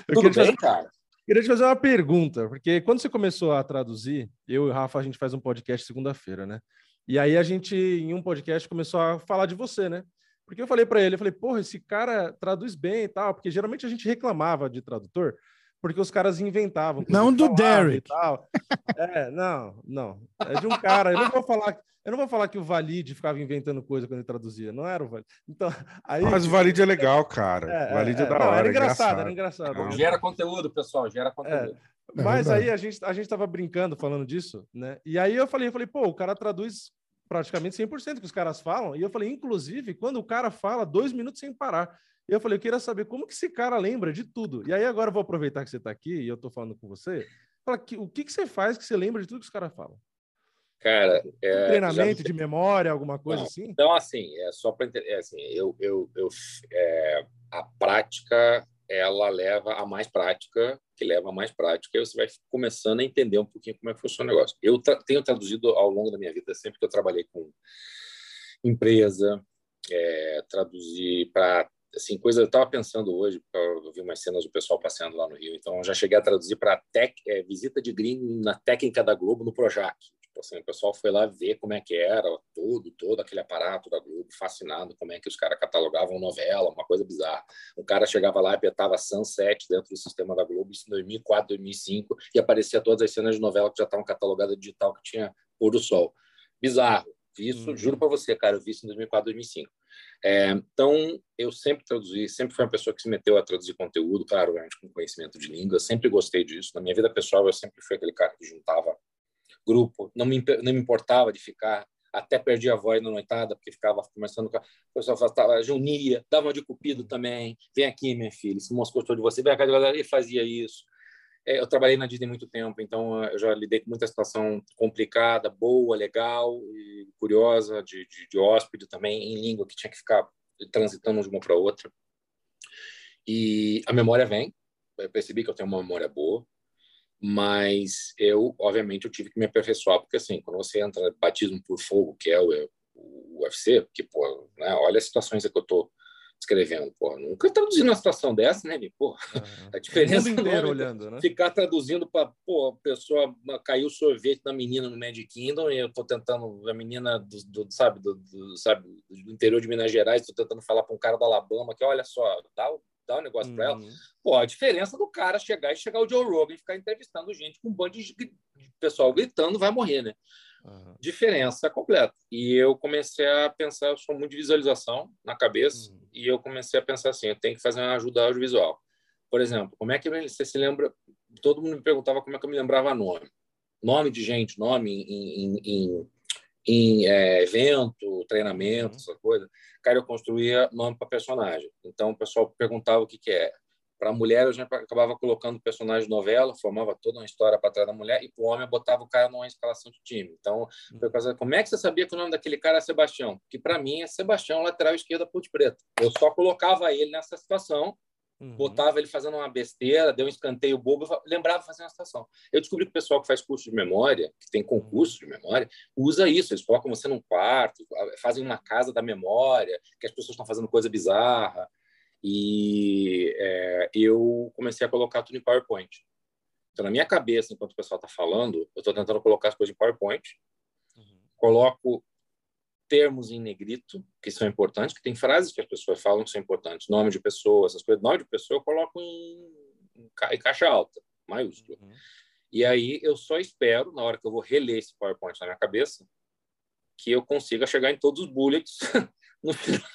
Eu Tudo bem, fazer... cara. Queria te fazer uma pergunta, porque quando você começou a traduzir, eu e o Rafa, a gente faz um podcast segunda-feira, né? E aí a gente, em um podcast, começou a falar de você, né? Porque eu falei para ele, eu falei, porra, esse cara traduz bem e tal, porque geralmente a gente reclamava de tradutor, porque os caras inventavam. Não do Derek. É, não, não. É de um cara. Eu não vou falar, eu não vou falar que o Valide ficava inventando coisa quando ele traduzia. Não era o Valide. Então, aí... Mas o Valide é legal, cara. É, o Valide é, é da não, hora. Era engraçado, era engraçado. Não. Gera conteúdo, pessoal, gera conteúdo. É, mas aí a gente, a gente tava brincando falando disso, né? E aí eu falei, eu falei, pô, o cara traduz praticamente 100% que os caras falam. E eu falei, inclusive, quando o cara fala dois minutos sem parar. Eu falei, eu queria saber como que esse cara lembra de tudo. E aí agora eu vou aproveitar que você está aqui e eu estou falando com você. Fala, que, o que, que você faz que você lembra de tudo que os caras falam? Cara, é, treinamento já... de memória, alguma coisa Não, assim? Então, assim, é só para entender, é assim, eu, eu, eu é, a prática ela leva a mais prática, que leva a mais prática, e você vai começando a entender um pouquinho como é que funciona o negócio. Eu tra tenho traduzido ao longo da minha vida, sempre que eu trabalhei com empresa, é, traduzir para assim coisa eu estava pensando hoje eu vi umas cenas do pessoal passeando lá no Rio então eu já cheguei a traduzir para é, visita de gringo na técnica da Globo no Projac Tipo assim, o pessoal foi lá ver como é que era todo, todo aquele aparato da Globo, fascinado como é que os caras catalogavam novela, uma coisa bizarra. Um cara chegava lá e apertava Sunset dentro do sistema da Globo, isso em 2004, 2005, e aparecia todas as cenas de novela que já estavam catalogadas digital, que tinha pôr do sol. Bizarro. Isso, hum. juro para você, cara, eu vi isso em 2004, 2005. É, então, eu sempre traduzi, sempre fui uma pessoa que se meteu a traduzir conteúdo, claro, com conhecimento de língua, sempre gostei disso. Na minha vida pessoal, eu sempre fui aquele cara que juntava grupo, não me, não me importava de ficar, até perdi a voz na noitada, porque ficava conversando com a o pessoal falava, junia, dava de cupido também, vem aqui, minha filha, se moço de você, vem cá, ele fazia isso. É, eu trabalhei na Disney muito tempo, então eu já lidei com muita situação complicada, boa, legal e curiosa, de, de, de hóspede também, em língua, que tinha que ficar transitando de uma para outra. E a memória vem, eu percebi que eu tenho uma memória boa, mas eu, obviamente, eu tive que me aperfeiçoar, porque assim, quando você entra no batismo por fogo, que é o, o UFC, porque, pô, né, olha as situações que eu tô escrevendo, pô, nunca traduzi uma situação dessa, né, pô, uhum. a diferença o inteiro olhando, né? ficar traduzindo para, pô, a pessoa caiu sorvete da menina no Magic Kingdom e eu tô tentando, a menina do, do sabe, do, do, sabe, do interior de Minas Gerais, tô tentando falar para um cara do Alabama que, olha só, dá o dar um negócio uhum. para ela. Pô, a diferença do cara chegar e chegar o Joe Rogan e ficar entrevistando gente com um bando de pessoal gritando vai morrer, né? Uhum. Diferença completa. E eu comecei a pensar, eu sou muito de visualização na cabeça, uhum. e eu comecei a pensar assim, eu tenho que fazer uma ajuda audiovisual. Por exemplo, como é que você se lembra? Todo mundo me perguntava como é que eu me lembrava nome. Nome de gente, nome em, em, em em é, evento, treinamento, uhum. essa coisa, cara, eu construía nome para personagem. Então o pessoal perguntava o que, que é. Para mulher, eu já acabava colocando personagem de novela, formava toda uma história para trás da mulher, e para o homem, eu botava o cara numa escalação de time. Então, uhum. como é que você sabia que o nome daquele cara é Sebastião? Porque para mim é Sebastião, lateral esquerda, ponte preta. Eu só colocava ele nessa situação Uhum. Botava ele fazendo uma besteira, deu um escanteio bobo, lembrava fazer uma situação. Eu descobri que o pessoal que faz curso de memória, que tem concurso de memória, usa isso. Eles colocam você num quarto, fazem uma casa da memória, que as pessoas estão fazendo coisa bizarra. E é, eu comecei a colocar tudo em PowerPoint. Então, na minha cabeça, enquanto o pessoal está falando, eu estou tentando colocar as coisas em PowerPoint. Uhum. Coloco termos em negrito, que são importantes, que tem frases que as pessoas falam que são importantes, nome de pessoa, essas coisas. Nome de pessoa eu coloco em, em caixa alta, maiúsculo. Uhum. E aí eu só espero, na hora que eu vou reler esse PowerPoint na minha cabeça, que eu consiga chegar em todos os bullets no final.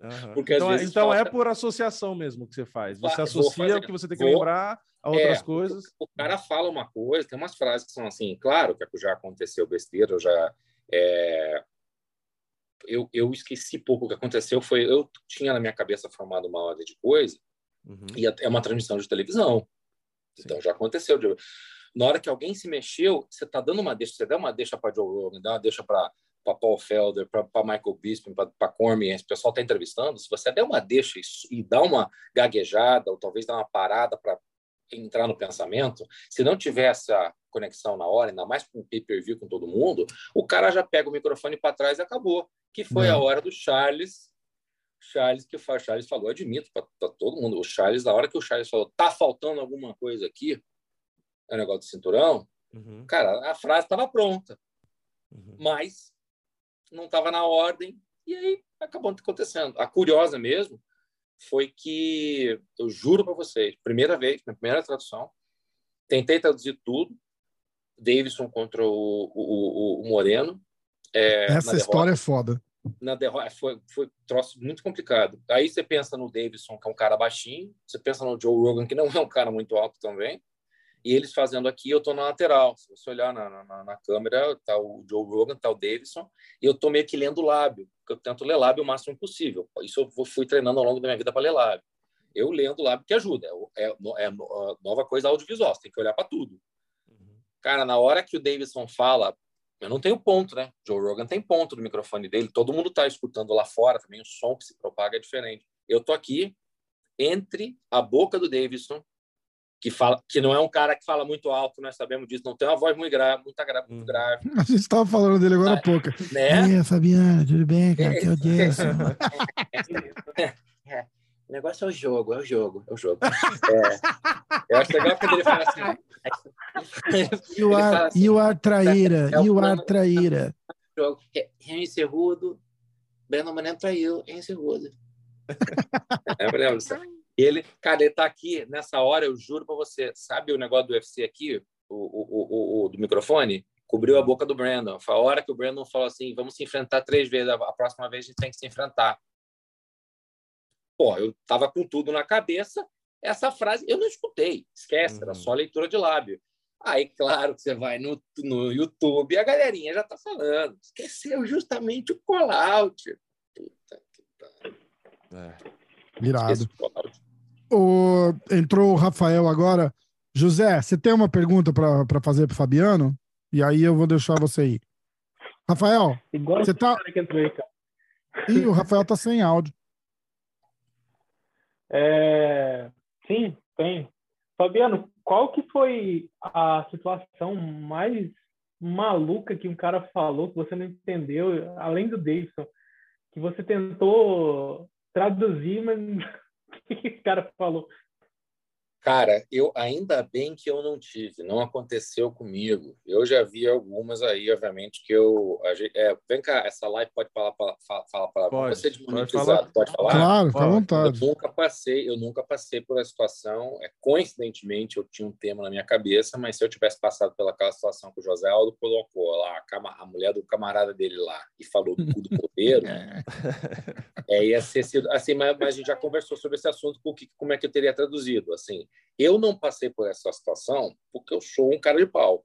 Uhum. Porque, então, é, então é falta... é por associação mesmo que você faz. Você associa o que você tem que vou... lembrar a outras é, coisas. O, cara fala uma coisa, tem umas frases que são assim, claro que já aconteceu besteira, eu já é, eu, eu esqueci pouco o que aconteceu. Foi eu tinha na minha cabeça formado uma ordem de coisa uhum. e é uma transmissão de televisão. Sim. Então já aconteceu. De, na hora que alguém se mexeu, você está dando uma deixa, você dá uma deixa para Joe Rogan, dá uma deixa para para Paul Felder, para Michael Bisping, para Cormier, esse pessoal está entrevistando, se você der uma deixa e, e dá uma gaguejada, ou talvez dá uma parada para entrar no pensamento, se não tiver essa conexão na hora, ainda mais com o pay-per-view com todo mundo, o cara já pega o microfone para trás e acabou que foi a hora do Charles. Charles que o Charles falou, admito para todo mundo. O Charles, na hora que o Charles falou, tá faltando alguma coisa aqui, é o negócio do cinturão, uhum. cara, a frase estava pronta, uhum. mas não estava na ordem e aí acabou acontecendo. A curiosa mesmo foi que eu juro para vocês, primeira vez, minha primeira tradução, tentei traduzir tudo. Davidson contra o, o, o Moreno. É, Essa história é foda na derrota foi, foi um troço muito complicado. Aí você pensa no Davidson, que é um cara baixinho, você pensa no Joe Rogan, que não é um cara muito alto também, e eles fazendo aqui, eu estou na lateral. Se você olhar na, na, na câmera, tá o Joe Rogan, tá o Davidson, e eu estou meio que lendo lábio, porque eu tento ler lábio o máximo possível. Isso eu fui treinando ao longo da minha vida para ler lábio. Eu lendo lábio que ajuda. É, é, é nova coisa audiovisual, você tem que olhar para tudo. Uhum. Cara, na hora que o Davidson fala, eu não tenho ponto, né? Joe Rogan tem ponto no microfone dele, todo mundo está escutando lá fora também, o som que se propaga é diferente. Eu tô aqui entre a boca do Davidson que fala que não é um cara que fala muito alto, nós sabemos disso, não tem uma voz muito grave, muito grave, muito grave. A gente estava falando dele agora há pouco. Né? E aí, Fabiana, tudo bem, cara? Que é o Jason. É, o negócio é o jogo, é o jogo, é o jogo. É, eu acho legal quando ele fala assim. You are, assim, you are traíra, é you are traíra. Jogo. Henry Cerrudo, Breno Maneno traiu, Henry Cerrudo. É, eu lembro ele, cara, ele tá aqui nessa hora, eu juro para você. Sabe o negócio do UFC aqui, o, o, o, o, do microfone? Cobriu a boca do Brandon. Foi a hora que o Brandon falou assim: vamos se enfrentar três vezes, a próxima vez a gente tem que se enfrentar. Pô, eu tava com tudo na cabeça. Essa frase eu não escutei, esquece, era só uhum. leitura de lábio. Aí, claro que você vai no, no YouTube e a galerinha já tá falando. Esqueceu justamente o call-out. Puta que pariu. É. Virado. O, entrou o Rafael agora. José, você tem uma pergunta para fazer para o Fabiano? E aí eu vou deixar você ir. Rafael, Igual você tá. Ih, o Rafael tá sem áudio. É... Sim, tem. Fabiano, qual que foi a situação mais maluca que um cara falou que você não entendeu, além do Davidson, que você tentou traduzir, mas o que o cara falou? Cara, eu ainda bem que eu não tive, não aconteceu comigo. Eu já vi algumas aí, obviamente, que eu. É, vem cá, essa live pode falar para falar para pode, você pode falar. pode falar? Claro, fica à vontade. Eu nunca passei, eu nunca passei por essa situação. É, coincidentemente, eu tinha um tema na minha cabeça, mas se eu tivesse passado pelaquela situação que o José Aldo colocou lá, a, a mulher do camarada dele lá, e falou do cu do poder, é, ia ser sido assim, mas, mas, a gente já conversou sobre esse assunto, porque, como é que eu teria traduzido, assim. Eu não passei por essa situação porque eu sou um cara de pau.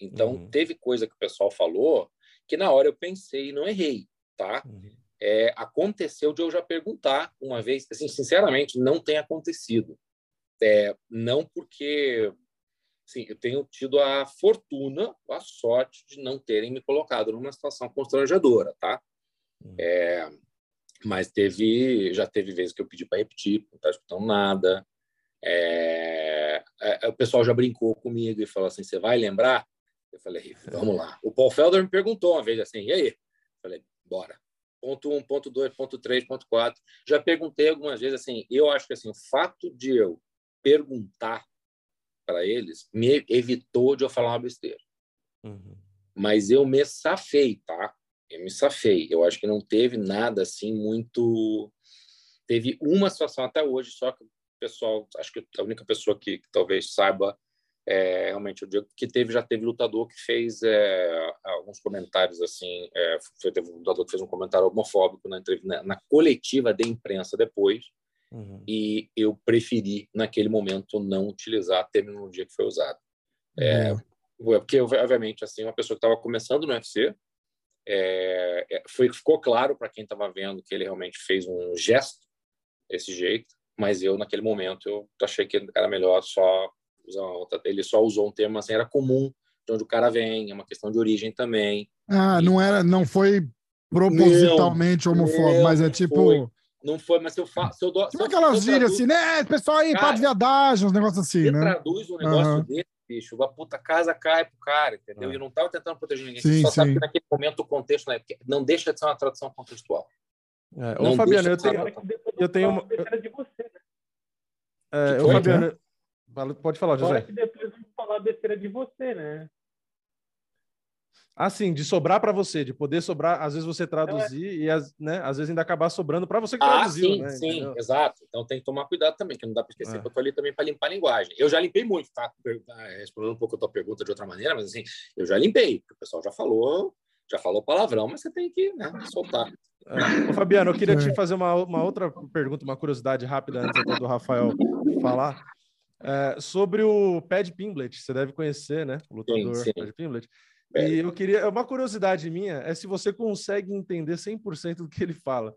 Então, uhum. teve coisa que o pessoal falou que na hora eu pensei e não errei, tá? Uhum. É, aconteceu de eu já perguntar uma vez, assim, sinceramente, não tem acontecido. É, não porque, sim, eu tenho tido a fortuna, a sorte de não terem me colocado numa situação constrangedora, tá? Uhum. É, mas teve, já teve vezes que eu pedi para repetir, não tá escutando nada. É, é, o pessoal já brincou comigo e falou assim: você vai lembrar? Eu falei: vamos lá. O Paul Felder me perguntou uma vez assim: e aí? Eu falei: bora. Ponto 1, um, ponto 2, ponto 3, ponto 4. Já perguntei algumas vezes assim. Eu acho que assim, o fato de eu perguntar para eles me evitou de eu falar uma besteira. Uhum. Mas eu me safei, tá? Eu me safei. Eu acho que não teve nada assim muito. Teve uma situação até hoje, só que pessoal, acho que a única pessoa que, que talvez saiba é, realmente o Diego, que teve já teve lutador que fez é, alguns comentários assim, é, foi, teve um lutador que fez um comentário homofóbico na, na, na coletiva de imprensa depois, uhum. e eu preferi naquele momento não utilizar a terminologia que foi usada. É, uhum. porque obviamente assim uma pessoa que estava começando no UFC é, é, foi ficou claro para quem estava vendo que ele realmente fez um gesto desse jeito mas eu naquele momento eu achei que era melhor só usar outra. Ele só usou um termo assim, era comum de onde o cara vem, é uma questão de origem também. Ah, e... não era, não foi propositalmente não, homofóbico, não, mas é tipo foi, não foi, mas se eu faço, se eu dou, tipo aquelas gírias assim, né, pessoal aí, cara, pode viadagem, uns negócios assim, né? traduz um negócio uhum. desse, bicho, a puta casa cai pro cara, entendeu? Uhum. E não tava tentando proteger ninguém, sim, só sim. sabe que naquele momento o contexto né, não deixa de ser uma tradução contextual. É, ô, Fabiano, eu tenho, eu tenho uma... De você, né? é, eu, Fabiano, pode falar, José. que depois vamos falar besteira de você, né? Ah, sim, de sobrar para você, de poder sobrar, às vezes você traduzir é. e as, né, às vezes ainda acabar sobrando para você que ah, traduziu, sim, né? Sim, Entendeu? exato. Então tem que tomar cuidado também, que não dá para esquecer, é. que eu tô ali também para limpar a linguagem. Eu já limpei muito, tá? Respondendo um pouco a tua pergunta de outra maneira, mas assim, eu já limpei, porque o pessoal já falou já falou palavrão, mas você tem que né, soltar. É. Ô, Fabiano, eu queria te fazer uma, uma outra pergunta, uma curiosidade rápida antes até do Rafael falar. É, sobre o Pad Pimblet, você deve conhecer, né? O lutador sim, sim. Pad Pimblet. É. E eu queria. Uma curiosidade minha é se você consegue entender 100% do que ele fala.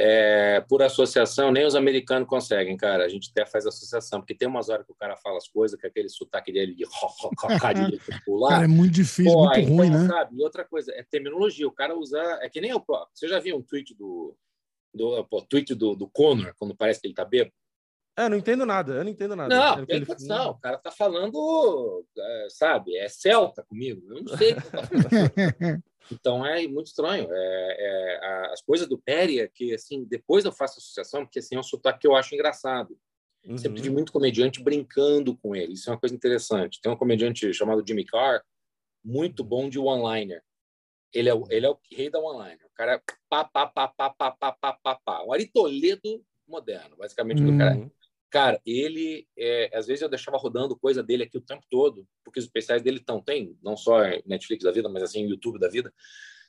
É, por associação, nem os americanos conseguem, cara. A gente até faz associação, porque tem umas horas que o cara fala as coisas, que aquele sotaque dele de popular. Cara, é muito difícil, Pô, muito então, ruim, né? Sabe? E outra coisa, é terminologia. O cara usa. É que nem o próprio. Você já viu um tweet do. do pô, tweet do, do Conor, quando parece que ele tá bêbado? É, não entendo nada, eu não entendo nada. Não, tem ele... não, o cara tá falando, é, sabe, é celta comigo, eu não sei. Então é muito estranho. É, é, as coisas do Péria, que assim, depois eu faço associação, porque assim, é um sotaque que eu acho engraçado. Uhum. Sempre de muito comediante brincando com ele, isso é uma coisa interessante. Tem um comediante chamado Jimmy Carr, muito bom de one-liner. Ele é, o, ele é o rei da one-liner. O cara é pá, pá, pá, pá, pá, pá, pá, pá, pá. O Ari Toledo moderno, basicamente, uhum. do cara. Cara, ele, é, às vezes eu deixava rodando coisa dele aqui o tempo todo, porque os especiais dele estão, tem, não só Netflix da vida, mas assim, YouTube da vida,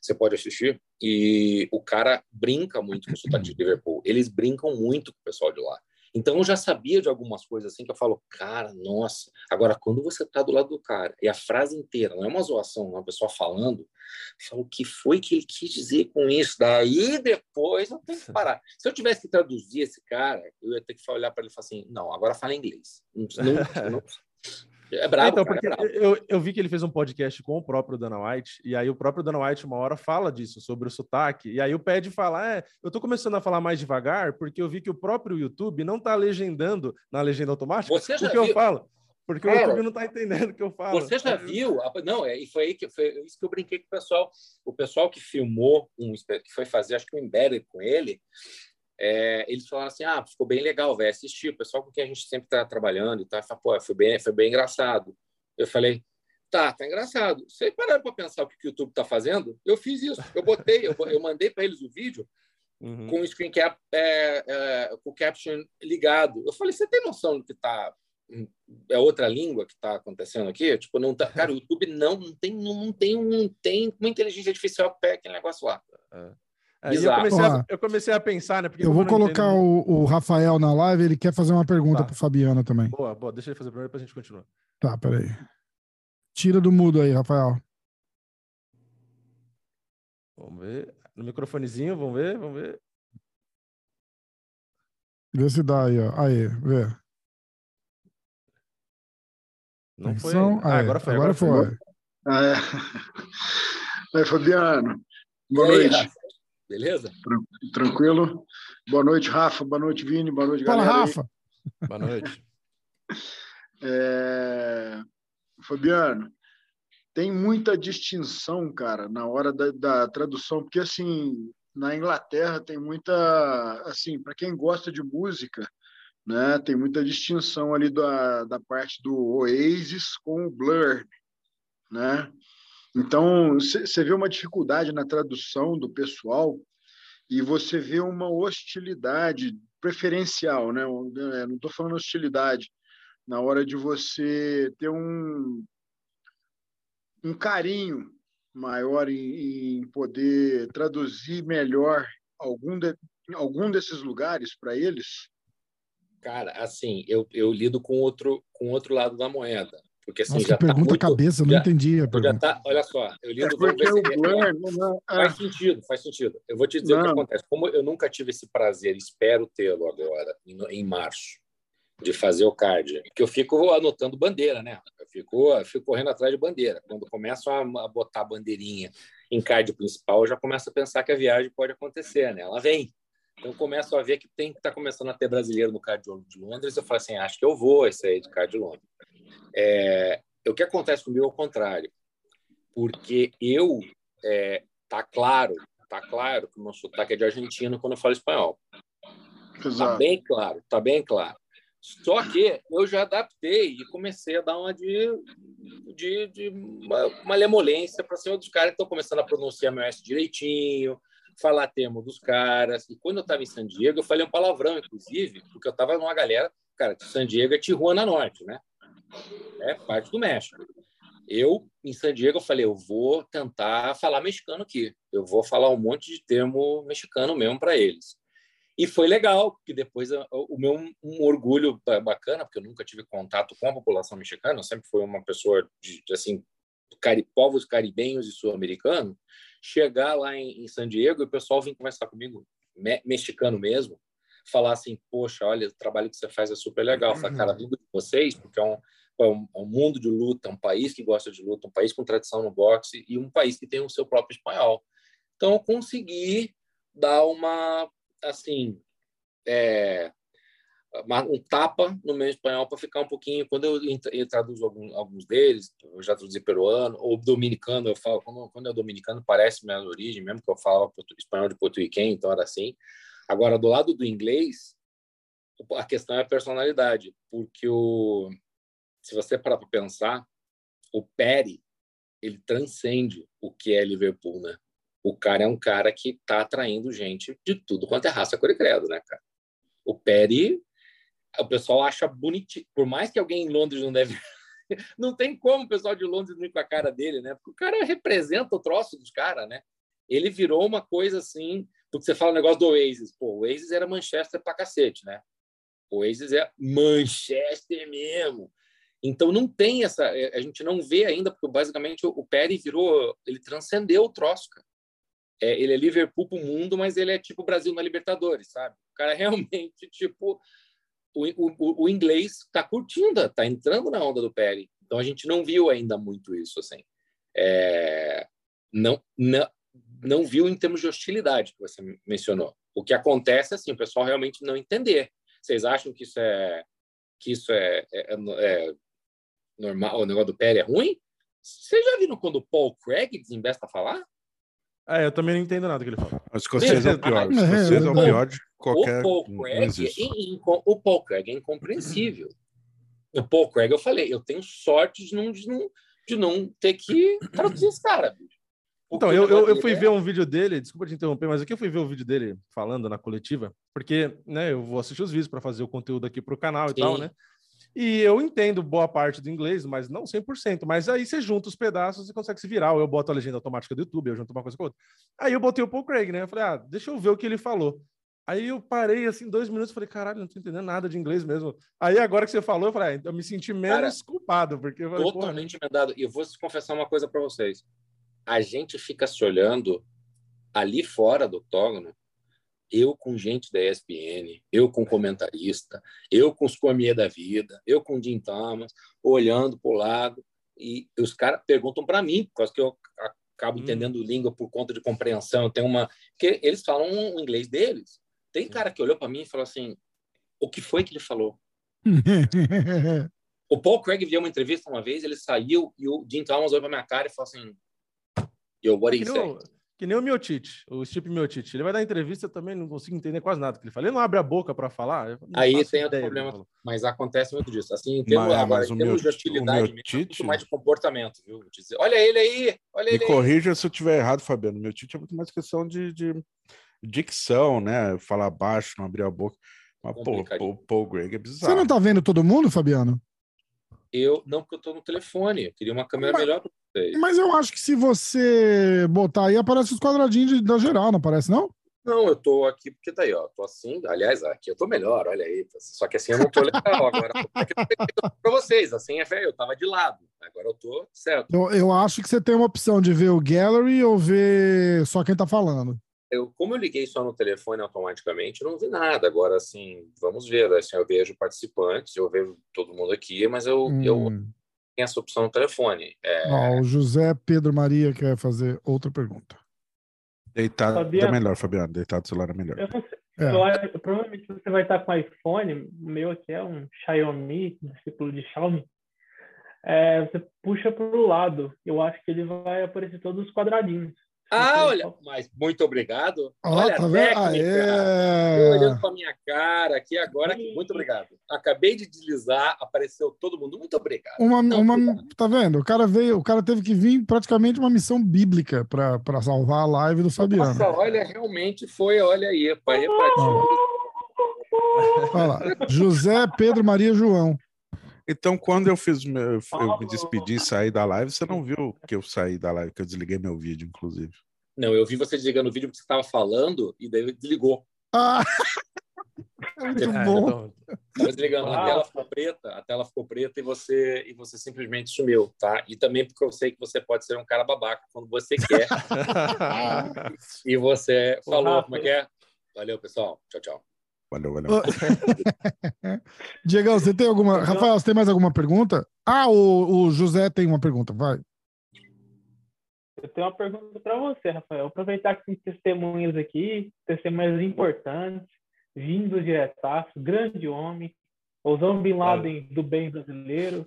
você pode assistir. E o cara brinca muito com o sotaque de Liverpool. Eles brincam muito com o pessoal de lá. Então eu já sabia de algumas coisas assim que eu falo, cara, nossa. Agora, quando você tá do lado do cara e a frase inteira não é uma zoação, é uma pessoa falando, o que foi que ele quis dizer com isso? Daí depois eu tenho que parar. Se eu tivesse que traduzir esse cara, eu ia ter que olhar para ele e falar assim: não, agora fala inglês. Não, não, não, é brabo, então, cara, porque é eu, eu vi que ele fez um podcast com o próprio Dana White, e aí o próprio Dana White uma hora fala disso, sobre o sotaque, e aí o Ped fala, é, eu tô começando a falar mais devagar, porque eu vi que o próprio YouTube não tá legendando na legenda automática Você já o que viu? eu falo. Porque Cara, o YouTube não tá entendendo o que eu falo. Você já viu? Não, é, e foi aí que foi isso que eu brinquei com o pessoal. O pessoal que filmou, um, que foi fazer, acho que um embedded com ele, é, eles falaram assim: ah, ficou bem legal, velho, assistir. O pessoal com quem a gente sempre está trabalhando e tal, fala, pô, foi bem, foi bem engraçado. Eu falei, tá, tá engraçado. Vocês pararam para pensar o que o YouTube está fazendo? Eu fiz isso, eu botei, eu, eu mandei para eles o vídeo uhum. com o screen cap, é, é, com o caption ligado. Eu falei, você tem noção do que tá é outra língua que está acontecendo aqui? Tipo, não tá, cara, o YouTube não, não tem, não tem, não tem uma inteligência artificial pega aquele negócio lá. É. Aí eu comecei, a, eu comecei, a, pensar, né? eu vou colocar o, o, Rafael na live, ele quer fazer uma pergunta tá. para Fabiana também. Boa, boa, deixa ele fazer primeiro, depois a gente continua. Tá, peraí. Tira do mudo aí, Rafael. Vamos ver. No microfonezinho, vamos ver, vamos ver. Vê se dá aí, ó. Aí, vê. Não foi. Ah, agora foi. Agora, agora foi. foi. Ah, é. Fabiano. Boa noite. Beleza? Tranquilo. Boa noite, Rafa. Boa noite, Vini. Boa noite, Fala, galera. Rafa. Boa noite. É... Fabiano, tem muita distinção, cara, na hora da, da tradução, porque assim, na Inglaterra tem muita, assim, para quem gosta de música, né, tem muita distinção ali da, da parte do Oasis com o Blur, né? Então, você vê uma dificuldade na tradução do pessoal e você vê uma hostilidade preferencial, né? É, não estou falando hostilidade, na hora de você ter um, um carinho maior em, em poder traduzir melhor algum, de, algum desses lugares para eles? Cara, assim, eu, eu lido com outro, com outro lado da moeda. Porque assim, Nossa, já tá pergunta muito, cabeça, eu não entendi a pergunta. Já tá, olha só, eu lido. É o Blur, faz sentido, faz sentido. Eu vou te dizer não. o que acontece. Como eu nunca tive esse prazer, espero tê-lo agora, em, em, março, de fazer o card, que eu fico anotando bandeira, né? Eu fico, eu fico correndo atrás de bandeira. Quando começam a, a botar bandeirinha em card principal, eu já começo a pensar que a viagem pode acontecer, né? Ela vem. Então, eu começo a ver que tem que estar tá começando a ter brasileiro no card de Londres. Eu falo assim, acho que eu vou esse aí de card de Londres. É, o que acontece comigo é o contrário, porque eu é, tá claro, tá claro que o meu sotaque é de argentino quando eu falo espanhol. Exato. Tá bem claro, tá bem claro. Só que eu já adaptei e comecei a dar uma de, de, de uma, uma lemolência para cima dos caras que estão começando a pronunciar meu S direitinho, falar termo dos caras. E quando eu estava em San Diego, eu falei um palavrão, inclusive, porque eu estava numa galera, cara, de San Diego é Tijuana Norte, né? é parte do México. Eu, em San Diego, eu falei, eu vou tentar falar mexicano aqui. Eu vou falar um monte de termo mexicano mesmo para eles. E foi legal, porque depois o meu um orgulho bacana, porque eu nunca tive contato com a população mexicana, eu sempre fui uma pessoa de, de assim, cari, povos caribenhos e sul-americanos, chegar lá em, em, San Diego e o pessoal vir conversar comigo, me, mexicano mesmo, falar assim, poxa, olha, o trabalho que você faz é super legal, uhum. cara, vindo de vocês, porque é um, é um, é um, mundo de luta, um país que gosta de luta, um país com tradição no boxe e um país que tem o seu próprio espanhol. Então, eu consegui dar uma assim, é, um tapa no meu espanhol para ficar um pouquinho. Quando eu, eu traduzo algum, alguns deles, eu já traduzi peruano ou dominicano, eu falo, quando, quando é dominicano, parece minha origem, mesmo que eu falava espanhol de português, então era assim. Agora, do lado do inglês, a questão é a personalidade, porque o, se você parar para pensar, o Perry ele transcende o que é Liverpool, né? O cara é um cara que está atraindo gente de tudo quanto é raça, cor e credo, né, cara? O Perry, o pessoal acha bonitinho. Por mais que alguém em Londres não deve. não tem como o pessoal de Londres não ir com a cara dele, né? Porque o cara representa o troço dos caras, né? Ele virou uma coisa assim. Porque você fala o negócio do Oasis. Pô, o Oasis era Manchester pra cacete, né? O Oasis é Manchester mesmo. Então não tem essa, a gente não vê ainda porque basicamente o Perry virou, ele transcendeu o troço, cara é, ele é Liverpool pro mundo, mas ele é tipo Brasil na Libertadores, sabe? O cara realmente, tipo, o, o, o inglês tá curtindo, tá entrando na onda do Perry. Então a gente não viu ainda muito isso, assim. É, não, não, não viu em termos de hostilidade que você mencionou. O que acontece, assim, o pessoal realmente não entender. Vocês acham que isso é que isso é, é, é normal, o negócio do Perry é ruim? Vocês já viram quando o Paul Craig desembesta a falar? É, eu também não entendo nada que ele fala. O escocês é o pior. O escocês é o pior de qualquer. O Paul Craig, é, o Paul Craig é incompreensível. O Paul Craig, eu falei, eu tenho sorte de não, de não, de não ter que traduzir esse cara, bicho. Então, eu, eu, eu, fui é... ver um vídeo dele, desculpa te interromper, mas aqui eu fui ver o um vídeo dele falando na coletiva, porque né, eu vou assistir os vídeos para fazer o conteúdo aqui para o canal Sim. e tal, né? E eu entendo boa parte do inglês, mas não 100%. Mas aí você junta os pedaços e consegue se virar. Ou eu boto a legenda automática do YouTube, eu junto uma coisa com outra. Aí eu botei o Paul Craig, né? Eu falei, ah, deixa eu ver o que ele falou. Aí eu parei assim, dois minutos, falei, caralho, não tô entendendo nada de inglês mesmo. Aí agora que você falou, eu falei, ah, eu me senti menos Cara, culpado, porque eu falei, totalmente emendado. E eu vou confessar uma coisa para vocês. A gente fica se olhando ali fora do octógono eu com gente da ESPN, eu com comentarista, eu com os Cormier da vida, eu com o Jim Thomas, olhando para o lado, e os caras perguntam para mim, por causa que eu acabo hum. entendendo língua por conta de compreensão, tem uma... que eles falam o inglês deles. Tem cara que olhou para mim e falou assim, o que foi que ele falou? o Paul Craig viu uma entrevista uma vez, ele saiu e o Jim Thomas olhou para minha cara e falou assim, Yo, what are you saying? Que nem o Miotite, o Steve Miotite. Ele vai dar entrevista também, não consigo entender quase nada que ele fala. Ele não abre a boca para falar. Aí tem outro problema, mas acontece muito disso. Assim, em termos, mas, agora, mas em termos de hostilidade, Miotite... É muito mais de comportamento, viu? Dizer, olha ele aí, olha ele Me corrija se eu estiver errado, Fabiano. Meu Tite é muito mais questão de, de dicção, né? Falar baixo, não abrir a boca. Mas, pô, o Paul Greg é bizarro. Você não tá vendo todo mundo, Fabiano? Eu não, porque eu tô no telefone. Eu queria uma câmera mas, melhor para vocês. Mas eu acho que se você botar aí, aparece os quadradinhos de, da geral, não aparece, não? Não, eu tô aqui porque tá aí, ó. Tô assim, aliás, aqui eu tô melhor, olha aí. Só que assim eu não tô legal agora. para vocês, assim é velho, eu tava de lado. Agora eu tô certo. Eu, eu acho que você tem uma opção de ver o gallery ou ver só quem tá falando eu, como eu liguei só no telefone automaticamente, não vi nada. Agora, assim, vamos ver. Assim, eu vejo participantes, eu vejo todo mundo aqui, mas eu, hum. eu tenho essa opção no telefone. É... o José Pedro Maria quer fazer outra pergunta. Deitado Fabiano, é melhor, Fabiano. Deitado do celular é melhor. Eu. É. Eu, provavelmente você vai estar com iPhone. O meu aqui é um Xiaomi, discípulo de Xiaomi. É, você puxa para o lado. Eu acho que ele vai aparecer todos os quadradinhos. Ah, olha, mas muito obrigado. Ah, olha tá a técnica. olhando para minha cara aqui agora. Muito obrigado. Acabei de deslizar, apareceu todo mundo. Muito obrigado. Uma, Não, uma, obrigado. Tá vendo? O cara veio, o cara teve que vir praticamente uma missão bíblica para salvar a live do Fabiano. Nossa, olha, realmente foi, olha aí, pai, repartiu. Olha lá. José Pedro Maria João. Então, quando eu fiz, eu, eu me despedi e saí da live, você não viu que eu saí da live, que eu desliguei meu vídeo, inclusive. Não, eu vi você desligando o vídeo porque você estava falando e daí desligou. Ah! É muito é, bom. Então... Mas ligando, a tela ficou preta, a tela ficou preta e você e você simplesmente sumiu, tá? E também porque eu sei que você pode ser um cara babaca quando você quer. e você falou, como é que é? Valeu, pessoal. Tchau, tchau. Valeu, valeu. Diego, você tem alguma. Rafael, você tem mais alguma pergunta? Ah, o, o José tem uma pergunta, vai. Eu tenho uma pergunta para você, Rafael. Aproveitar que tem testemunhas aqui, testemunhas importantes, vindos diretaço, grande homem, Osama Bin Laden do bem brasileiro,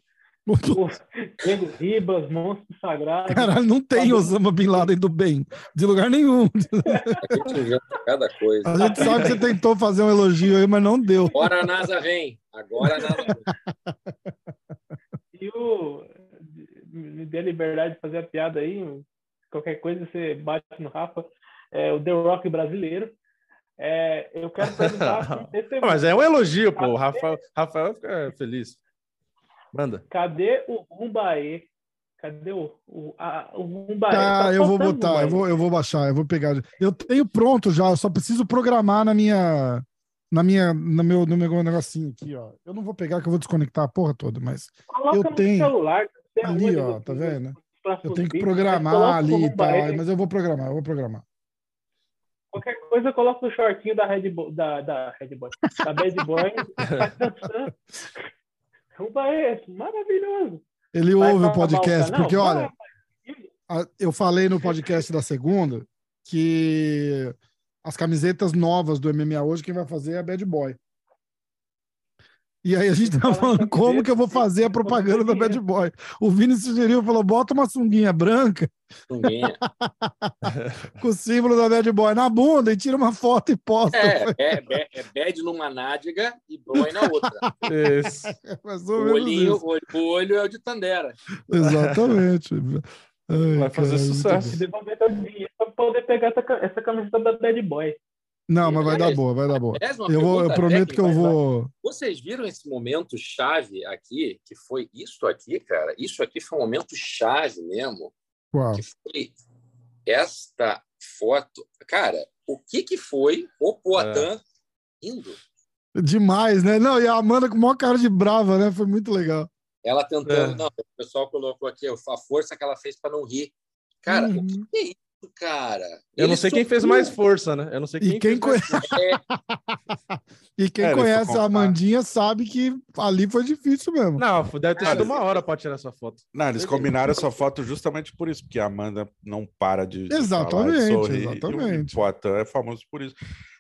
Diego Ribas, monstro sagrado. Caralho, não tem Osama Bin Laden do bem, de lugar nenhum. A gente inventa cada coisa. A gente sabe que você tentou fazer um elogio aí, mas não deu. Agora a NASA vem. Agora a NASA vem. E o. Me dê a liberdade de fazer a piada aí. Qualquer coisa você bate no Rafa. É, o The Rock brasileiro. É, eu quero perguntar. Mas é um elogio, pô. O Rafael, Rafael fica feliz. Manda. Cadê o Rumbaê? Cadê o, o, a, o Rumbaê? Tá, tá eu vou botar, eu vou, eu vou baixar, eu vou pegar. Eu tenho pronto já, eu só preciso programar na minha. Na minha, no meu, no meu negocinho aqui, ó. Eu não vou pegar que eu vou desconectar a porra toda, mas Coloca eu tenho celular, ali, ó, tá vendo? Eu tenho que programar ali e tal, mas eu vou programar, eu vou programar. Qualquer coisa eu coloco no shortinho da Red Bull, da, da Red Bull, da Bad Boy, é maravilhoso. Ele vai ouve o podcast, porque olha, eu falei no podcast da segunda que as camisetas novas do MMA hoje, quem vai fazer é a Bad Boy. E aí a gente tá falando como que eu vou fazer a propaganda da Bad Boy. O Vini sugeriu, falou, bota uma sunguinha branca sunguinha. com o símbolo da Bad Boy na bunda e tira uma foto e posta. É, é, é bad numa nádega e boy na outra. Isso. o, olhinho, isso. O, olho é o de Tandera. Exatamente. Ai, Vai fazer cara, sucesso. Devolver todo dinheiro para poder pegar essa, essa camiseta da Bad Boy. Não, mas vai dar boa, vai dar boa. Eu, vou, eu prometo que eu vou. Vocês viram esse momento chave aqui, que foi isso aqui, cara? Isso aqui foi um momento chave mesmo. Qual? Que foi esta foto. Cara, o que, que foi o Poitin é. indo? Demais, né? Não, e a Amanda com o maior cara de brava, né? Foi muito legal. Ela tentando. É. Não, o pessoal colocou aqui a força que ela fez para não rir. Cara, uhum. o que, que é isso? Cara. Eu não sei quem fez mais força, né? Eu não sei quem. E quem, conhece... e quem é, conhece a Amandinha sabe que ali foi difícil mesmo. Não, deve ter sido uma hora para tirar essa foto. Não, eles combinaram essa foto justamente por isso, porque a Amanda não para de. de exatamente, falar, de exatamente. E o Poitin é famoso por isso.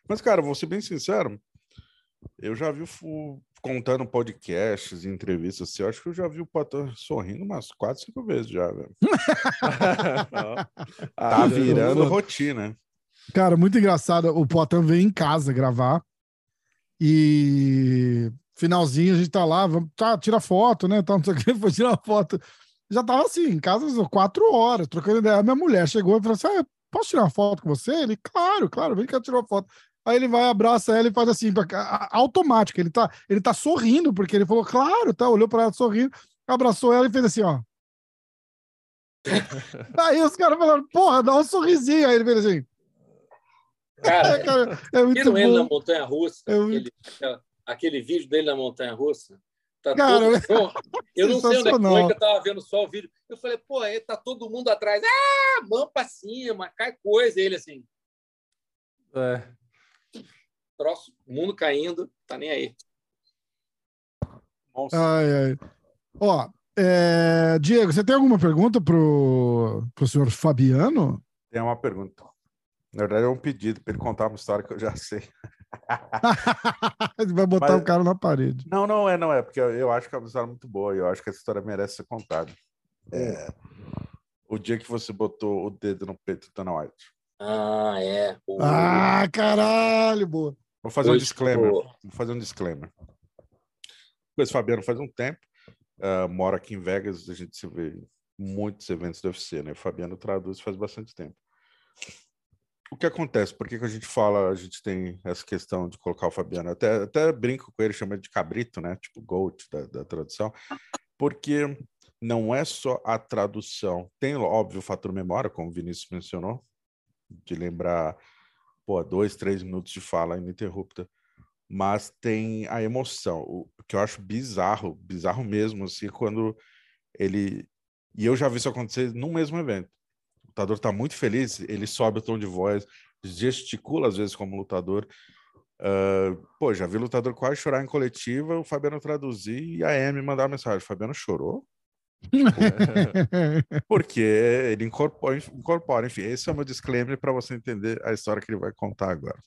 Mas, cara, vou ser bem sincero. Eu já vi contando podcasts, entrevistas, assim, eu acho que eu já vi o Potter sorrindo umas quatro, cinco vezes já, velho. tá virando rotina. Cara, muito engraçado. O Potter veio em casa gravar e finalzinho a gente tá lá, vamos, tá, tira foto, né? Tá, não sei o que, foi tirar foto. Já tava assim, em casa quatro horas, trocando ideia. A minha mulher chegou e falou assim: ah, posso tirar uma foto com você? Ele, claro, claro, vem cá tirar uma foto. Aí ele vai, abraça ela e faz assim, automático. Ele tá, ele tá sorrindo, porque ele falou, claro, tá, olhou para ela sorrindo, abraçou ela e fez assim, ó. Aí os caras falaram, porra, dá um sorrisinho. Aí ele fez assim. Cara, é, cara é muito bom. ele na montanha russa, é muito... aquele, aquele vídeo dele na montanha russa. Tá cara, todo... Eu não sei onde é que foi que eu tava vendo só o vídeo. Eu falei, pô, aí tá todo mundo atrás. Ah, mão pra cima, cai coisa. E ele assim. É troço, o mundo caindo, tá nem aí. Nossa. Ai, ai. Ó, é... Diego, você tem alguma pergunta pro, pro senhor Fabiano? Tem uma pergunta. Na verdade, é um pedido para ele contar uma história que eu já sei. ele vai botar Mas... o cara na parede. Não, não é, não é, porque eu acho que é uma história muito boa e eu acho que essa história merece ser contada. É... O dia que você botou o dedo no peito do Dana White. Ah, é. O... Ah, caralho, boa. Vou fazer um disclaimer. Vou fazer um disclaimer. Conheço Fabiano faz um tempo. Uh, mora aqui em Vegas, a gente se vê muitos eventos do UFC, né? O Fabiano traduz faz bastante tempo. O que acontece? Por que, que a gente fala, a gente tem essa questão de colocar o Fabiano? Até, até brinco com ele, chama de cabrito, né? Tipo GOAT da, da tradução. Porque não é só a tradução. Tem, óbvio, o fator memória, como o Vinícius mencionou, de lembrar pô, dois, três minutos de fala ininterrupta. Mas tem a emoção, o que eu acho bizarro, bizarro mesmo, assim, quando ele. E eu já vi isso acontecer no mesmo evento. O lutador tá muito feliz, ele sobe o tom de voz, gesticula às vezes como lutador. Uh, pô, já vi lutador quase chorar em coletiva, o Fabiano traduzir e a Amy mandar mensagem. Fabiano chorou? Porque ele incorpora, incorpora, enfim, esse é o meu disclaimer para você entender a história que ele vai contar agora.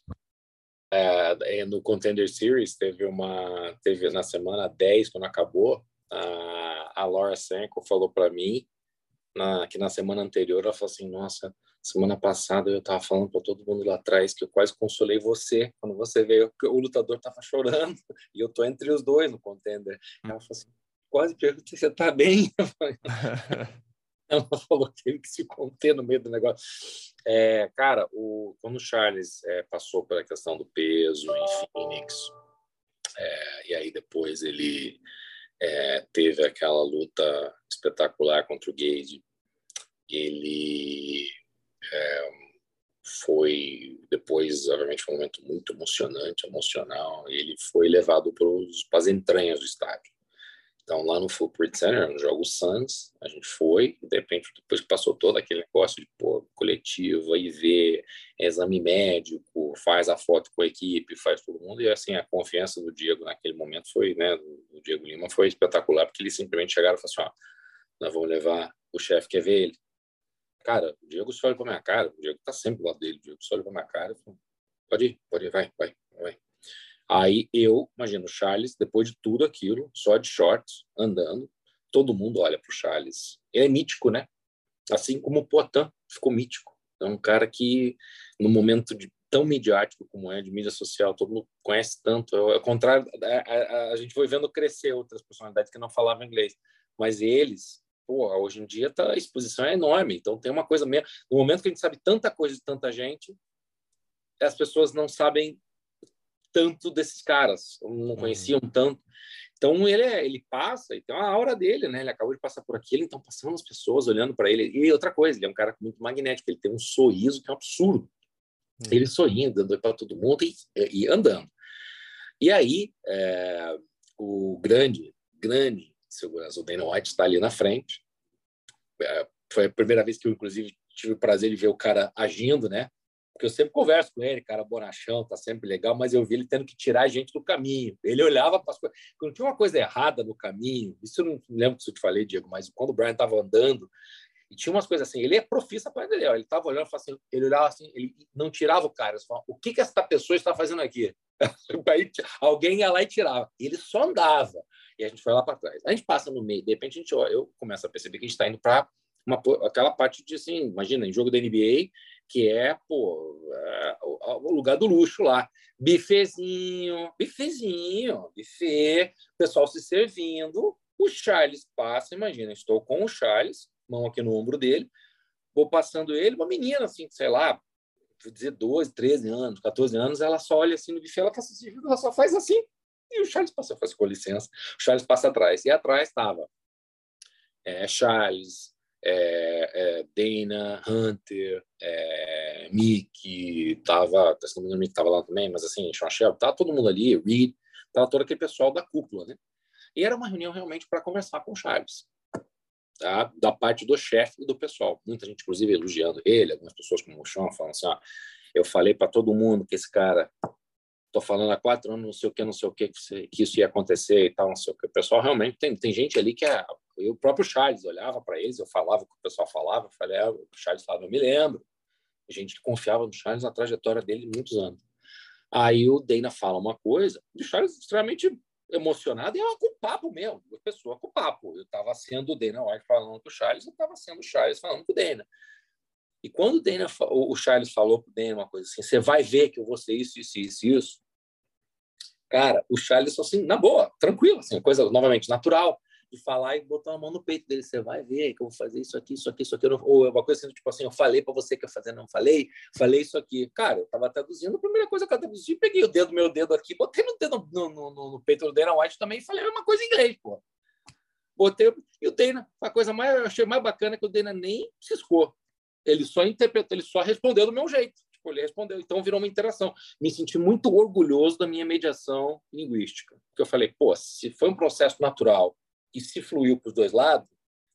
É, no Contender Series teve uma teve na semana 10 quando acabou a, a Laura Senko falou para mim na, que na semana anterior ela falou assim nossa semana passada eu tava falando para todo mundo lá atrás que eu quase consolei você quando você veio o lutador tava chorando e eu tô entre os dois no Contender ela falou assim quase perguntei: você está bem? Ela falou que teve que se conter no meio do negócio. É, cara, o, quando o Charles é, passou pela questão do peso em Phoenix, é, e aí depois ele é, teve aquela luta espetacular contra o Gage, ele é, foi depois, obviamente, foi um momento muito emocionante, emocional. Ele foi levado para as entranhas do estádio. Então, lá no Fulbright Center, no jogo Suns, a gente foi, e de repente, depois que passou todo aquele negócio de pô, coletiva e ver exame médico, faz a foto com a equipe, faz todo mundo, e assim, a confiança do Diego naquele momento foi, né, do Diego Lima foi espetacular, porque eles simplesmente chegaram e falaram assim, ó, nós vamos levar, o chefe quer ver ele. Cara, o Diego só olha pra minha cara, o Diego tá sempre do lado dele, o Diego só olha pra minha cara, fala, pode ir, pode ir, vai, vai, vai. Aí eu, imagino, o Charles, depois de tudo aquilo, só de shorts, andando, todo mundo olha para o Charles. Ele é mítico, né? Assim como o Poitin ficou mítico. É um cara que, no momento de, tão midiático como é, de mídia social, todo mundo conhece tanto. Ao contrário, a, a, a, gente foi vendo crescer outras personalidades que não falavam inglês. Mas eles, pô, hoje em dia tá, a exposição é enorme. Então tem uma coisa mesmo. No momento que a gente sabe tanta coisa de tanta gente, as pessoas não sabem tanto desses caras, não conheciam uhum. tanto. Então ele é, ele passa e tem uma aura dele, né? Ele acabou de passar por aqui, ele então passando as pessoas olhando para ele. E outra coisa, ele é um cara muito magnético, ele tem um sorriso que é um absurdo. Uhum. Ele sorrindo, dando para todo mundo e, e, andando. E aí é, o grande, grande segurança, o Dana White está ali na frente. É, foi a primeira vez que eu inclusive tive o prazer de ver o cara agindo, né? Porque eu sempre converso com ele, cara bonachão, tá sempre legal, mas eu vi ele tendo que tirar a gente do caminho. Ele olhava para as coisas. Quando tinha uma coisa errada no caminho, isso eu não lembro se eu te falei, Diego, mas quando o Brian estava andando, e tinha umas coisas assim, ele é profissa para ele, ele estava olhando, assim, ele olhava assim, ele não tirava o cara, falava, o que que essa pessoa está fazendo aqui? Aí, alguém ia lá e tirava. Ele só andava. E a gente foi lá para trás. A gente passa no meio, de repente a gente, eu começo a perceber que a gente está indo para aquela parte de assim, imagina, em jogo da NBA, que é, pô, é, o lugar do luxo lá. Bifezinho, bifezinho, buffet, pessoal se servindo. O Charles passa, imagina, estou com o Charles, mão aqui no ombro dele, vou passando ele, uma menina assim, sei lá, vou dizer 12, 13 anos, 14 anos, ela só olha assim no buffet, ela, faz, assim, ela só faz assim, e o Charles passa, faz com licença, o Charles passa atrás, e atrás estava é, Charles, é, é, Dana, Hunter, é, Mickey, tava, se não me engano, tava lá também, mas assim, Shelby, tava todo mundo ali, Reed, tava todo aquele pessoal da cúpula, né? E era uma reunião realmente para conversar com o Charles, tá? da parte do chefe e do pessoal. Muita gente, inclusive, elogiando ele, algumas pessoas como o Sean falando assim, ó, eu falei para todo mundo que esse cara tô falando há quatro anos, não sei o que, não sei o que, que isso ia acontecer e tal, não sei o que. O pessoal realmente tem, tem gente ali que é. Eu, o próprio Charles olhava para eles, eu falava o que o pessoal falava, eu falei, é, o Charles falava, eu me lembro. Gente que confiava no Charles na trajetória dele muitos anos. Aí o Dana fala uma coisa, o Charles extremamente emocionado e é um papo mesmo, a pessoa com papo. Eu estava sendo o Dana White falando com o Charles, eu estava sendo o Charles falando com o Dana. E quando o, Dana, o Charles falou para o Dana uma coisa assim, você vai ver que eu vou ser isso, isso, isso, isso, Cara, o Charles, assim, na boa, tranquilo, assim, coisa novamente natural de falar e botar a mão no peito dele. Você vai ver que eu vou fazer isso aqui, isso aqui, isso aqui. Ou uma coisa assim, tipo assim, eu falei para você que ia fazer, não falei, falei isso aqui. Cara, eu tava traduzindo, a primeira coisa que eu traduzi, peguei o dedo, meu dedo aqui, botei no dedo no, no, no, no peito do Dana White também e falei a mesma coisa em inglês, pô. Botei, e o Dana, a coisa mais, eu achei mais bacana é que o Dana nem ciscou. Ele só interpretou, ele só respondeu do meu jeito Tipo, ele respondeu. Então virou uma interação. Me senti muito orgulhoso da minha mediação linguística. Porque eu falei, pô, se foi um processo natural e se fluiu para os dois lados,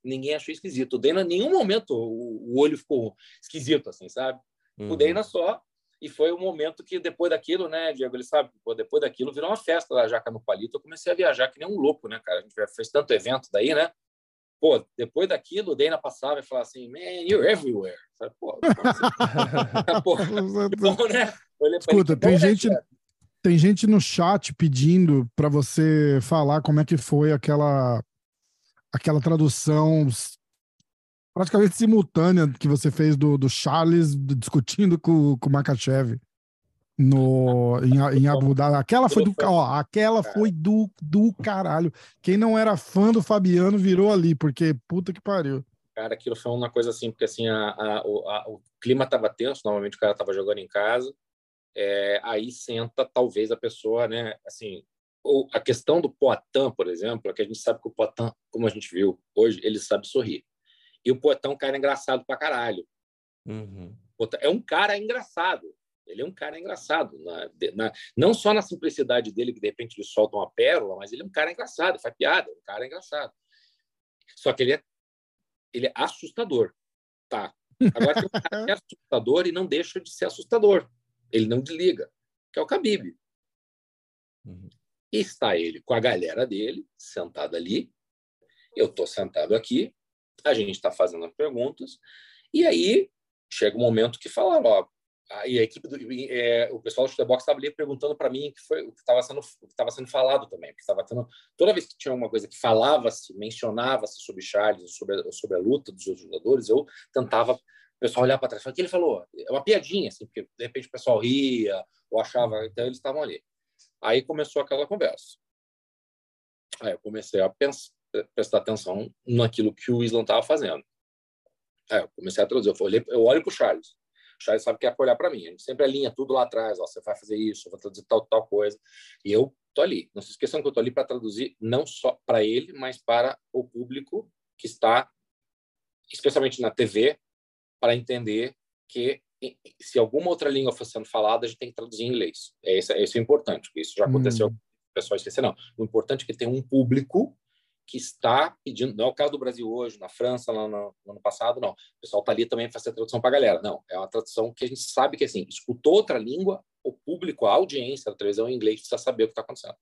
ninguém achou esquisito. O Dana, em nenhum momento o, olho ficou esquisito, assim, sabe? Uhum. O Dana só. E foi o um momento que, depois daquilo, né, Diego, ele sabe, pô, depois daquilo virou uma festa da Jaca no Palito. Eu comecei a viajar que nem um louco, né, cara? A gente fez tanto evento daí, né? Pô, depois daquilo, o Dana passava e falava assim, man, you're everywhere. Sabe? Pô, pô, bom, né? Escuta, tem gente, tem gente no chat pedindo para você falar como é que foi aquela aquela tradução praticamente simultânea que você fez do, do Charles discutindo com, com o Makachev no, em, em Abu Dhabi. Aquela foi do, ó, aquela foi do, do caralho. Quem não era fã do Fabiano virou ali, porque puta que pariu. Cara, aquilo foi uma coisa assim, porque assim, a, a, a o clima tava tenso, normalmente o cara tava jogando em casa, é, aí senta talvez a pessoa, né, assim, a questão do Poitin, por exemplo, é que a gente sabe que o Poitin, como a gente viu hoje, ele sabe sorrir. E o Poitin é um cara engraçado pra caralho. Uhum. É um cara engraçado. Ele é um cara engraçado. Na, na, não só na simplicidade dele, que de repente ele solta uma pérola, mas ele é um cara engraçado, faz piada, é um cara engraçado. Só que ele é, ele é assustador. Tá. Agora um é assustador e não deixa de ser assustador. Ele não desliga, que é o Khabib. Uhum. Está ele com a galera dele, sentado ali. Eu estou sentado aqui, a gente está fazendo as perguntas, e aí chega um momento que fala, ó, e a equipe do, é, o pessoal do Chutebox estava ali perguntando para mim que foi o que estava sendo estava sendo falado também porque estava tendo toda vez que tinha uma coisa que falava-se mencionava-se sobre Charles sobre sobre a luta dos outros jogadores eu tentava o pessoal olhar para trás o que ele falou? É uma piadinha assim porque de repente o pessoal ria ou achava então eles estavam ali Aí começou aquela conversa. Aí eu comecei a pensar, prestar atenção naquilo que o Islam estava fazendo. Aí eu comecei a traduzir. Eu, olhei, eu olho para o Charles. O Charles sabe que é olhar para mim. Gente sempre alinha tudo lá atrás. Ó, você vai fazer isso, eu vou traduzir tal, tal coisa. E eu tô ali. Não se esqueçam que eu tô ali para traduzir não só para ele, mas para o público que está, especialmente na TV, para entender que se alguma outra língua for sendo falada, a gente tem que traduzir em inglês. É isso, é, isso é importante, isso já aconteceu, hum. o pessoal esquecer, não. O importante é que tem um público que está pedindo, não é o caso do Brasil hoje, na França, lá no, no ano passado, não. O pessoal está ali também para fazer a tradução para a galera. Não, é uma tradução que a gente sabe que, assim, escutou outra língua, o público, a audiência da televisão em inglês precisa saber o que está acontecendo.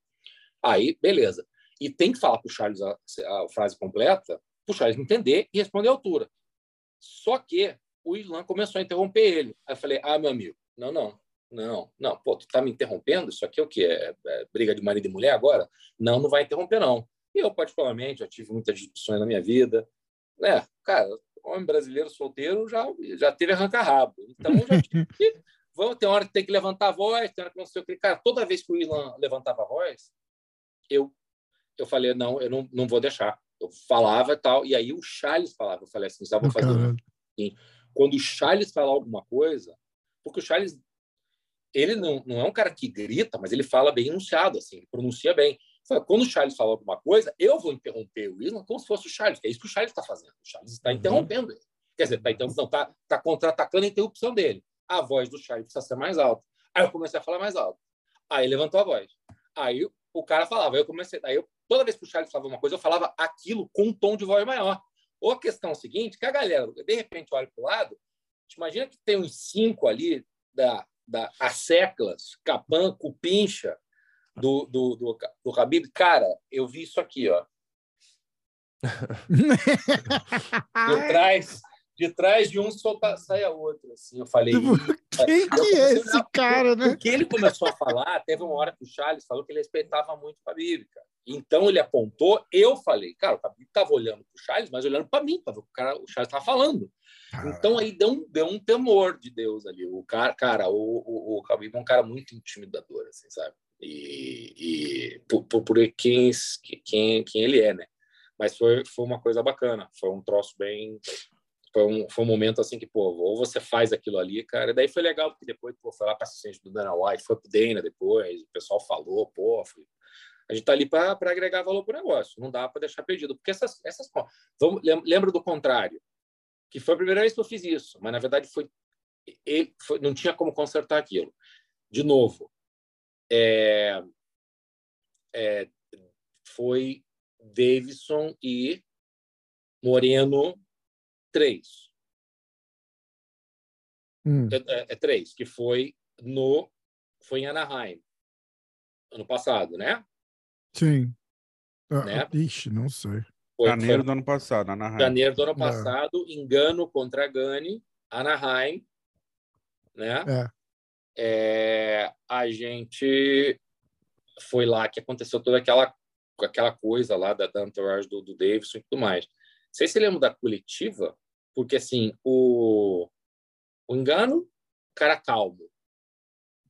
Aí, beleza. E tem que falar para o Charles a, a, frase completa, para o Charles entender e responder à altura. Só que o Ilan começou a interromper ele. Aí eu falei, ah, meu amigo, não, não, não, não, pô, tu tá me interrompendo? Isso aqui é o quê? É, é briga de marido e mulher agora? Não, não vai interromper, não. E eu, particularmente, já tive muitas discussões na minha vida. Né? Cara, homem brasileiro solteiro já, já teve arranca-rabo. Então, já tive que... Tem hora que tem que levantar a voz, tem hora que não sei o que. Cara, toda vez que o Ilan levantava a voz, eu, eu falei, não, eu não, não vou deixar. Eu falava e tal, e aí o Charles falava. Eu falei assim, estava fazendo assim, quando o Charles fala alguma coisa, porque o Charles ele não, não é um cara que grita, mas ele fala bem enunciado, assim, ele pronuncia bem. Quando o Charles fala alguma coisa, eu vou interromper o Islam como se fosse o Charles, que é isso que o Charles está fazendo. O Charles está uhum. interrompendo ele. Quer dizer, tá, então, não, tá, tá contra-atacando a interrupção dele. A voz do Charles precisa ser mais alta. Aí eu comecei a falar mais alto. Aí levantou a voz. Aí o cara falava. Eu comecei. Aí eu, toda vez que o Charles falava uma coisa, eu falava aquilo com um tom de voz maior. Ou a questão seguinte, que a galera, de repente, olha para o lado, imagina que tem uns cinco ali da, da Asseclas, Capan, Cupincha, do, do, do, do Habib. Cara, eu vi isso aqui, ó. de trás, de trás de um solta, sai a outra. Assim, eu falei. Quem que é esse cara, né? Porque ele começou a falar, teve uma hora que o Charles falou que ele respeitava muito a Bíblia, cara. Então ele apontou, eu falei, cara, o Khabib estava olhando para o Charles, mas olhando para mim, para ver o que o, cara, o Charles estava falando. Ah. Então aí deu um, deu um temor de Deus ali. O cara, cara, o, o, o Khabib é um cara muito intimidador, assim, sabe? E, e por, por, por quem, quem, quem ele é, né? Mas foi, foi uma coisa bacana, foi um troço bem. Foi um, foi um momento assim que, pô, ou você faz aquilo ali, cara. E daí foi legal, porque depois, pô, foi lá para assistente do Dana White, foi pro Dana depois, o pessoal falou, pô, foi, a gente está ali para agregar valor para o negócio. Não dá para deixar perdido. Porque essas. essas vamos, lembra do contrário. Que foi a primeira vez que eu fiz isso. Mas, na verdade, foi ele foi, não tinha como consertar aquilo. De novo, é, é, foi Davidson e Moreno três. Hum. É, é, três, que foi no foi em Anaheim ano passado, né? Sim. Ah, né? Ixi, não sei. Foi, janeiro foi... do ano passado, Anaheim. Janeiro do ano é. passado, é. engano contra Gani, Anaheim, né? É. é. a gente foi lá que aconteceu toda aquela aquela coisa lá da, da entourage do, do Davidson e tudo mais. Não sei se lembra da coletiva, porque assim, o, o engano, cara calmo.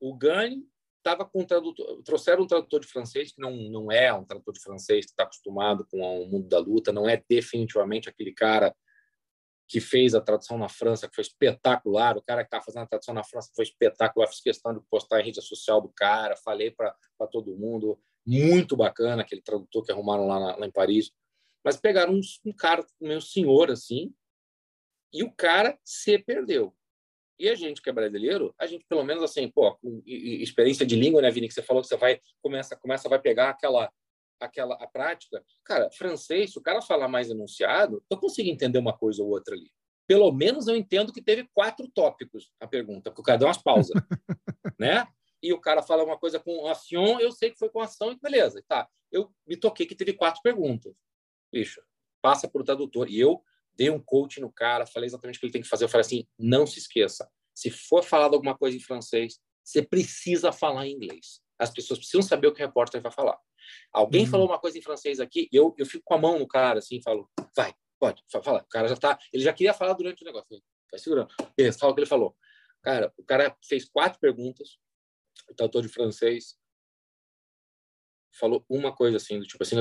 O Gani estava com um tradutor, trouxeram um tradutor de francês que não, não é um tradutor de francês que está acostumado com o mundo da luta, não é definitivamente aquele cara que fez a tradução na França, que foi espetacular, o cara que está fazendo a tradução na França foi espetacular, fiz questão de postar em rede social do cara, falei para todo mundo, muito bacana aquele tradutor que arrumaram lá, na, lá em Paris, mas pegaram um, um cara, meio senhor assim, e o cara se perdeu. E a gente que é brasileiro, a gente pelo menos assim, pô, com experiência de língua, né, Vini, que você falou que você vai começa começa vai pegar aquela aquela a prática. Cara, francês, se o cara falar mais enunciado, eu consigo entender uma coisa ou outra ali. Pelo menos eu entendo que teve quatro tópicos a pergunta, porque o cara deu umas pausas, né? E o cara fala uma coisa com ação, eu sei que foi com ação e beleza, tá. Eu me toquei que teve quatro perguntas. Bicho, passa por tradutor. E eu dei um coach no cara, falei exatamente o que ele tem que fazer. Eu falei assim: não se esqueça, se for falado alguma coisa em francês, você precisa falar em inglês. As pessoas precisam saber o que o repórter vai falar. Alguém uhum. falou uma coisa em francês aqui, eu, eu fico com a mão no cara, assim, falo, vai, pode, fala. O cara já tá, ele já queria falar durante o negócio. Vai segurando. Beleza, fala o que ele falou. Cara, o cara fez quatro perguntas, o tradutor de francês, falou uma coisa assim, do tipo assim,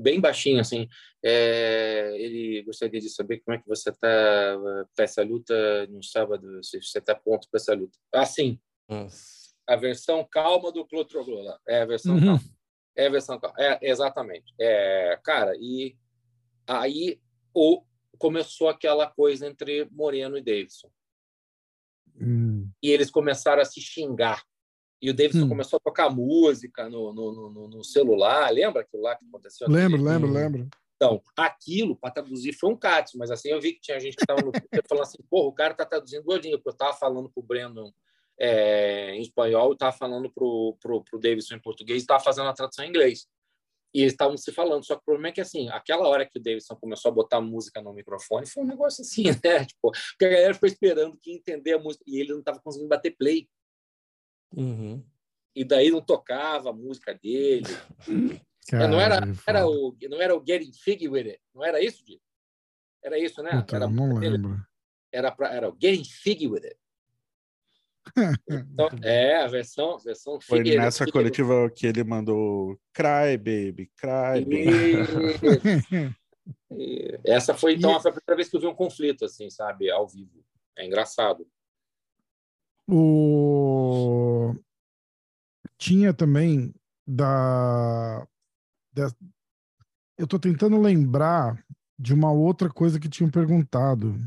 bem baixinho assim, é, ele gostaria de saber como é que você está para essa luta no sábado, se você está pronto para essa luta. Assim, Nossa. a versão calma do Clotroglou lá, é a versão uhum. calma. É a versão calma, é, exatamente. É, cara, e aí o, começou aquela coisa entre Moreno e Davidson. Hum. E eles começaram a se xingar e o Davidson hum. começou a tocar música no, no, no, no celular. Lembra aquilo lá que aconteceu? Lembro, lembro, lembro. Então, aquilo, para traduzir, foi um cat, mas assim, eu vi que tinha gente que estava no falando assim, porra, o cara tá traduzindo godinho, porque eu estava falando pro Brandon é, em espanhol, eu estava falando pro, pro, pro Davidson em português, estava fazendo a tradução em inglês. E eles estavam se falando, só que o problema é que, assim, aquela hora que o Davidson começou a botar música no microfone, foi um negócio assim, né? Tipo, porque a galera foi esperando que entender a música, e ele não estava conseguindo bater play. Uhum. E daí não tocava a música dele. é, não era, era o, não era o Getting Figgy with It. Não era isso? Era isso, né? Puta, era, não lembro. Era, pra, era o Getting Figgy with It. então, é, a versão, a versão Foi nessa coletiva que ele mandou Cry, baby, cry, baby. Essa foi, então, a primeira vez que eu vi um conflito, assim, sabe, ao vivo. É engraçado. O... Tinha também da... da... Eu estou tentando lembrar de uma outra coisa que tinham perguntado.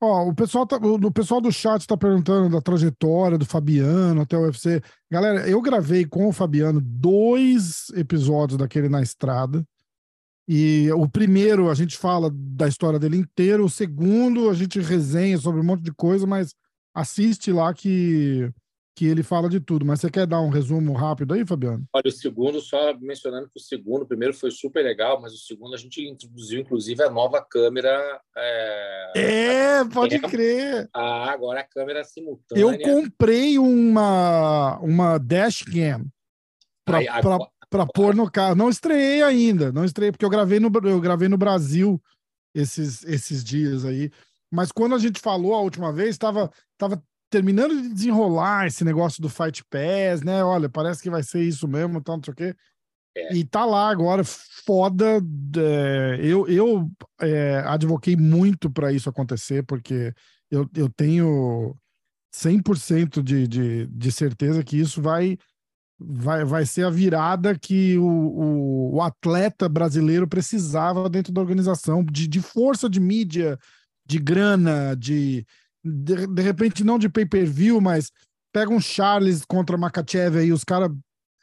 Ó, o pessoal, tá, o pessoal do chat está perguntando da trajetória do Fabiano até o UFC. Galera, eu gravei com o Fabiano dois episódios daquele na estrada. E o primeiro a gente fala da história dele inteiro, o segundo a gente resenha sobre um monte de coisa, mas assiste lá que, que ele fala de tudo. Mas você quer dar um resumo rápido aí, Fabiano? Olha, o segundo, só mencionando que o segundo, o primeiro foi super legal, mas o segundo a gente introduziu, inclusive, a nova câmera. É, é pode crer. Ah, agora a câmera simultânea. Eu comprei uma, uma dashcam para pôr no carro. Não estreiei ainda, não estreiei, porque eu gravei no, eu gravei no Brasil esses, esses dias aí. Mas quando a gente falou a última vez, estava tava terminando de desenrolar esse negócio do Fight Pass, né? Olha, parece que vai ser isso mesmo, tal, não sei o quê. É. E tá lá agora, foda. É, eu eu é, advoquei muito para isso acontecer, porque eu, eu tenho 100% de, de, de certeza que isso vai, vai, vai ser a virada que o, o, o atleta brasileiro precisava dentro da organização, de, de força de mídia, de grana, de, de, de repente não de pay-per-view, mas pega um Charles contra Makachev aí, os caras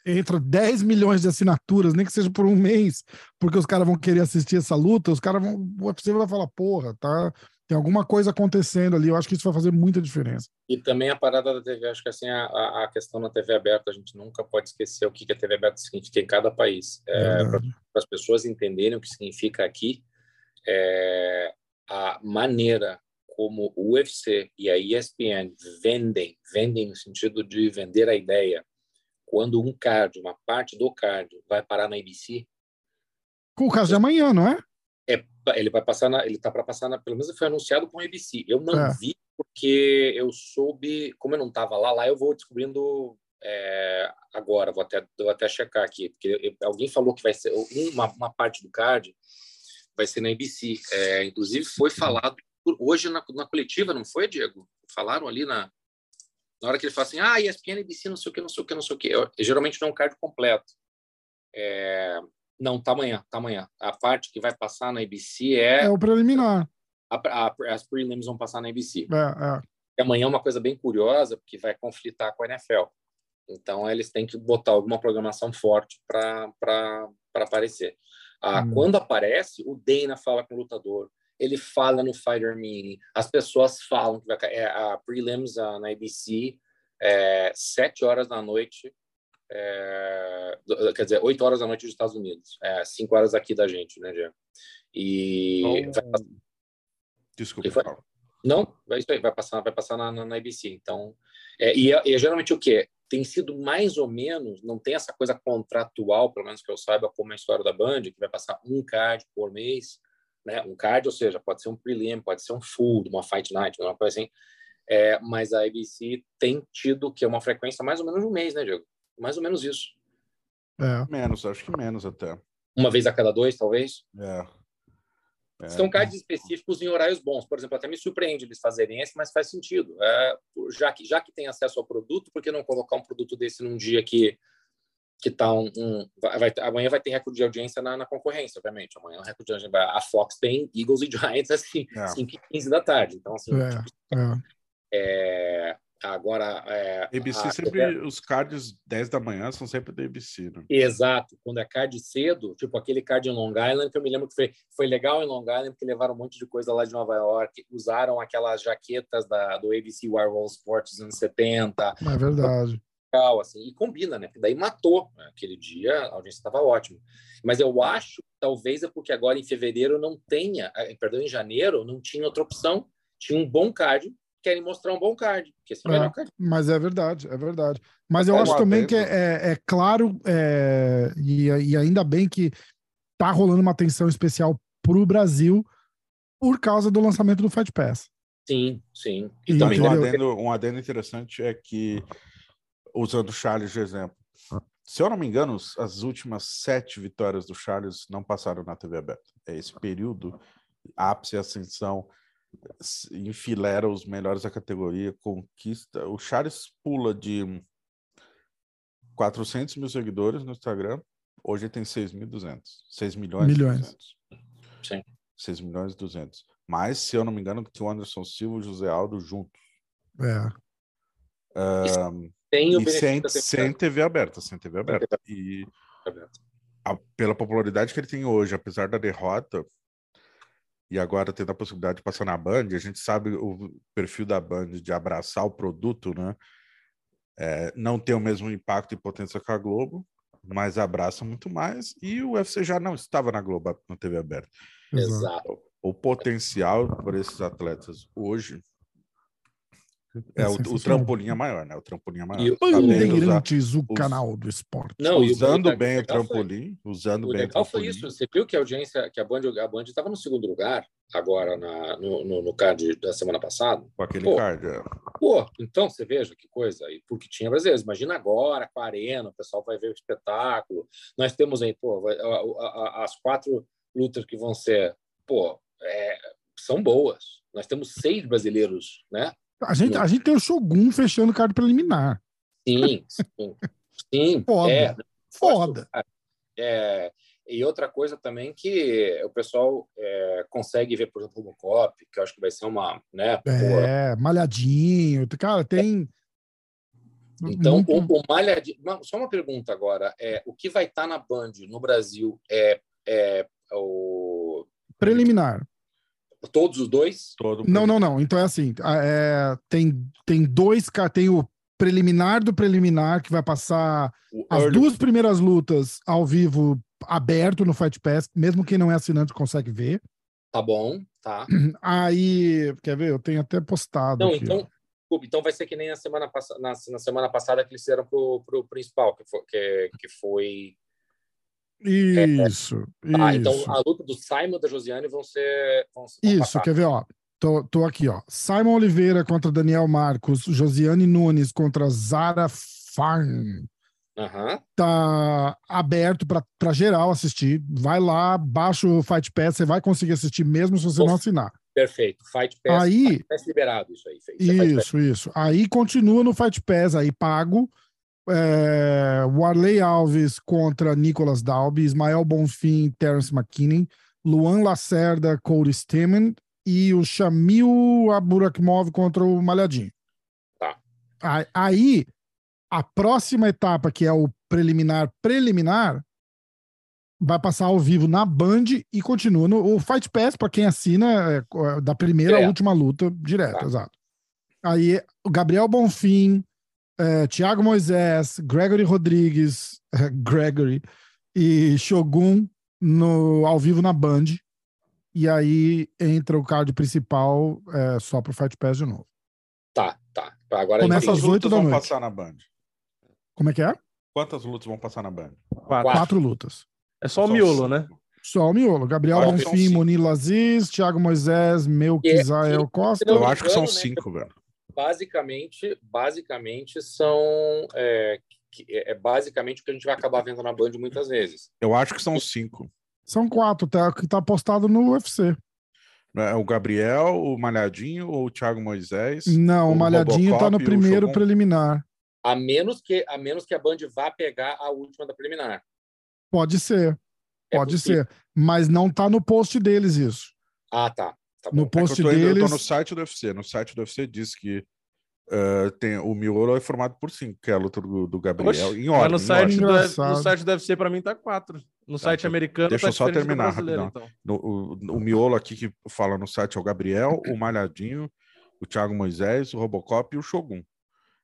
entra 10 milhões de assinaturas, nem que seja por um mês, porque os caras vão querer assistir essa luta, os caras vão, o UFC vai falar, porra, tá, tem alguma coisa acontecendo ali, eu acho que isso vai fazer muita diferença. E também a parada da TV, acho que assim, a, a questão na TV aberta, a gente nunca pode esquecer o que a TV aberta significa em cada país. É, Para as pessoas entenderem o que significa aqui, é, a maneira como o UFC e a ESPN vendem, vendem no sentido de vender a ideia, quando um card, uma parte do card, vai parar na ABC. Com o caso de amanhã, não é? É, ele vai passar na, ele tá para passar na, pelo menos foi anunciado com a ABC. Eu não é. vi porque eu soube, como eu não estava lá, lá eu vou descobrindo é, agora, vou até, vou até checar aqui, porque alguém falou que vai ser uma, uma parte do card vai ser na ABC. É, inclusive foi falado hoje na, na coletiva, não foi, Diego? Falaram ali na, na hora que ele fala assim, ah, ESPN, ABC, não sei o que, não sei o que, não sei o que. Eu, geralmente não é um card completo. É... Não, tá amanhã, tá amanhã. A parte que vai passar na ABC é... É o preliminar. A, a, as prelims vão passar na ABC. É, é. E amanhã é uma coisa bem curiosa, porque vai conflitar com a NFL. Então, eles têm que botar alguma programação forte para aparecer. Ah, hum. Quando aparece, o Dana fala com o lutador, ele fala no Fighter Mini, as pessoas falam que vai é, a prelims a, na ABC é, sete horas da noite, é, quer dizer, oito horas da noite dos Estados Unidos, é, cinco horas aqui da gente, né, Diego? E oh. vai, desculpa. Vai, não, vai isso aí, vai passar, vai passar na, na, na ABC. Então, é, e, é, e é geralmente o quê? Tem sido mais ou menos, não tem essa coisa contratual, pelo menos que eu saiba, como a história da Band, que vai passar um card por mês né? Um card, ou seja, pode ser um prelim, pode ser um full, uma fight night, uma coisa assim. É, mas a ABC tem tido que é uma frequência mais ou menos um mês, né, Diego? Mais ou menos isso. É. Menos, acho que menos até. Uma vez a cada dois, talvez? É. é. São cards específicos em horários bons. Por exemplo, até me surpreende eles fazerem esse, mas faz sentido. É, já, que, já que tem acesso ao produto, por que não colocar um produto desse num dia que que tá um, um vai, amanhã vai ter recorde de audiência na, na, concorrência, obviamente. Amanhã o recorde de audiência, a Fox tem Eagles e Giants assim, é. 5 e 15 da tarde. Então, assim, é, tipo, é. É agora. É, ABC a, sempre, a, os cards 10 da manhã são sempre da ABC, né? Exato. Quando é card cedo, tipo aquele card em Long Island, que eu me lembro que foi, foi legal em Long Island, porque levaram um monte de coisa lá de Nova York, usaram aquelas jaquetas da, do ABC Wirewall Sports nos anos 70. É verdade legal, assim, e combina, né? Porque daí matou. Né? Aquele dia a audiência estava ótima. Mas eu acho, talvez é porque agora em fevereiro não tenha, eh, perdão, em janeiro não tinha outra opção. Tinha um bom card, querem mostrar um bom card. Que esse é, é card. Mas é verdade, é verdade. Mas eu é acho também que é, é, claro, é, e, e ainda bem que tá rolando uma atenção especial para o Brasil por causa do lançamento do Fight Pass. Sim, sim. E, e também um adendo, um adendo interessante é que usando o Charles de exemplo. Se eu não me engano, as últimas sete vitórias do Charles não passaram na TV aberta. É esse período, ápice e ascensão, enfilera os melhores da categoria, conquista. O Charles pula de 400 mil seguidores no Instagram, hoje tem 6.200. 6 milhões. Milhões. Sim. 6 milhões e 200. Mas, se eu não me engano, que o Anderson Silva e o José Aldo juntos. É. Um, tem o e sem, sem TV aberta, sem TV aberta. E a, pela popularidade que ele tem hoje, apesar da derrota, e agora tendo a possibilidade de passar na Band, a gente sabe o perfil da Band de abraçar o produto, né? É, não tem o mesmo impacto e potência que a Globo, mas abraça muito mais. E o UFC já não estava na Globo, na TV aberta. Exato. O, o potencial para esses atletas hoje é, o, o, trampolim é maior, né? O trampolim é maior. E, Bandeirantes, o canal do esporte. Não, usando o bem o trampolim, foi, usando o bem legal o foi isso. Você viu que a audiência, que a Band, a Band estava no segundo lugar agora na, no, no, no, card da semana passada. Com aquele pô, card, é. Pô, então você veja que coisa. E porque tinha brasileiros. Imagina agora, com a arena, o pessoal vai ver o espetáculo. Nós temos aí, pô, a, a, a, as quatro lutas que vão ser, pô, é, são boas. Nós temos seis brasileiros, né? A gente, a gente tem o Shogun fechando o card preliminar. Sim, sim. sim Foda. É, Foda. É, e outra coisa também que o pessoal é, consegue ver, por exemplo, o Cop, que eu acho que vai ser uma, né? É, malhadinho. Cara, tem. Então, Muito... o, o malhadinho. Só uma pergunta agora. É, o que vai estar tá na Band no Brasil é, é o. Preliminar. Todos os dois? Todo não, não, não. Então é assim: é, tem, tem dois. Tem o preliminar do preliminar, que vai passar o as early... duas primeiras lutas ao vivo aberto no Fight Pass, mesmo quem não é assinante consegue ver. Tá bom, tá. Aí, quer ver? Eu tenho até postado. Não, aqui, então, então vai ser que nem na semana, pass... na, na semana passada que eles fizeram pro, pro principal, que foi. Que, que foi... Isso, é, tá, isso. Então a luta do Simon e da Josiane vão ser. Vão, vão isso, passar. quer ver, ó. Tô, tô aqui, ó. Simon Oliveira contra Daniel Marcos, Josiane Nunes contra Zara Farn. Uhum. Tá aberto para geral assistir. Vai lá, baixa o Fight Pass, você vai conseguir assistir mesmo se você não assinar. Perfeito. Fight Pass, aí, Fight Pass liberado, isso aí. Isso, isso, é isso. Aí continua no Fight Pass, aí pago. É, Warley Alves contra Nicolas Dalby, Ismael Bonfim, Terence McKinney, Luan Lacerda, Cody Stemmen e o Shamil Aburakmov contra o Malhadinho. Tá. Aí, a próxima etapa, que é o preliminar preliminar, vai passar ao vivo na Band e continua no o Fight Pass para quem assina é, é, da primeira à última luta direto, tá. exato. Aí o Gabriel Bonfim, é, Thiago Moisés, Gregory Rodrigues, Gregory e Shogun no ao vivo na Band. E aí entra o card principal é, só pro Fight Pass de novo. Tá, tá. Agora Começa às 8 da noite. vão passar na Band? Como é que é? Quantas lutas vão passar na Band? Quatro, Quatro lutas. É só, só o miolo, né? Só o miolo. Gabriel Bonfim, Monilo Aziz, Thiago Moisés, Melquisael Costa. Eu acho que são né, cinco, velho. Basicamente, basicamente são. É, é basicamente o que a gente vai acabar vendo na Band muitas vezes. Eu acho que são cinco. São quatro, tá, que tá postado no UFC. É o Gabriel, o Malhadinho ou o Thiago Moisés? Não, o, o Malhadinho Robocop tá no primeiro preliminar. A menos que a menos que a Band vá pegar a última da preliminar. Pode ser. É pode ser. Mas não tá no post deles isso. Ah, tá. Tá no post é eu tô, deles. Eu tô no site do UFC. No site do UFC diz que Uh, tem, o miolo é formado por cinco, que é a luta do, do Gabriel. Oxe, em ordem, no, site deve, no site deve ser, para mim, tá quatro. No tá, site americano. Deixa tá eu só terminar Então. No, o, o miolo aqui que fala no site é o Gabriel, o Malhadinho, o Thiago Moisés, o Robocop e o Shogun.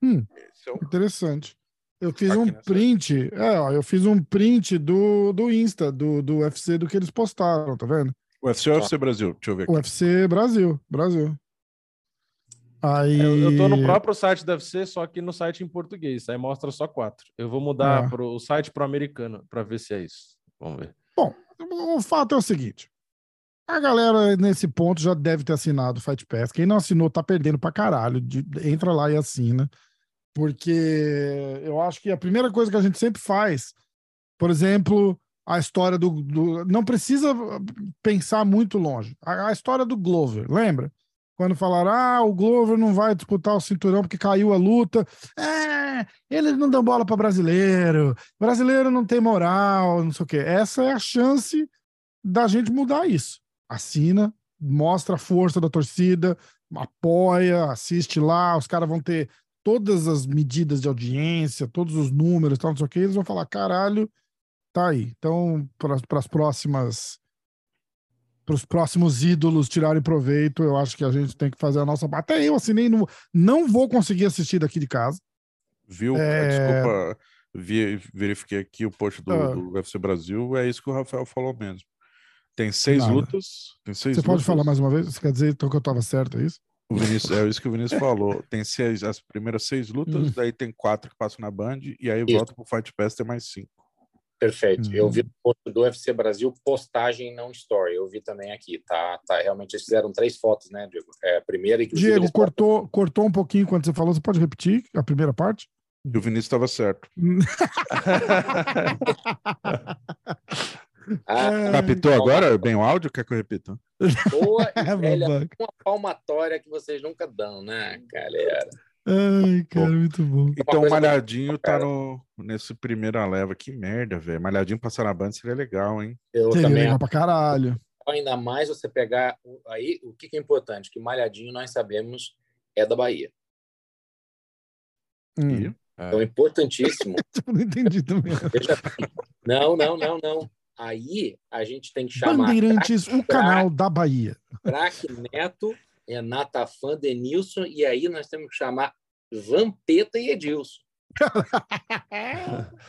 Hum, é o... Interessante. Eu fiz aqui um print, é, ó, eu fiz um print do, do Insta, do, do UFC, do que eles postaram, tá vendo? UFC ou UFC Brasil? Deixa eu ver aqui. UFC Brasil, Brasil. Aí... Eu, eu tô no próprio site do UFC, só que no site em português. Aí mostra só quatro. Eu vou mudar é. pro, o site pro americano para ver se é isso. Vamos ver. Bom, o fato é o seguinte. A galera nesse ponto já deve ter assinado o Fight Pass. Quem não assinou tá perdendo pra caralho. De, entra lá e assina. Porque eu acho que a primeira coisa que a gente sempre faz, por exemplo, a história do. do não precisa pensar muito longe. A, a história do Glover, lembra? quando falaram, ah, o Glover não vai disputar o cinturão porque caiu a luta. É, eles não dão bola para brasileiro, brasileiro não tem moral, não sei o quê. Essa é a chance da gente mudar isso. Assina, mostra a força da torcida, apoia, assiste lá, os caras vão ter todas as medidas de audiência, todos os números, tal, não sei o quê, eles vão falar, caralho, tá aí. Então, para as próximas para os próximos ídolos tirarem proveito, eu acho que a gente tem que fazer a nossa. Até eu assinei, não, não vou conseguir assistir daqui de casa. Viu? É... Desculpa, vi, verifiquei aqui o post do, ah. do, UFC Brasil, é isso que o Rafael falou mesmo. Tem seis Nada. lutas. Tem seis Você lutas. pode falar mais uma vez? Você quer dizer então que eu estava certo, é isso? O Vinícius, é isso que o Vinícius falou. Tem seis, as primeiras seis lutas, hum. daí tem quatro que passam na Band, e aí volta pro Fight Pass, tem mais cinco. Perfeito. Uhum. Eu vi o do UFC Brasil postagem não story. Eu vi também aqui, tá? tá realmente eles fizeram três fotos, né, Diego? É, a primeira e Diego cortou, cortou um pouquinho quando você falou. Você pode repetir a primeira parte? E o Vinícius estava certo. ah, Capitou agora bem o áudio? Quer que eu repita? Boa e velha, uma palmatória que vocês nunca dão, né, galera? Ai, cara, muito bom. Então o Malhadinho tá no, nesse primeira leva. Que merda, velho. Malhadinho passar na banda seria legal, hein? Eu seria também legal pra caralho. Ainda mais você pegar. Aí, o que, que é importante? Que Malhadinho nós sabemos é da Bahia. Hum. Então, é importantíssimo. Tipo, não entendi também. Não, não, não, não. Aí a gente tem que chamar. Bandeirantes, o canal da Bahia. Craque Neto Renata Fã, Denilson, e aí nós temos que chamar Vampeta e Edilson.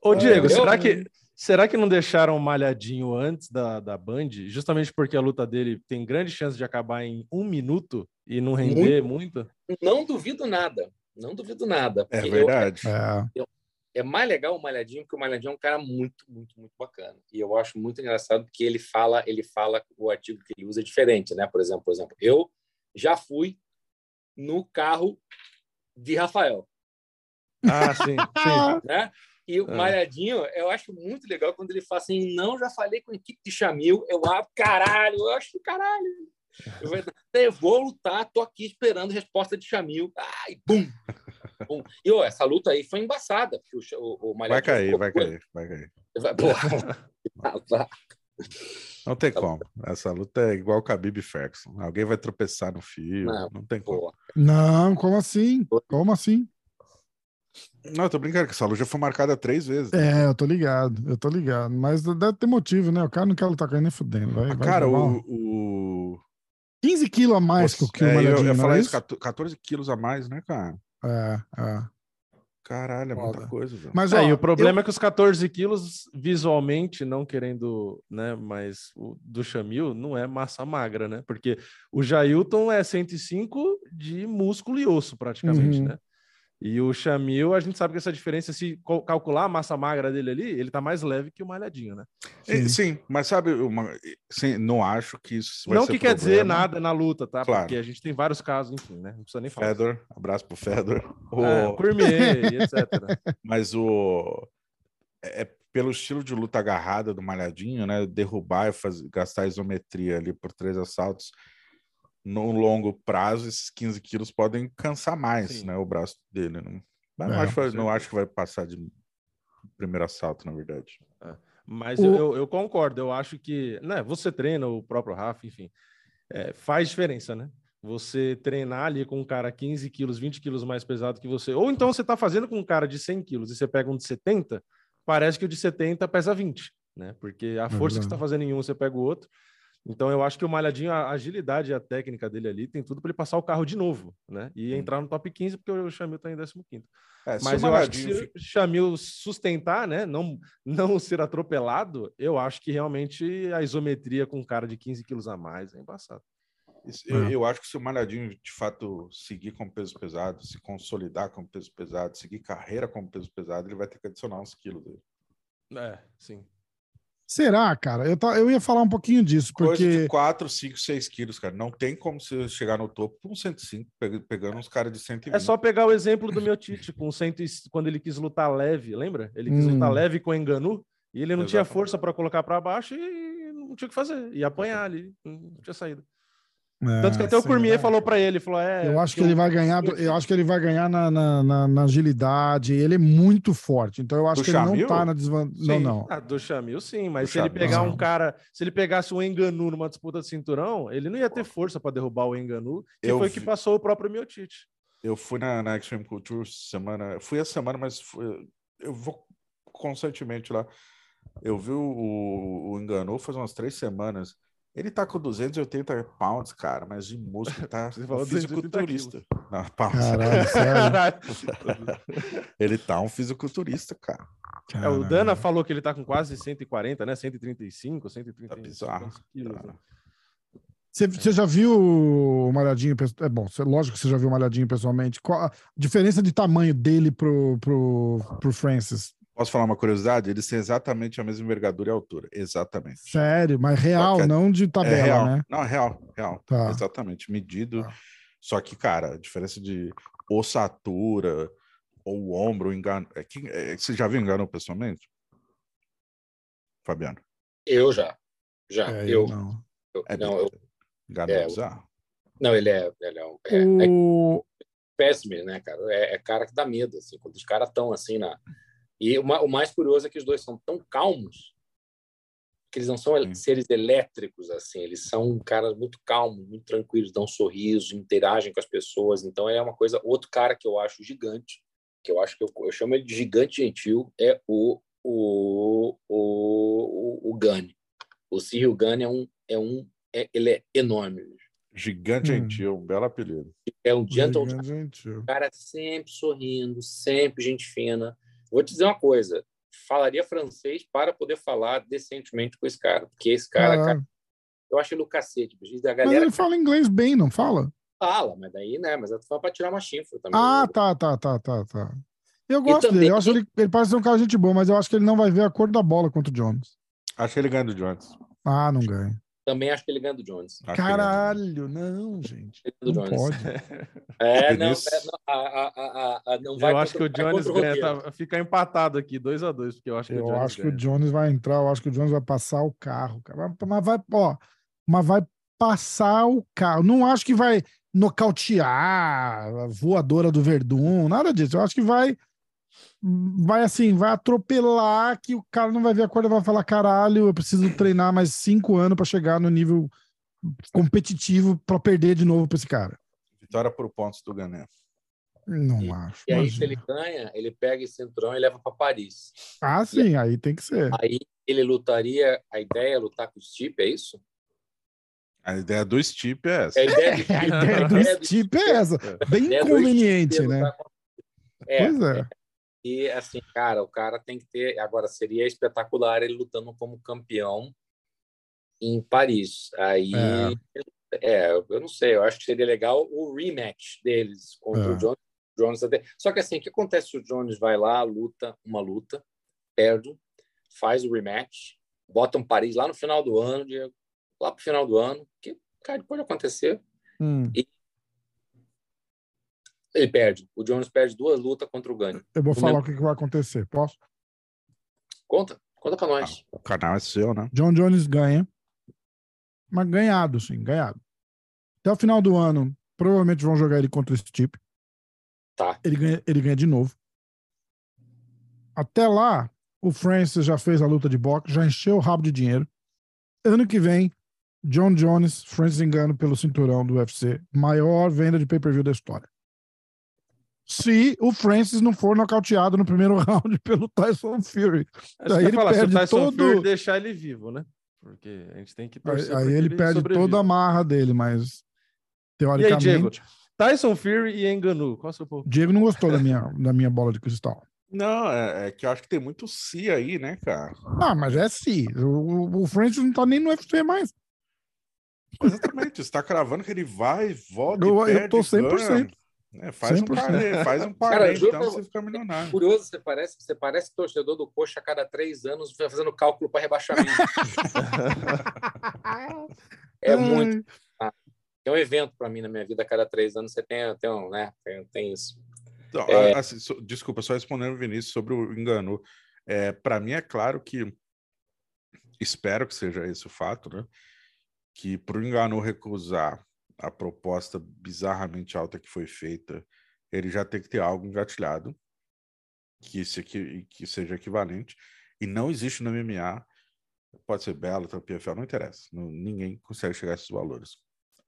Ô, Diego, será que, será que não deixaram malhadinho antes da, da Band, justamente porque a luta dele tem grande chance de acabar em um minuto e não render muito? muito? Não duvido nada, não duvido nada. É verdade. Eu, é. Eu, é mais legal o Malhadinho, porque o Malhadinho é um cara muito, muito, muito bacana. E eu acho muito engraçado porque ele fala, ele fala o artigo que ele usa é diferente, né? Por exemplo, por exemplo, eu já fui no carro de Rafael. Ah, sim, sim. né? E o é. Malhadinho, eu acho muito legal quando ele fala assim: não, já falei com a equipe de Chamil, eu ah, caralho, eu acho caralho. Eu vou, eu vou lutar, tô aqui esperando resposta de Chamil. Ai, bum! bum. E ó, essa luta aí foi embaçada. Porque o, o, o vai cair, vai cair, vai cair. Vai, porra. Não tem como. Essa luta é igual o Khabib e Ferguson. Alguém vai tropeçar no fio. Não, não tem como. Não, como assim? Como assim? Não, eu tô brincando que essa luta já foi marcada três vezes. É, eu tô ligado, eu tô ligado. Mas deve ter motivo, né? O cara não quer lutar com ele nem fudendo. Vai, ah, vai cara, o, o. 15 quilos a mais Você, que o Malhadinho, Eu ia falar é isso, 14 quilos a mais, né, cara? É, é. Caralho, é Foda. muita coisa. Velho. Mas ó, o problema eu... é que os 14 quilos, visualmente, não querendo, né? Mas o do Chamil não é massa magra, né? Porque o Jailton é 105 de músculo e osso, praticamente, uhum. né? E o Chamil, a gente sabe que essa diferença, se calcular a massa magra dele ali, ele tá mais leve que o malhadinho, né? Sim, sim mas sabe, uma, sim, não acho que isso vai Não que problema. quer dizer nada na luta, tá? Claro. Porque a gente tem vários casos, enfim, né? Não precisa nem falar. Fedor, abraço pro Fedor. O... É, Cormier, etc. Mas o... É, é pelo estilo de luta agarrada do malhadinho, né? Derrubar e fazer, gastar isometria ali por três assaltos no longo prazo, esses 15 quilos podem cansar mais, né? O braço dele. Né? Mas é, não, acho, não acho que vai passar de primeiro assalto, na verdade. É. Mas o... eu, eu, concordo, eu acho que, né, você treina o próprio Rafa, enfim, é, faz diferença, né? Você treinar ali com um cara 15 quilos, 20 quilos mais pesado que você, ou então você tá fazendo com um cara de 100 quilos e você pega um de 70, parece que o de 70 pesa 20, né? Porque a força que você tá fazendo em um, você pega o outro. Então eu acho que o Malhadinho, a agilidade e a técnica dele ali tem tudo para ele passar o carro de novo, né? E entrar no top 15, porque o Chamil está em 15. É, Mas eu acho que se o Chamil sustentar, né? Não, não ser atropelado, eu acho que realmente a isometria com um cara de 15 quilos a mais é embaçado. Eu, é. eu, acho que se o Malhadinho de fato seguir com peso pesado, se consolidar com peso pesado, seguir carreira com peso pesado, ele vai ter que adicionar uns quilos dele. É, sim. Será, cara? Eu, tá, eu ia falar um pouquinho disso, porque... Coisa de 4, 5, 6 quilos, cara. Não tem como você chegar no topo com 105, pegando uns caras de 120. É só pegar o exemplo do meu Tite, com 100, quando ele quis lutar leve, lembra? Ele quis hum. lutar leve com o Enganu, e ele não Exatamente. tinha força para colocar para baixo e não tinha o que fazer. Ia apanhar ali, não tinha saída. É, Tanto que até o Cormier falou para ele, falou, é, eu acho que ele vai ganhar, eu acho que ele vai ganhar na, na, na, na agilidade. Ele é muito forte, então eu acho do que Chamil? ele não tá na desvantagem. Não, não. Ah, do Chamil, sim, mas do se Chamil. ele pegar um cara, se ele pegasse o Enganu numa disputa de cinturão, ele não ia ter força para derrubar o Enganu, que eu foi vi... que passou o próprio Miotite. Eu fui na, na Extreme Culture semana, fui a semana, mas fui, eu vou constantemente lá. Eu vi o, o Enganu faz umas três semanas. Ele tá com 280 pounds, cara, mas de músculo tá um fisiculturista. Não, pounds. Caralho, ele tá um fisiculturista, cara. É, o Dana falou que ele tá com quase 140, né? 135, 135 tá bizarro, quilos. Né? Você, você, já viu o Malhadinho? É bom, você, lógico que você já viu o Malhadinho pessoalmente. Qual a diferença de tamanho dele pro, pro, pro Francis? Posso falar uma curiosidade? Eles têm exatamente a mesma envergadura e altura. Exatamente. Sério, mas real, que, não de tabela, é real. né? Não, real, real. Tá. Exatamente, medido. Tá. Só que, cara, a diferença de ossatura ou ombro, engano. É que, é, você já viu engano pessoalmente? Fabiano? Eu já. Já. É, eu, não. Eu, é, não, eu, engano é, bizarro. Não, ele é. Ele é, é, é o... espécime, né, cara? É, é, cara que dá medo, assim, quando os caras estão assim na. E o, o mais curioso é que os dois são tão calmos que eles não são Sim. seres elétricos assim, eles são caras muito calmos, muito tranquilos, dão um sorriso, interagem com as pessoas. Então é uma coisa. Outro cara que eu acho gigante, que eu acho que eu, eu chamo ele de gigante gentil, é o o o, o, o Gani. O Cyril Gani é um é um é, ele é enorme. Gigante hum. gentil, um belo apelido. É um gentleman. Cara sempre sorrindo, sempre gente fina. Vou te dizer uma coisa, falaria francês para poder falar decentemente com esse cara. Porque esse cara, ah. cara eu acho ele o cacete. A galera... Mas ele fala inglês bem, não fala? Fala, mas daí, né? Mas é só para tirar uma chifra também. Ah, tá, tá, tá, tá, tá. Eu gosto também... dele. Eu acho ele, ele parece ser um cara de gente boa, mas eu acho que ele não vai ver a cor da bola contra o Jones. Acho que ele ganha do Jones. Ah, não ganha. Também acho que ele ganha do Jones. Caralho, não, gente. Não Jones. pode. É, não, é, não, a, a, a, não vai Eu acho que o Jones ganha, tá, fica empatado aqui, 2 a 2 porque eu acho que eu o Jones acho ganha. que o Jones vai entrar, eu acho que o Jones vai passar o carro, cara. Mas vai, ó, mas vai passar o carro. Não acho que vai nocautear a voadora do Verdun, nada disso. Eu acho que vai vai assim, vai atropelar que o cara não vai ver a corda vai falar caralho, eu preciso treinar mais cinco anos para chegar no nível competitivo para perder de novo para esse cara. Vitória por pontos do Gané. Não e, acho. E aí, imagina. se ele ganha, ele pega esse cinturão e leva para Paris. Ah, sim, e aí tem que ser. Aí ele lutaria, a ideia é lutar com o Stipe, é isso? A ideia do Stipe é essa. A ideia do, a ideia do Stipe é essa. Bem inconveniente, né? É, pois é. E assim, cara, o cara tem que ter. Agora, seria espetacular ele lutando como campeão em Paris. Aí, é. é eu não sei, eu acho que seria legal o rematch deles contra é. o Jones. Jones até... Só que assim, o que acontece se o Jones vai lá, luta uma luta, perde, faz o rematch, bota um Paris lá no final do ano, lá pro final do ano, que, cara, pode acontecer. Hum. E ele perde. O Jones perde duas lutas contra o Gane. Eu vou o falar mesmo... o que, vai acontecer. Posso? Conta. Conta pra nós. Ah, o canal é seu, né? John Jones ganha. Mas ganhado, sim. Ganhado. Até o final do ano, provavelmente vão jogar ele contra esse tipo. Tá. Ele ganha, ele ganha de novo. Até lá, o Francis já fez a luta de boxe, já encheu o rabo de dinheiro. Ano que vem, John Jones, Francis Engano pelo cinturão do UFC. Maior venda de pay-per-view da história se o Francis não for nocauteado no primeiro round pelo Tyson Fury. Daí ele falar, perde se o Tyson todo... Fury deixar ele vivo, né? Porque a gente tem que torcer Aí, aí ele, ele perde sobrevive. toda a marra dele, mas teoricamente... E aí, Diego? Tyson Fury e Enganu, qual é o seu ponto? Diego não gostou da minha, da minha bola de cristal. Não, é, é, que eu acho que tem muito si aí, né, cara? Ah, mas é si. O, o Francis não tá nem no UFC mais. Exatamente, você tá cravando que ele vai, volta eu, e perde, eu tô 100%. Ganha. É, faz, um parê, faz um parê, então você fica milionário. Curioso, você parece, você parece torcedor do Coxa a cada três anos fazendo cálculo para rebaixamento. é muito. É um evento para mim na minha vida, a cada três anos você tem, tem, um, né, tem, tem isso. Então, é... assim, so, desculpa, só respondendo o Vinícius sobre o engano. É, para mim é claro que espero que seja esse o fato, né? Que para o engano recusar a proposta bizarramente alta que foi feita, ele já tem que ter algo engatilhado que, se, que, que seja equivalente. E não existe no MMA, pode ser Bela, PFL, não interessa. Não, ninguém consegue chegar a esses valores.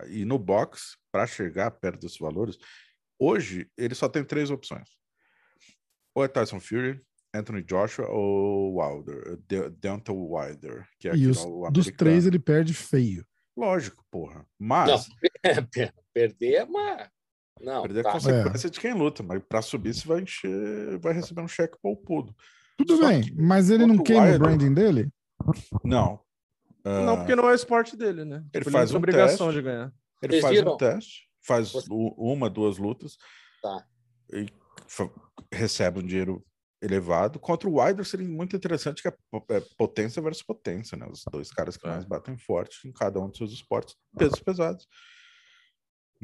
E no box, para chegar perto desses valores, hoje ele só tem três opções. Ou é Tyson Fury, Anthony Joshua ou Wilder, De Wilder, que é e os, dos três ele perde feio. Lógico, porra. Mas. Não, perder é uma. Não, perder é tá. é consequência é. de quem luta, mas para subir você vai encher, vai receber um cheque poupudo. Tudo Só bem, mas ele não queima o branding dele? Não. Uh... Não, porque não é o esporte dele, né? Ele tipo, faz ele um obrigação teste, de ganhar. Ele Vocês faz viram? um teste, faz Você... uma, duas lutas. Tá. E recebe um dinheiro elevado. Contra o Wilder seria muito interessante que é, é potência versus potência, né? Os dois caras que é. mais batem forte em cada um dos seus esportes, pesos pesados.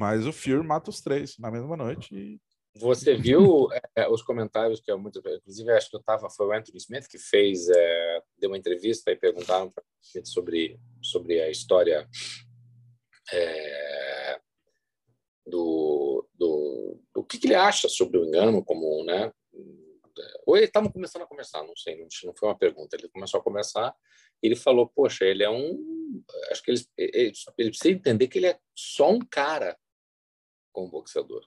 Mas o Fury mata os três na mesma noite e... Você viu é, os comentários que é muito, inclusive acho que eu tava foi o Anthony Smith que fez é, deu uma entrevista e perguntaram para sobre sobre a história é, do, do, do que, que ele acha sobre o engano como, né? Ou ele estava começando a conversar, não sei, não foi uma pergunta. Ele começou a conversar e ele falou: Poxa, ele é um. Acho que ele, ele, ele precisa entender que ele é só um cara como boxeador.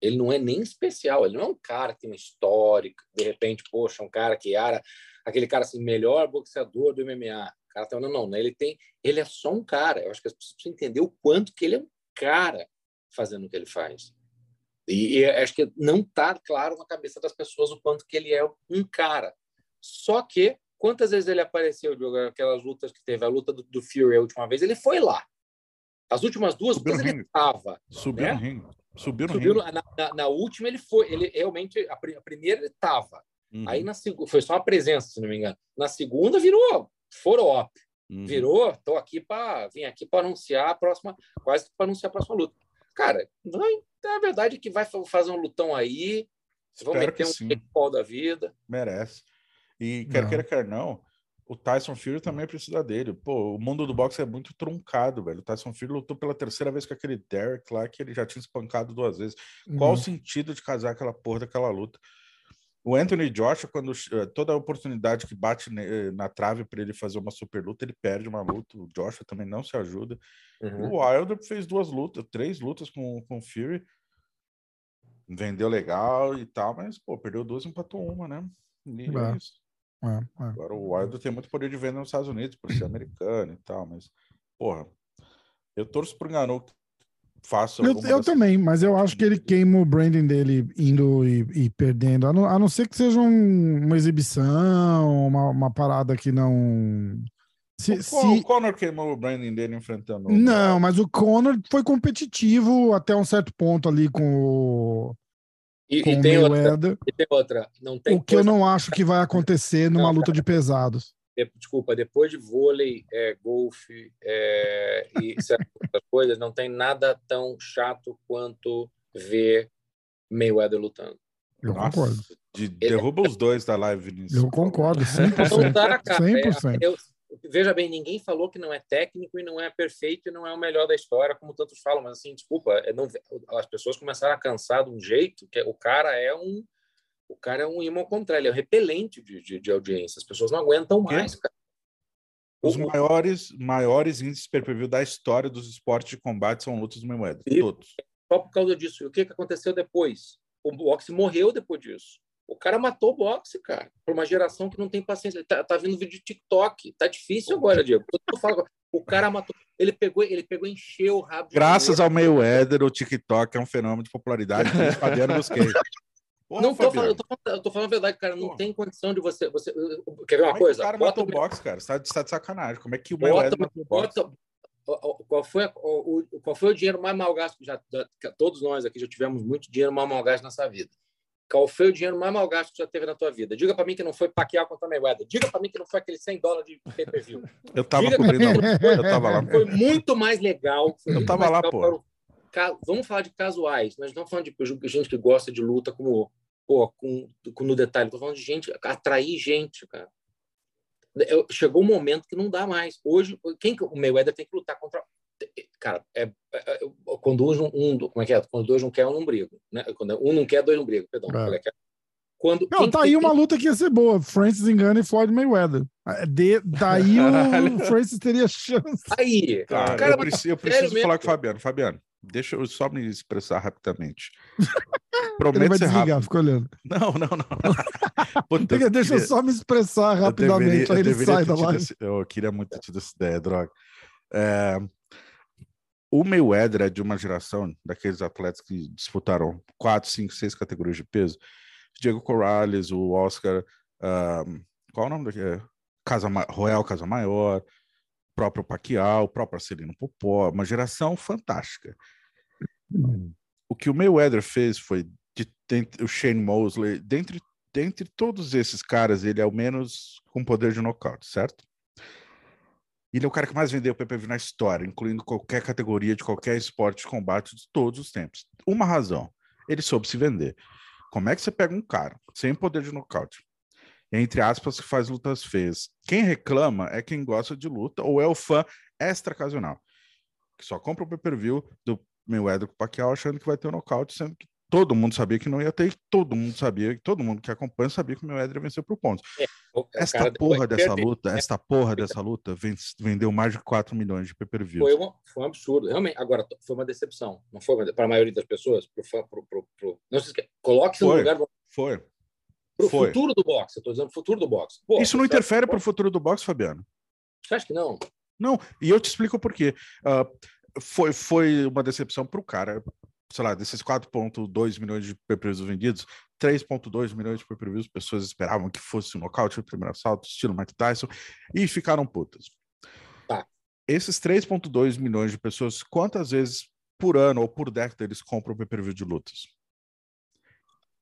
Ele não é nem especial, ele não é um cara que tem uma história, de repente, poxa, um cara que era aquele cara assim, melhor boxeador do MMA. O cara tá, não, não, ele tem, ele é só um cara. Eu acho que as pessoas precisam entender o quanto que ele é um cara fazendo o que ele faz. E, e acho que não está claro na cabeça das pessoas o quanto que ele é um cara. Só que quantas vezes ele apareceu, Diogo, aquelas lutas que teve, a luta do, do Fury a última vez, ele foi lá. As últimas duas Subiu ele estava. Subiu né? no ringue. Subiu no Subiu ringue. Na, na, na, última ele foi, ele realmente, a, a primeira ele estava. Uhum. Aí na segunda, foi só uma presença, se não me engano. Na segunda virou foro Uhum. Virou, tô aqui para vim aqui para anunciar a próxima, quase para anunciar a próxima luta. Cara, não, é verdade que vai fazer um lutão aí, vão meter um pau da vida. Merece. E quer não. queira, quer não, o Tyson Fury também precisa dele. Pô, o mundo do boxe é muito truncado, velho. O Tyson Fury lutou pela terceira vez com aquele Derek lá, que ele já tinha espancado duas vezes. Uhum. Qual o sentido de casar aquela porra daquela luta? O Anthony Joshua, quando eh, toda a oportunidade que bate eh, na trave para ele fazer uma super luta, ele perde uma luta. O Joshua também não se ajuda. Uhum. O Wilder fez duas lutas, três lutas com, com o Fury. Vendeu legal e tal, mas, pô, perdeu duas e empatou uma, né? E é, é isso. É, é. Agora o Wilder tem muito poder de venda nos Estados Unidos, por ser americano e tal, mas, porra, eu torço pro Ganu faça. Eu, eu também, mas eu acho que ele queima o branding dele indo e, e perdendo, a não, a não, ser que seja um, uma exibição, uma, uma parada que não. Se, o, se... o Conor queimou o branding dele enfrentando. Não, mas o Conor foi competitivo até um certo ponto ali com o. E, com e, tem, outra, e tem outra. Não tem o que eu não acho que vai acontecer numa não, luta de pesados desculpa, depois de vôlei, é, golfe é, e certas coisas, não tem nada tão chato quanto ver Mayweather lutando. Eu Nossa, concordo. De, derruba os dois da live, Vinícius. Eu concordo, 100%. Não dá, cara. 100%. É, eu, veja bem, ninguém falou que não é técnico e não é perfeito e não é o melhor da história, como tantos falam, mas assim, desculpa, é, não, as pessoas começaram a cansar de um jeito que o cara é um o cara é um imã contrário, ele é um repelente de, de, de audiência. As pessoas não aguentam mais, cara. Os maiores, maiores índices per view da história dos esportes de combate são lutas de moeda. Todos. Só por causa disso. E o que, que aconteceu depois? O boxe morreu depois disso. O cara matou o boxe, cara. Por uma geração que não tem paciência. Tá, tá vindo vídeo de TikTok. Tá difícil agora, Diego. o cara matou. Ele pegou, ele pegou, encheu o rabo. Graças ao Mayweather, o TikTok é um fenômeno de popularidade Fabiano busquei. Porra, não tô falando, eu tô, falando, eu tô falando a verdade, cara. Não Porra. tem condição de você, você. Quer ver uma Como coisa? É o cara bota matou o boxe, cara. Você tá, de, tá de sacanagem. Como é que o Mayweather matou o boxe? Qual foi, o, qual foi o dinheiro mais mal gasto? Já, todos nós aqui já tivemos muito dinheiro mal, mal gasto nessa vida. Qual foi o dinheiro mais mal gasto que já teve na tua vida? Diga para mim que não foi Pacquiao contra Mayweather. Diga para mim que não foi aquele 100 dólares de pay-per-view. Eu tava Diga cobrindo. Eu tava lá. Foi muito mais legal. Eu tava lá, pô. Vamos falar de casuais. Nós não estamos falando de gente que gosta de luta como pô, com, com no detalhe, tô falando de gente, atrair gente, cara. Eu, chegou um momento que não dá mais. Hoje, quem o Mayweather tem que lutar contra cara, é, é, é quando um, um, como é que é? Quando dois não quer, um não briga, né? Quando um não quer, dois não brigam, perdão. É. é quando, não, tá aí uma luta que ia ser boa. Francis Engano e Floyd Mayweather. De, daí o Francis teria chance. Aí, cara, cara eu preciso, eu preciso falar com o Fabiano. Fabiano, deixa eu só me expressar rapidamente. Prometo Ele vai desligar, rápido. fica olhando. Não, não, não. Puta, eu Deixa queria... eu só me expressar rapidamente, deveria, aí ele sai da live. Esse... Eu queria muito ter tido essa ideia, droga. É... O Mayweather é de uma geração daqueles atletas que disputaram quatro, cinco, seis categorias de peso. Diego Corrales, o Oscar, um... qual é o nome daquele? Casa Ma... Royal Casa Maior, próprio Pacquiao, o próprio Arcelino Popó, uma geração fantástica. O que o Mayweather fez foi de, de, o Shane Mosley, dentre, dentre todos esses caras, ele é o menos com poder de nocaute, certo? Ele é o cara que mais vendeu PPV na história, incluindo qualquer categoria de qualquer esporte de combate de todos os tempos. Uma razão, ele soube se vender. Como é que você pega um cara sem poder de nocaute, entre aspas, que faz lutas feias? Quem reclama é quem gosta de luta ou é o fã extra ocasional, que só compra o pay-per-view do Mayweather com o Pacquiao achando que vai ter um nocaute, sendo que todo mundo sabia que não ia ter, todo mundo sabia, todo mundo que acompanha sabia que o meu Éder venceu por pontos. É, esta porra dessa perder, luta, né? esta porra dessa luta vendeu mais de 4 milhões de pay-per-views. Foi, uma, foi um absurdo, realmente. Agora, foi uma decepção, não foi para a maioria das pessoas? Pro, pro, pro, pro... Não se esqueça, coloque-se no lugar... Foi. Pro foi. futuro do boxe, eu estou dizendo futuro do boxe. Pô, Isso não interfere para o futuro do boxe, Fabiano? Você acha que não? Não, e eu te explico por quê. Uh, foi, foi uma decepção para o cara sei lá, desses 4,2 milhões de pay-per-views vendidos, 3,2 milhões de pay-per-views pessoas esperavam que fosse um nocaute no primeiro assalto, estilo Mike Tyson, e ficaram putas. Tá. Esses 3,2 milhões de pessoas, quantas vezes por ano ou por década eles compram pay-per-view de lutas?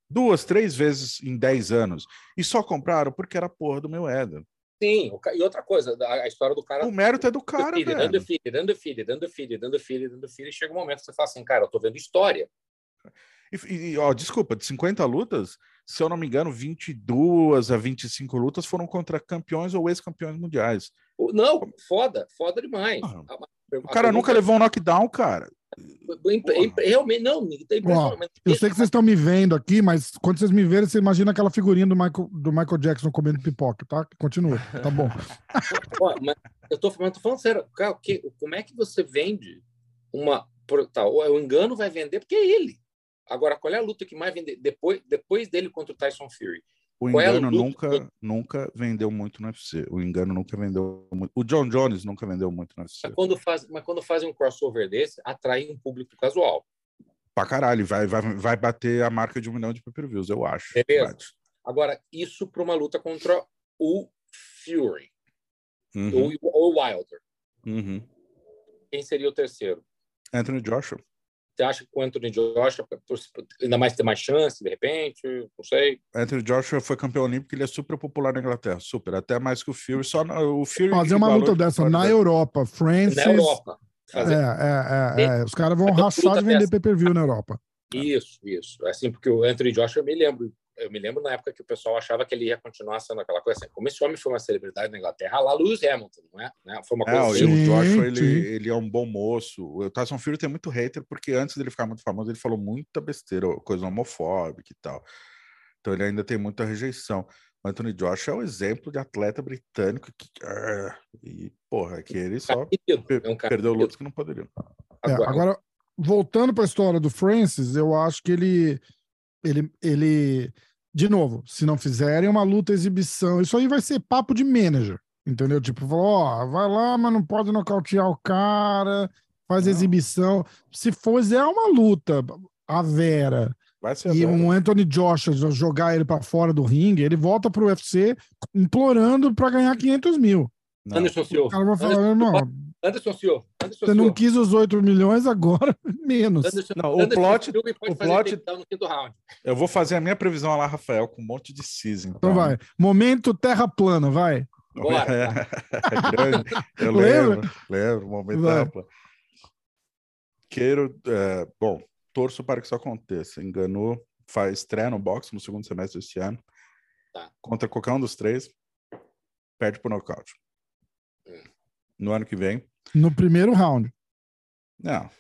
Duas, três vezes em 10 anos. E só compraram porque era porra do meu Eder. Sim, e outra coisa, a história do cara. O mérito é do cara, filho, velho. Dando filho, dando filho, dando filho, dando filho, dando filho, e chega um momento que você fala assim, cara, eu tô vendo história. E, e, ó, desculpa, de 50 lutas, se eu não me engano, 22 a 25 lutas foram contra campeões ou ex-campeões mundiais. Não, foda, foda demais. Ah, o cara nunca levou um knockdown, cara. Realmente, não, Ó, eu sei que vocês estão me vendo aqui, mas quando vocês me verem, você imagina aquela figurinha do Michael, do Michael Jackson comendo pipoca, tá? Continua, tá bom. Ó, mas eu tô, mas tô falando sério, cara, que, como é que você vende uma. Tá, o engano vai vender porque é ele. Agora, qual é a luta que mais vende depois, depois dele contra o Tyson Fury? O é engano é nunca, nunca vendeu muito no UFC. O engano nunca vendeu muito. O John Jones nunca vendeu muito no UFC. Mas quando, faz, mas quando fazem um crossover desse, atrai um público casual. Pra caralho, vai, vai, vai bater a marca de um milhão de pay-per-views, eu acho. Beleza. Agora, isso para uma luta contra o Fury. Uhum. Ou o Wilder. Uhum. Quem seria o terceiro? Anthony Joshua. Você acha que o Anthony Joshua ainda mais tem mais chance, de repente? Não sei. Anthony Joshua foi campeão olímpico, ele é super popular na Inglaterra, super, até mais que o Fury. Só o Fury fazer uma luta dessa na Europa, Francis. Na Europa. Fazer... É, é, é, é. Os caras vão rachar de vender pay-per-view na Europa. Isso, isso. Assim, porque o Anthony Joshua, eu me lembro, eu me lembro na época que o pessoal achava que ele ia continuar sendo aquela coisa assim. Como esse homem foi uma celebridade na Inglaterra, lá Lewis Hamilton, não é? Né? Foi uma coisa é, assim. O Joshua, ele, ele é um bom moço. O Tyson Fury tem muito hater, porque antes dele ficar muito famoso, ele falou muita besteira, coisa homofóbica e tal. Então ele ainda tem muita rejeição. O Anthony Joshua é um exemplo de atleta britânico que. E, porra, que ele só é um perdeu lutas que não poderiam. É, agora, voltando para a história do Francis, eu acho que ele. Ele, ele de novo, se não fizerem uma luta exibição, isso aí vai ser papo de manager, entendeu? Tipo, falou, ó, vai lá, mas não pode nocautear o cara, faz não. exibição. Se fizer uma luta, a Vera e um Anthony Joshua jogar ele para fora do ringue, ele volta pro UFC implorando para ganhar 500 mil. Não. Anderson Silva. O cara vai falar, irmão, Anderson Silva. Anderson você não quis os 8 milhões, agora menos. Anderson, não, o Anderson plot. O plot no quinto round. Eu vou fazer a minha previsão lá, Rafael, com um monte de season. Então, então vai. Momento terra plana, vai. Bora. É, é grande. Eu lembro, lembro, momento vai. terra plana. Queiro, é, bom, torço para que isso aconteça. Enganou, faz estreia no boxe no segundo semestre deste ano. Tá. Contra qualquer um dos três, perde por nocaute. No ano que vem, no primeiro round. Não.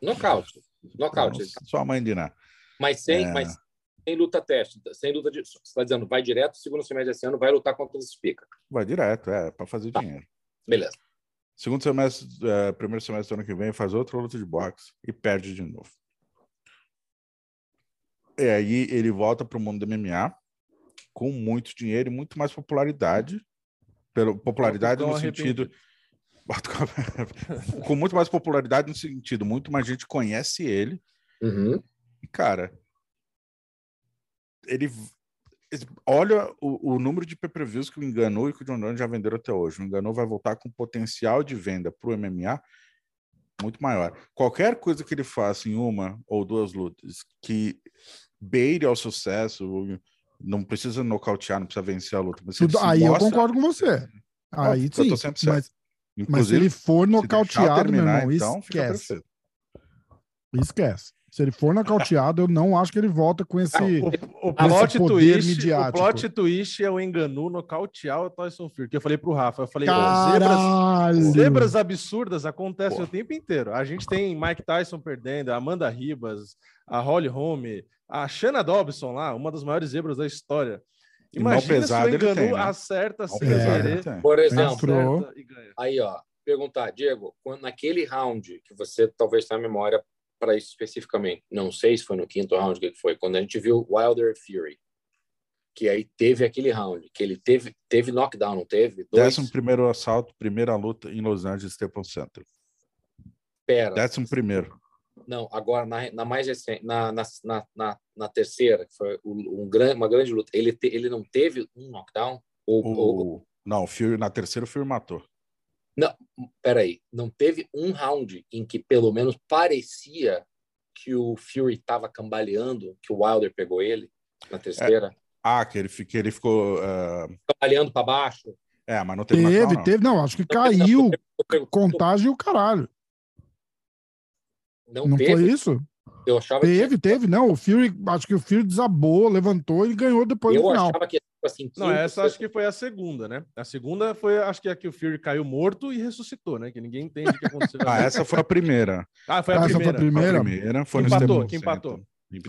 Nocaute. Nocaute. Só a mãe de Ná. Mas sem, é... mas sem luta teste. Sem luta de. Você está dizendo, vai direto, segundo semestre desse ano, vai lutar contra os Spica. Vai direto, é, para fazer tá. dinheiro. Beleza. Segundo semestre, é, primeiro semestre do ano que vem, faz outra luta de boxe e perde de novo. E aí ele volta para o mundo do MMA com muito dinheiro e muito mais popularidade. Pelo, popularidade no sentido com muito mais popularidade no sentido, muito mais gente conhece ele. Uhum. E, cara, ele olha o, o número de pay-per-views que o Enganou e que o John Jones já venderam até hoje. O Enganou vai voltar com potencial de venda para o MMA muito maior. Qualquer coisa que ele faça em uma ou duas lutas que beire ao sucesso, não precisa nocautear, não precisa vencer a luta. Tudo, aí mostra... eu concordo com você. Aí sim, mas, Inclusive, Mas se ele for nocauteado, terminar, meu irmão, então, esquece. Esquece. Se ele for nocauteado, eu não acho que ele volta com esse, o, o, plot twist, midiático. o plot twist é o enganu nocautear o Tyson Fury. Que eu falei pro Rafa, eu falei, zebras, zebras absurdas acontecem Pô. o tempo inteiro. A gente tem Mike Tyson perdendo, Amanda Ribas, a Holly Holm, a Shanna Dobson lá, uma das maiores zebras da história. Imagina pesado, se o enganu né? acerta sem querer. Por exemplo, aí ó, perguntar, Diego, naquele round que você talvez tenha memória para isso especificamente. Não sei se foi no quinto round que foi, quando a gente viu Wilder Fury. Que aí teve aquele round, que ele teve, teve knockdown, não teve? Dois... Décimo primeiro assalto, primeira luta em Los Angeles Staples Center. Pera. Décimo primeiro. Não, agora na, na mais recente, na, na, na, na, terceira, que foi um, um, uma grande luta, ele, te, ele não teve um knockdown? Ou, o, ou... Não, o Fury, na terceira o Fury matou. Não, peraí, não teve um round em que pelo menos parecia que o Fury estava cambaleando, que o Wilder pegou ele na terceira? É. Ah, que ele, que ele ficou. Uh... Cambaleando para baixo. É, mas não teve Teve, não. teve, não, acho que caiu. Contagem e o caralho. Não, não foi isso? Eu achava teve, que... teve, não. O Fury, acho que o Fury desabou, levantou e ganhou depois eu no final. achava que tipo assim. Não, essa acho que foi a segunda, né? A segunda foi, acho que a que o Fury caiu morto e ressuscitou, né? Que ninguém entende o que aconteceu. ah, essa foi a primeira. Ah, foi a essa primeira. Foi a primeira. A primeira foi empatou, que empatou.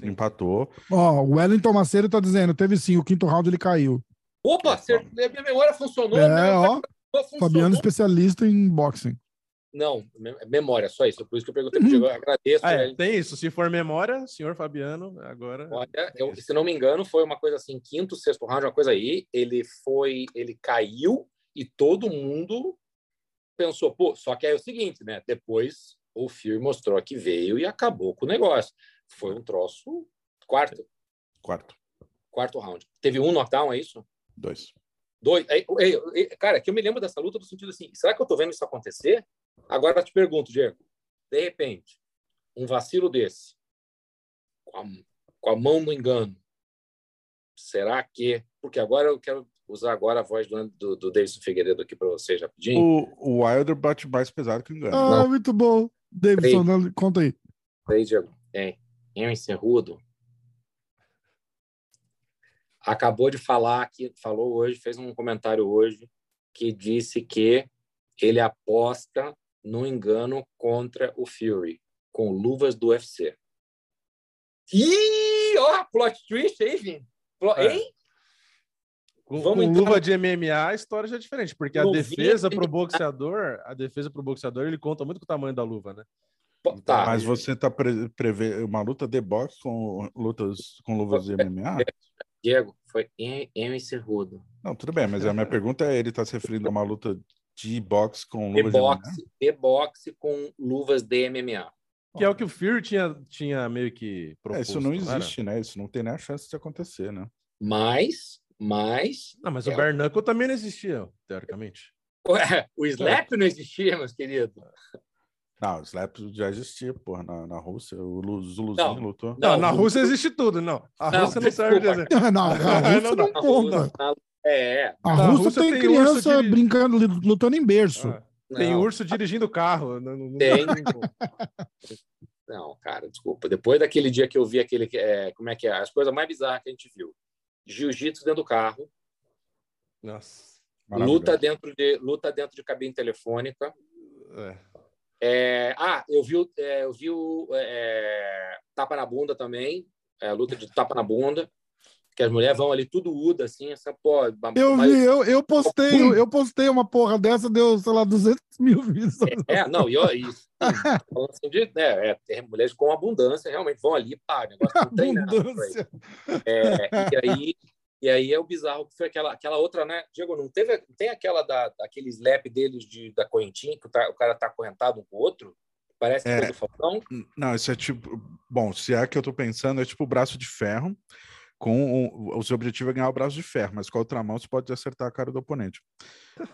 Empatou. Ó, o Wellington Macedo tá dizendo, teve sim, o quinto round ele caiu. Opa, minha memória funcionou. É, minha ó, funcionou. Fabiano especialista em boxing. Não, memória, só isso. Por isso que eu perguntei uhum. eu agradeço. Ah, é, tem isso. Se for memória, senhor Fabiano, agora. Olha, eu, se não me engano, foi uma coisa assim, quinto, sexto round, uma coisa aí. Ele foi, ele caiu e todo mundo pensou, pô, só que é o seguinte, né? Depois o Fury mostrou que veio e acabou com o negócio. Foi um troço quarto. Quarto. Quarto round. Teve um knockdown, é isso? Dois. Dois. Cara, que eu me lembro dessa luta no sentido assim, será que eu tô vendo isso acontecer? Agora eu te pergunto, Diego, de repente, um vacilo desse, com a, com a mão no engano, será que... Porque agora eu quero usar agora a voz do, do, do Davidson Figueiredo aqui para vocês rapidinho. O, o Wilder bate mais pesado que o engano. Ah, Não. muito bom. Davidson, conta aí. Aí, Diego. É, em Cerrudo acabou de falar que falou hoje, fez um comentário hoje que disse que ele aposta no engano contra o Fury, com luvas do UFC. Ih, ó, plot twist aí, Vini. É. Hein? Com, Vamos com luva de MMA, a história já é diferente, porque a defesa para o boxeador, a defesa para o boxeador, ele conta muito com o tamanho da luva, né? Tá. Mas você está pre prevendo uma luta de boxe com lutas com luvas de MMA? Diego, foi em Cerrudo. Não, tudo bem, mas a minha pergunta é: ele está se referindo a uma luta de boxe com luvas de, boxe, de MMA? De boxe com luvas de MMA. Que é o que o Fury tinha, tinha meio que proposto, é, Isso não existe, né? Isso não tem nem a chance de acontecer, né? Mas, mas... Não, mas é... o Bare Knuckle também não existia, teoricamente. Ué, o Slap não existia, meus queridos. Não, o Slap já existia, porra, na, na Rússia. O Zuluzinho não, lutou. Não, na Rússia existe tudo, não. A não, Rússia não serve de exemplo. Não, a Rússia não, conta. É. A Rússia, Rússia tem, tem criança brincando, lutando em berço. Ah, tem urso dirigindo carro. Não, tem. não, cara, desculpa. Depois daquele dia que eu vi aquele. É, como é que é? As coisas mais bizarras que a gente viu. Jiu-jitsu dentro do carro. Nossa. Luta dentro, de, luta dentro de cabine telefônica. É. É, ah, eu vi, é, eu vi o é, tapa na bunda também, é, luta de tapa na bunda, que as mulheres vão ali tudo uda, assim, essa porra. Eu vi, eu, eu postei, eu, eu, postei uma porra dessa, deu, sei lá, 200 mil visualizações. É, não, e isso, falando assim de, né, é, mulheres com abundância, realmente vão ali, pá, negócio não tem abundância. nada. É, e aí e aí é o bizarro que foi aquela, aquela outra, né? Diego, não teve. Tem aquela da, daquele slap deles de, da correntinha, que o, tá, o cara tá acorrentado um com o outro? Parece que é, do Falcão. Não, isso é tipo. Bom, se é que eu tô pensando, é tipo o braço de ferro. Com o, o seu objetivo é ganhar o braço de ferro, mas com a outra mão você pode acertar a cara do oponente.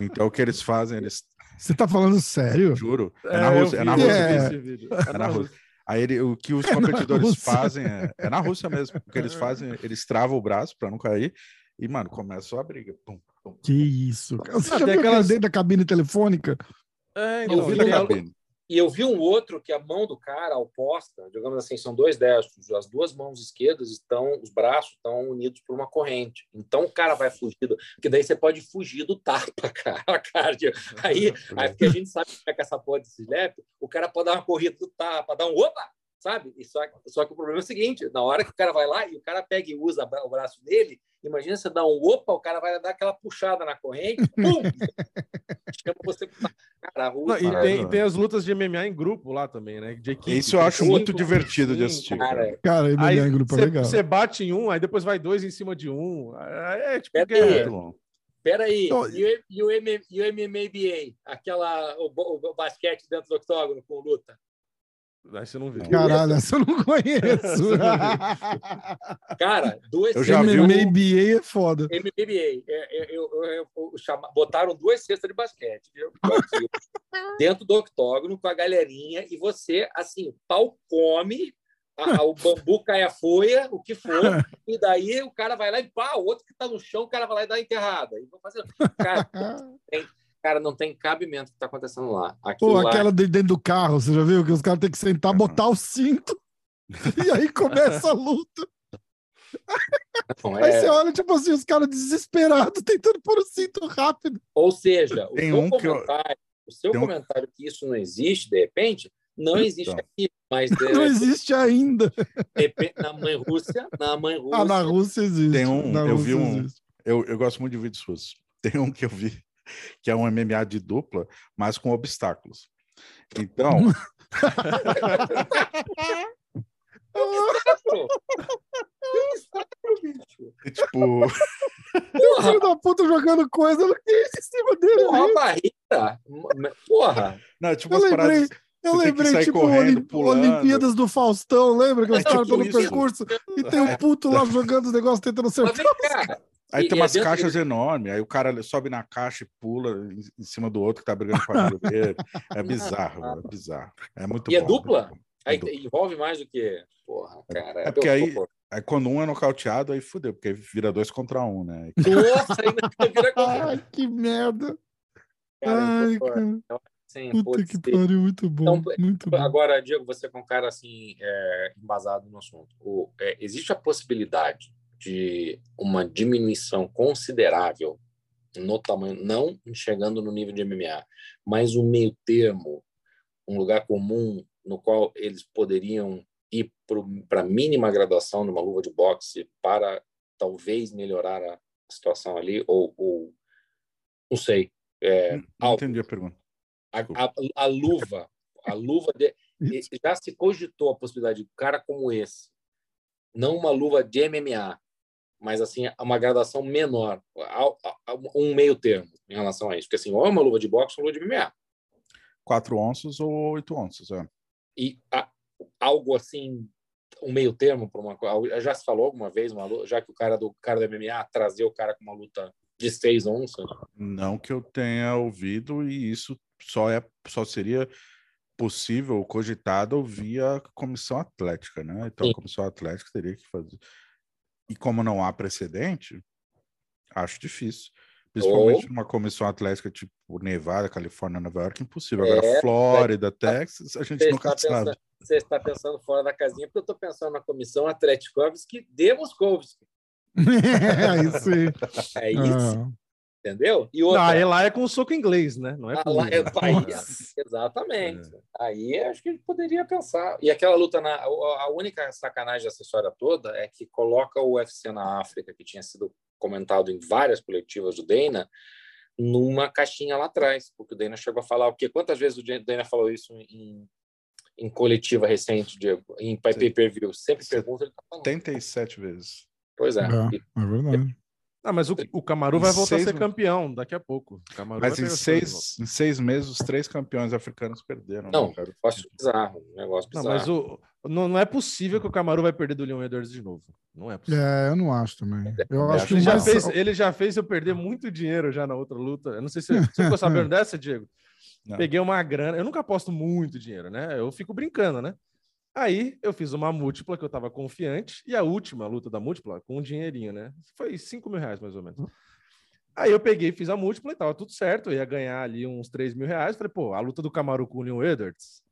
Então o que eles fazem, eles. Você tá falando sério? Juro. É, é na Rússia. É na Rússia. É, é na Rússia. Aí ele, o que os é competidores fazem é, é, na Rússia mesmo. O que eles fazem, eles travam o braço para não cair e, mano, começa a briga. Pum, pum. Que isso. Cara. Você ah, já viu aquela dentro da cabine telefônica? É, então, eu vi da cabine. E eu vi um outro que a mão do cara oposta, digamos assim, são dois destros, as duas mãos esquerdas estão, os braços estão unidos por uma corrente. Então o cara vai fugir, do, porque daí você pode fugir do tapa, cara. Cardio. Aí, aí porque a gente sabe como é que essa porra desse slap, o cara pode dar uma corrida do tapa, dar um opa, sabe? E só, só que o problema é o seguinte: na hora que o cara vai lá e o cara pega e usa o braço dele, imagina você dar um opa, o cara vai dar aquela puxada na corrente, pum! chama você cara, Não, e tem, tem, as lutas de MMA em grupo lá também, né? De equipe, Isso eu acho muito divertido de assistir. Cara, cara MMA aí, em grupo é legal. Você bate em um, aí depois vai dois em cima de um. É, tipo, Pera é aí. Bom. Pera aí, então, e, o, e, o, e o MMABA, aquela, o, o, basquete dentro do octógono com luta? Essa eu não vi. Caralho, essa eu não conheço. Cara, duas eu já vi MBA é foda. MBA. É, eu, eu, eu, botaram duas cestas de basquete dentro do octógono com a galerinha e você, assim, pau come, a, a, o bambu cai a folha, o que for, e daí o cara vai lá e pá, o outro que tá no chão, o cara vai lá e dá enterrada. E vou fazer. Cara, tem, Cara, não tem cabimento o que está acontecendo lá. Aquilo Pô, aquela lá... dentro do carro, você já viu? Que os caras têm que sentar, botar o cinto. e aí começa a luta. Não, é... Aí você olha, tipo assim, os caras desesperados tentando pôr o cinto rápido. Ou seja, o tem seu um comentário, eu... o seu tem comentário um... que isso não existe, de repente, não existe então. aqui. Mas não é... existe ainda. Na mãe Rússia, na mãe Rússia. Ah, na Rússia existe. Tem um, na eu Rússia vi um. Eu, eu gosto muito de vídeos russos. Tem um que eu vi que é um MMA de dupla, mas com obstáculos. Então. É tipo. O filho da puta jogando coisa em cima dele. Porra, barriga. Porra. Não, tipo, eu lembrei, paradas, eu lembrei, tipo, correndo, Olimpíadas do Faustão, lembra? Que eles estavam é, tipo no percurso e tem um puto lá jogando os negócios tentando ser. Aí e, tem umas caixas enormes, aí o cara sobe na caixa e pula em, em cima do outro que tá brigando com a dele. É bizarro, é bizarro. É muito e é bom. É dupla? É aí dupla. envolve mais do que. Porra, cara. É, é porque aí, aí, quando um é nocauteado, aí fudeu, porque vira dois contra um, né? Nossa, ainda vira contra Ai, que merda. Cara, Ai, cara. Sim, Puta que pariu, muito bom. Então, muito bom. Agora, Diego, você com é um cara assim, é, embasado no assunto. O, é, existe a possibilidade de uma diminuição considerável no tamanho, não chegando no nível de MMA, mas um meio termo, um lugar comum no qual eles poderiam ir para a mínima graduação numa luva de boxe para talvez melhorar a situação ali, ou, ou não sei. É, não entendi a pergunta. A, a, a, luva, a luva de, já se cogitou a possibilidade de um cara como esse, não uma luva de MMA, mas assim uma gradação menor, um meio termo em relação a isso, porque assim, ou é uma luva de boxe ou uma luva de MMA. Quatro onças ou oito onças, é. E a, algo assim, um meio termo para uma já se falou alguma vez, uma, já que o cara do cara do MMA trazer o cara com uma luta de seis onças? Não que eu tenha ouvido e isso só é só seria possível cogitado via comissão atlética, né? Então Sim. a comissão atlética teria que fazer e como não há precedente, acho difícil. Principalmente oh. numa comissão atlética tipo Nevada, Califórnia, Nova York, impossível. Agora, é, Flórida, Texas, a gente nunca pensando, sabe. Você está pensando fora da casinha, porque eu estou pensando na comissão Atlético-Kovski de Moscovski. é isso. É isso. Ah. Entendeu? E outra... Não, aí lá é com soco inglês, né? Não é com... lá, é, aí, exatamente. É. Aí acho que a gente poderia pensar. E aquela luta na. A única sacanagem acessória toda é que coloca o UFC na África, que tinha sido comentado em várias coletivas do Dana, numa caixinha lá atrás, porque o Dana chegou a falar o quê? Quantas vezes o Dana falou isso em, em coletiva recente, Diego? Em pay-per-view? Sempre pergunta, ele tá falando. 37 vezes. Pois é. É, é verdade. Ah, mas o, o Camaru vai voltar seis... a ser campeão daqui a pouco. mas em seis, em seis meses, os três campeões africanos perderam. Não, né, negócio bizarro. Negócio bizarro. Não, mas o, não, não é possível que o Camaru vai perder do Leon Edwards de novo. Não é possível. É, eu não acho também. Eu acho que ele, já fez, ele já fez eu perder muito dinheiro já na outra luta. Eu não sei se você ficou sabendo dessa, Diego. Não. Peguei uma grana. Eu nunca aposto muito dinheiro, né? Eu fico brincando, né? Aí eu fiz uma múltipla que eu tava confiante, e a última luta da múltipla com um dinheirinho, né? Foi 5 mil reais mais ou menos. Aí eu peguei, fiz a múltipla e tava tudo certo. Eu ia ganhar ali uns 3 mil reais. Falei, pô, a luta do Camaru com o Leon Edwards,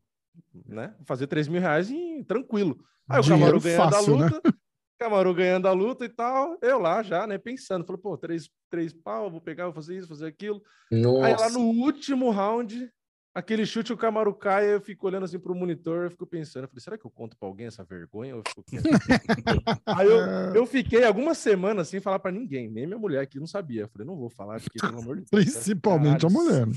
né? Vou fazer 3 mil reais e tranquilo. Aí o Camaru ganhando fácil, a luta, né? Camaru ganhando a luta e tal. Eu lá já, né, pensando. Falei, pô, três, três pau, vou pegar, vou fazer isso, fazer aquilo. Nossa. Aí lá no último round, aquele chute, o Camaro cai, eu fico olhando assim pro monitor, eu fico pensando, eu falei, será que eu conto pra alguém essa vergonha? Eu fico... Aí eu, eu fiquei algumas semanas sem falar pra ninguém, nem minha mulher aqui não sabia. Eu falei, não vou falar, porque pelo amor de Deus. Principalmente Caralho, a mulher.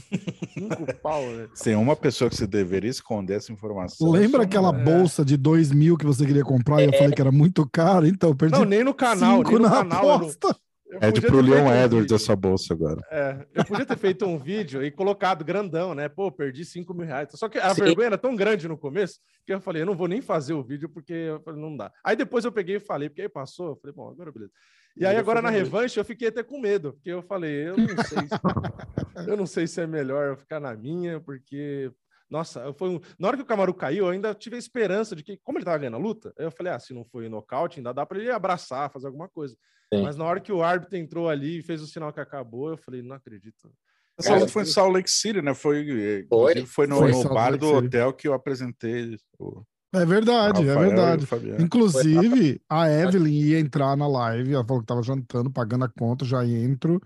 Cinco pau, né? Tem uma pessoa que você deveria esconder essa informação. Lembra aquela mulher. bolsa de dois mil que você queria comprar e eu falei que era muito caro? Então, eu perdi Não, nem no canal, nem no canal. Aposta. É de pro Leon Edwards um essa bolsa agora. É, eu podia ter feito um vídeo e colocado grandão, né? Pô, perdi 5 mil reais. Só que a Sim. vergonha era tão grande no começo que eu falei, eu não vou nem fazer o vídeo porque eu falei, não dá. Aí depois eu peguei e falei, porque aí passou, eu falei, bom, agora beleza. E aí agora na revanche eu fiquei até com medo, porque eu falei, eu não sei se, eu não sei se é melhor eu ficar na minha, porque nossa, foi um... na hora que o Camaru caiu, eu ainda tive a esperança de que, como ele tava ganhando a luta, eu falei, ah, se não foi nocaute, ainda dá para ele abraçar, fazer alguma coisa. Sim. Mas na hora que o árbitro entrou ali e fez o sinal que acabou, eu falei, não acredito. Essa luta foi em Salt Lake City, né? Foi, foi, foi no, foi no bar do hotel que eu apresentei. O... É verdade, é verdade. Inclusive, a Evelyn ia entrar na live, ela falou que tava jantando, pagando a conta, já entro.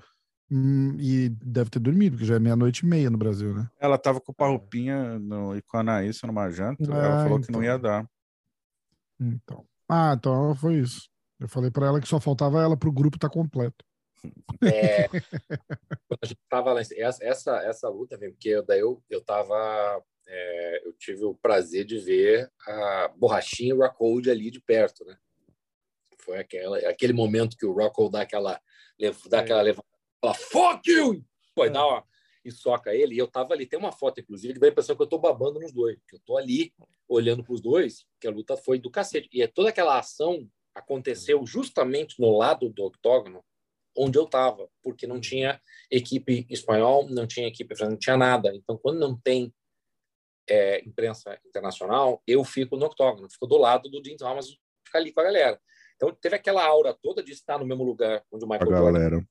Hum, e deve ter dormido, porque já é meia-noite e meia no Brasil, né? Ela tava com o roupinha no, e com a Anaísa numa janta, ah, ela falou então. que não ia dar. Então. Ah, então foi isso. Eu falei para ela que só faltava ela para o grupo estar tá completo. É, quando a gente tava lá, essa, essa, essa luta, porque daí eu, eu tava. É, eu tive o prazer de ver a borrachinha Rockhold ali de perto, né? Foi aquela, aquele momento que o Rockhold dá aquela, dá é. aquela levantada fala, fuck you! Pô, é. dá uma, e soca ele, e eu tava ali, tem uma foto, inclusive, que dá a impressão que eu tô babando nos dois, que eu tô ali olhando pros dois, que a luta foi do cacete. E é toda aquela ação aconteceu justamente no lado do octógono, onde eu tava, porque não tinha equipe espanhol, não tinha equipe não tinha nada. Então, quando não tem é, imprensa internacional, eu fico no octógono, fico do lado do Dean Thomas, ficar ali com a galera. Então, teve aquela aura toda de estar no mesmo lugar onde o Michael a galera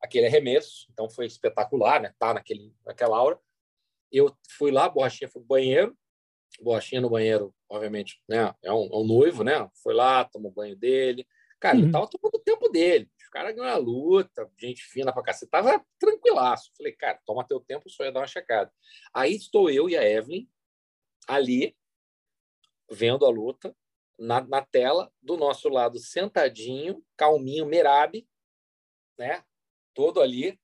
aquele arremesso, então foi espetacular, né? Tá naquele, naquela aura. Eu fui lá, Borrachinha foi pro banheiro, Borrachinha no banheiro, obviamente, né? É um, é um noivo, né? Foi lá, tomou banho dele. Cara, uhum. ele tava tomando o tempo dele. Os caras ganham a luta, gente fina pra cacete. Tava tranquilaço. Falei, cara, toma teu tempo, só ia dar uma checada. Aí estou eu e a Evelyn ali, vendo a luta, na, na tela, do nosso lado, sentadinho, calminho, Merab, né? Todo ali,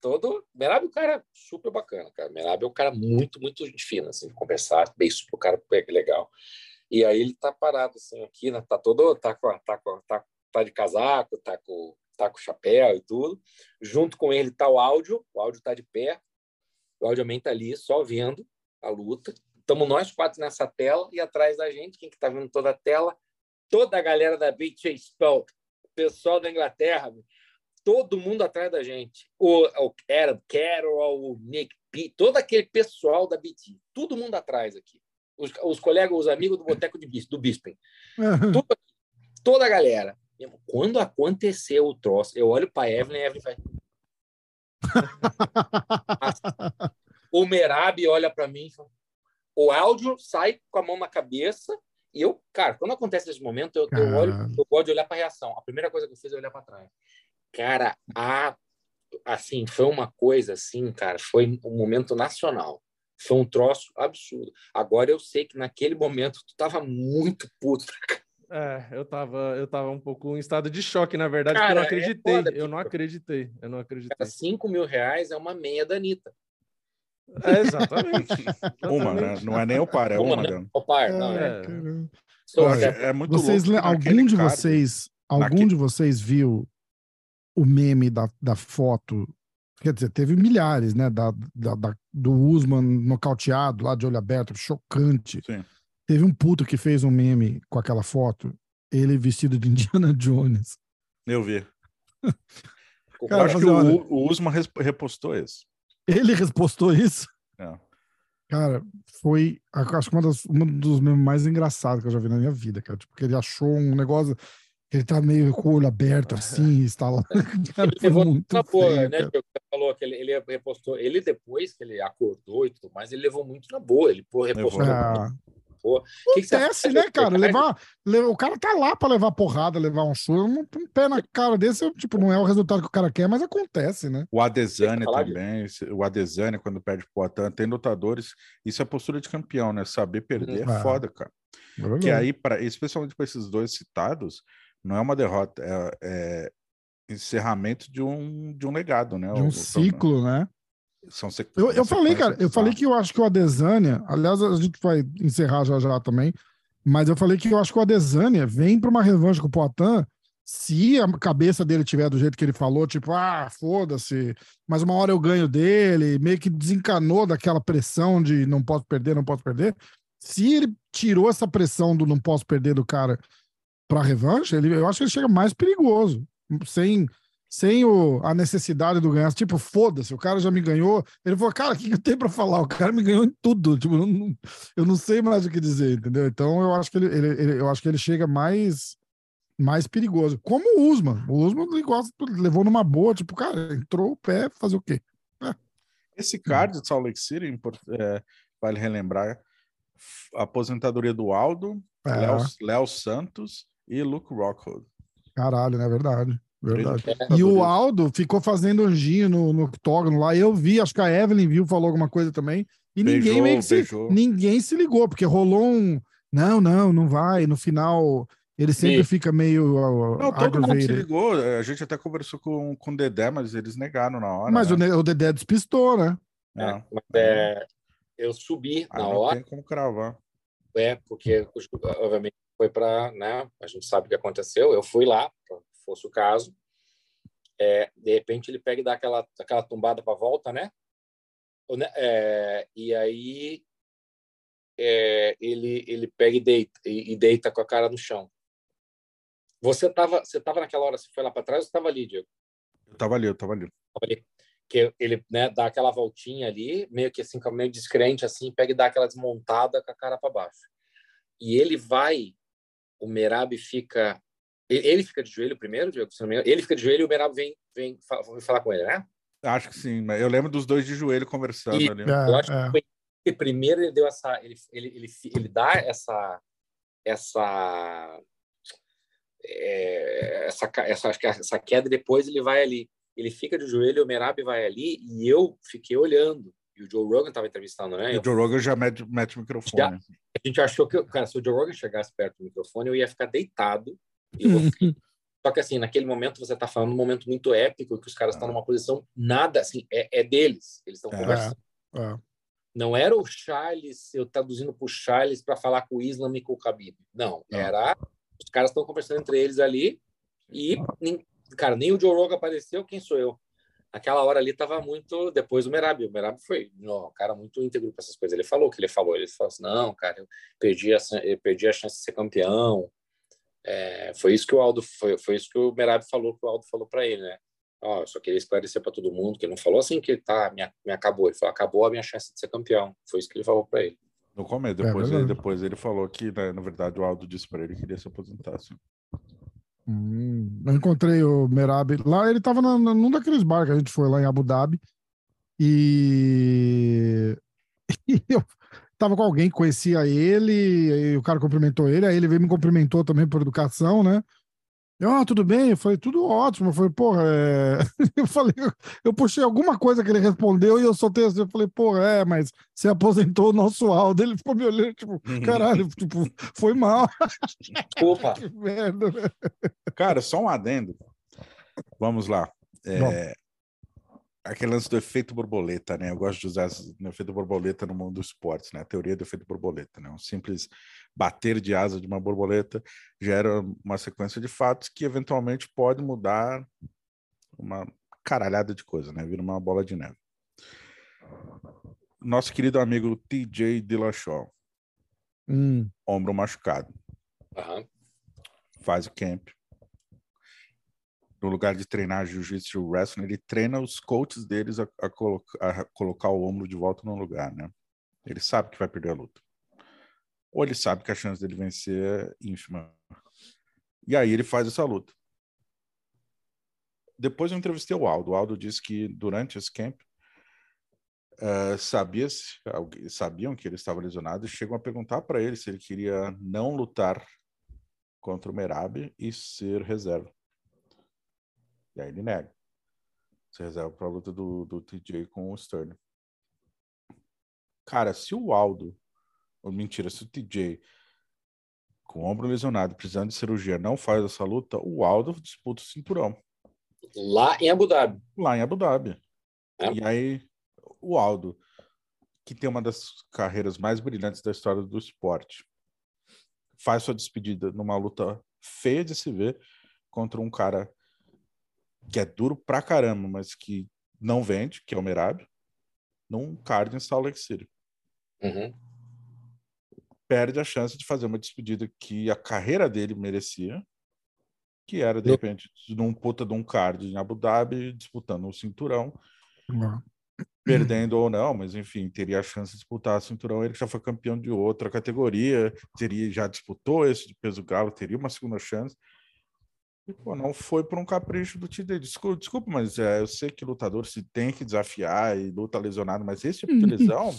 todo. Merab é um cara super bacana, cara. Merab é um cara muito, muito fina, assim, conversar, bem super, o cara é legal. E aí ele tá parado, assim, aqui, né? Tá todo, tá com, tá com, tá, tá de casaco, tá com, tá com chapéu e tudo. Junto com ele tá o áudio, o áudio tá de pé, o áudio também tá ali, só vendo a luta. Estamos nós quatro nessa tela e atrás da gente, quem que tá vendo toda a tela? Toda a galera da Spell, o pessoal da Inglaterra, todo mundo atrás da gente. O, o Adam Carroll, o Nick P, todo aquele pessoal da BT, todo mundo atrás aqui. Os, os colegas, os amigos do Boteco de Bis, do Bisping. Tudo, toda a galera. Quando aconteceu o troço, eu olho para Evelyn e Evelyn vai. o Merab olha para mim e fala, o áudio sai com a mão na cabeça e eu, cara, quando acontece esse momento, eu, eu olho, eu gosto de olhar para a reação. A primeira coisa que eu fiz é olhar para trás. Cara, a, assim, foi uma coisa assim, cara, foi um momento nacional. Foi um troço absurdo. Agora eu sei que naquele momento tu tava muito puto. É, eu tava, eu tava um pouco em estado de choque, na verdade, cara, porque eu não acreditei. É foda, eu não acreditei. Eu não acreditei. Cara, 5 mil reais é uma meia da Anitta. É, exatamente. uma, né? Não é nem o par, é uma, uma né? O par, não, é. é. é muito vocês, louco. Algum de vocês, algum naquele... de vocês viu o meme da, da foto. Quer dizer, teve milhares, né? Da, da, da, do Usman nocauteado lá de olho aberto, chocante. Sim. Teve um puto que fez um meme com aquela foto, ele vestido de Indiana Jones. Eu vi. Cara, Eu acho que o, o Usman repostou isso. Ele repostou isso? É. Cara, foi acho que uma das, um dos memes mais engraçados que eu já vi na minha vida, cara. Tipo, ele achou um negócio Ele tá meio com o olho aberto, assim, está lá. Cara, ele levou muito na boa, feio, né? Você falou que ele, ele repostou. Ele, depois que ele acordou e tudo mais, ele levou muito na boa. Ele pô, repostou. Ah. Pô, Acontece, que né, cara? Levar, levar, o cara tá lá para levar porrada, levar um surro, um, um, pé na cara desse, tipo, não é o resultado que o cara quer, mas acontece, né? O Adesanya também, o Adesanya, quando perde pro Atan, tem lutadores, isso é postura de campeão, né? Saber perder é, é foda, cara. É que aí, pra, especialmente para esses dois citados, não é uma derrota, é, é encerramento de um, de um legado, né? De um o, ciclo, o, né? São eu, eu falei, cara, eu falei que eu acho que o Adesanya, aliás, a gente vai encerrar já já também, mas eu falei que eu acho que o Adesanya vem para uma revanche com o Poitin se a cabeça dele tiver do jeito que ele falou, tipo, ah, foda-se, mas uma hora eu ganho dele, meio que desencanou daquela pressão de não posso perder, não posso perder. Se ele tirou essa pressão do não posso perder do cara para revanche, ele, eu acho que ele chega mais perigoso, sem sem o, a necessidade do ganhar. Tipo, foda-se, o cara já me ganhou. Ele falou, cara, o que, eu tenho para falar? O cara me ganhou em tudo. Tipo, eu não, eu não sei mais o que dizer, entendeu? Então eu acho que ele, ele, ele, eu acho que ele chega mais mais perigoso. Como o Usman. O Usman levou numa boa, tipo, cara, entrou o pé, fazer o quê? É. Esse card de Salt Lake City, é, vale relembrar, a aposentadoria do Aldo, é. Léo Santos e Luke Rockhold. Caralho, não é verdade. Verdade. É, e o Aldo ficou fazendo anjinho no, no octógono lá. Eu vi, acho que a Evelyn viu, falou alguma coisa também. E beijou, ninguém meio que se, ninguém se ligou, porque rolou um. Não, não, não vai. No final, ele sempre e... fica meio. Uh, não, todo mundo se ligou. A gente até conversou com, com o Dedé, mas eles negaram na hora. Mas né? o, o Dedé despistou, né? É, é. mas é, eu subi na não hora. Não tem como cravar. É, porque obviamente foi para, né? A gente sabe o que aconteceu. Eu fui lá, fosse o caso. É, de repente ele pega e dá aquela, aquela tombada para volta, né? né? É, e aí é, ele, ele pega e deita, e, e, deita com a cara no chão. Você estava você tava naquela hora, você foi lá para trás ou estava ali, Diego? Eu estava ali, eu ali. ali. Que ele né, dá aquela voltinha ali, meio que assim, meio descrente, assim, pega e dá aquela desmontada com a cara para baixo. E ele vai, o Merab fica ele fica de joelho primeiro, Diego? Ele fica de joelho e o Merab vem, vem, vem falar com ele, né? Acho que sim, mas eu lembro dos dois de joelho conversando e, ali. É, eu acho é. que foi, primeiro ele deu essa. Ele, ele, ele, ele dá essa. Essa. É, essa, essa, essa queda, e depois ele vai ali. Ele fica de joelho, o Merab vai ali, e eu fiquei olhando. E o Joe Rogan estava entrevistando, né? E o Joe Rogan já mete, mete o microfone. Já, a gente achou que, cara, se o Joe Rogan chegasse perto do microfone, eu ia ficar deitado Só que assim, naquele momento você está falando um momento muito épico que os caras estão é. numa posição nada assim, é, é deles, eles estão é, conversando. É. Não era o Charles, eu traduzindo para o Charles para falar com o Islam e com o Khabib. Não, era os caras estão conversando entre eles ali e nem, cara, nem o Joe Rogan apareceu, quem sou eu? Aquela hora ali estava muito depois o Merab, o Merab foi um cara muito íntegro para essas coisas. Ele falou o que ele falou, ele falou assim: "Não, cara, eu perdi a, eu perdi a chance de ser campeão". É, foi isso que o Aldo foi, foi isso que o Merab falou que o Aldo falou para ele, né? Ó, eu só queria esclarecer para todo mundo que ele não falou assim que tá, me, me acabou, ele falou acabou a minha chance de ser campeão. Foi isso que ele falou para ele. No começo, depois, é ele, depois ele falou que, né, na verdade, o Aldo disse para ele que queria se aposentar. Assim. Hum, eu encontrei o Merab lá, ele tava na, num daqueles bar que a gente foi lá em Abu Dhabi e, e eu, tava com alguém, conhecia ele, e o cara cumprimentou ele, aí ele veio me cumprimentou também por educação, né? Eu, ah, tudo bem? Eu falei, tudo ótimo. Eu falei, porra, é... eu falei, eu puxei alguma coisa que ele respondeu e eu soltei assim, eu falei, porra, é, mas você aposentou o nosso áudio. Ele ficou me olhando, tipo, caralho, tipo, foi mal. Opa! que merda, né? Cara, só um adendo. Vamos lá. É, aquele lance do efeito borboleta, né? Eu gosto de usar o efeito borboleta no mundo dos esportes, né? A teoria do efeito borboleta, né? Um simples bater de asa de uma borboleta gera uma sequência de fatos que eventualmente pode mudar uma caralhada de coisa, né? Vira uma bola de neve. Nosso querido amigo TJ Dillashaw, hum. ombro machucado, uhum. faz o camp, no lugar de treinar jiu-jitsu e wrestling, ele treina os coaches deles a, a, colocar, a, colocar o ombro de volta no lugar, né? Ele sabe que vai perder a luta. Ou ele sabe que a chance dele vencer é ínfima. E aí ele faz essa luta. Depois eu entrevistei o Aldo. O Aldo disse que durante esse camp uh, sabia -se, sabiam que ele estava lesionado e chegam a perguntar para ele se ele queria não lutar contra o Merab e ser reserva. E aí ele nega. Se reserva para a luta do, do TJ com o Stern. Cara, se o Aldo, ou mentira, se o TJ com o ombro lesionado, precisando de cirurgia, não faz essa luta, o Aldo disputa o cinturão. Lá em Abu Dhabi. Lá em Abu Dhabi. É. E aí, o Aldo, que tem uma das carreiras mais brilhantes da história do esporte, faz sua despedida numa luta feia de se ver contra um cara que é duro pra caramba, mas que não vende, que é o Merab, num card em Salt Lake City. Uhum. Perde a chance de fazer uma despedida que a carreira dele merecia, que era, de repente, num puta de um card em Abu Dhabi, disputando um cinturão. Uhum. Perdendo ou não, mas enfim, teria a chance de disputar o cinturão. Ele já foi campeão de outra categoria, teria já disputou esse de peso galo, teria uma segunda chance. E, pô, não foi por um capricho do TD. Desculpa, desculpa mas é, eu sei que lutador se tem que desafiar e luta lesionado, mas esse tipo de lesão.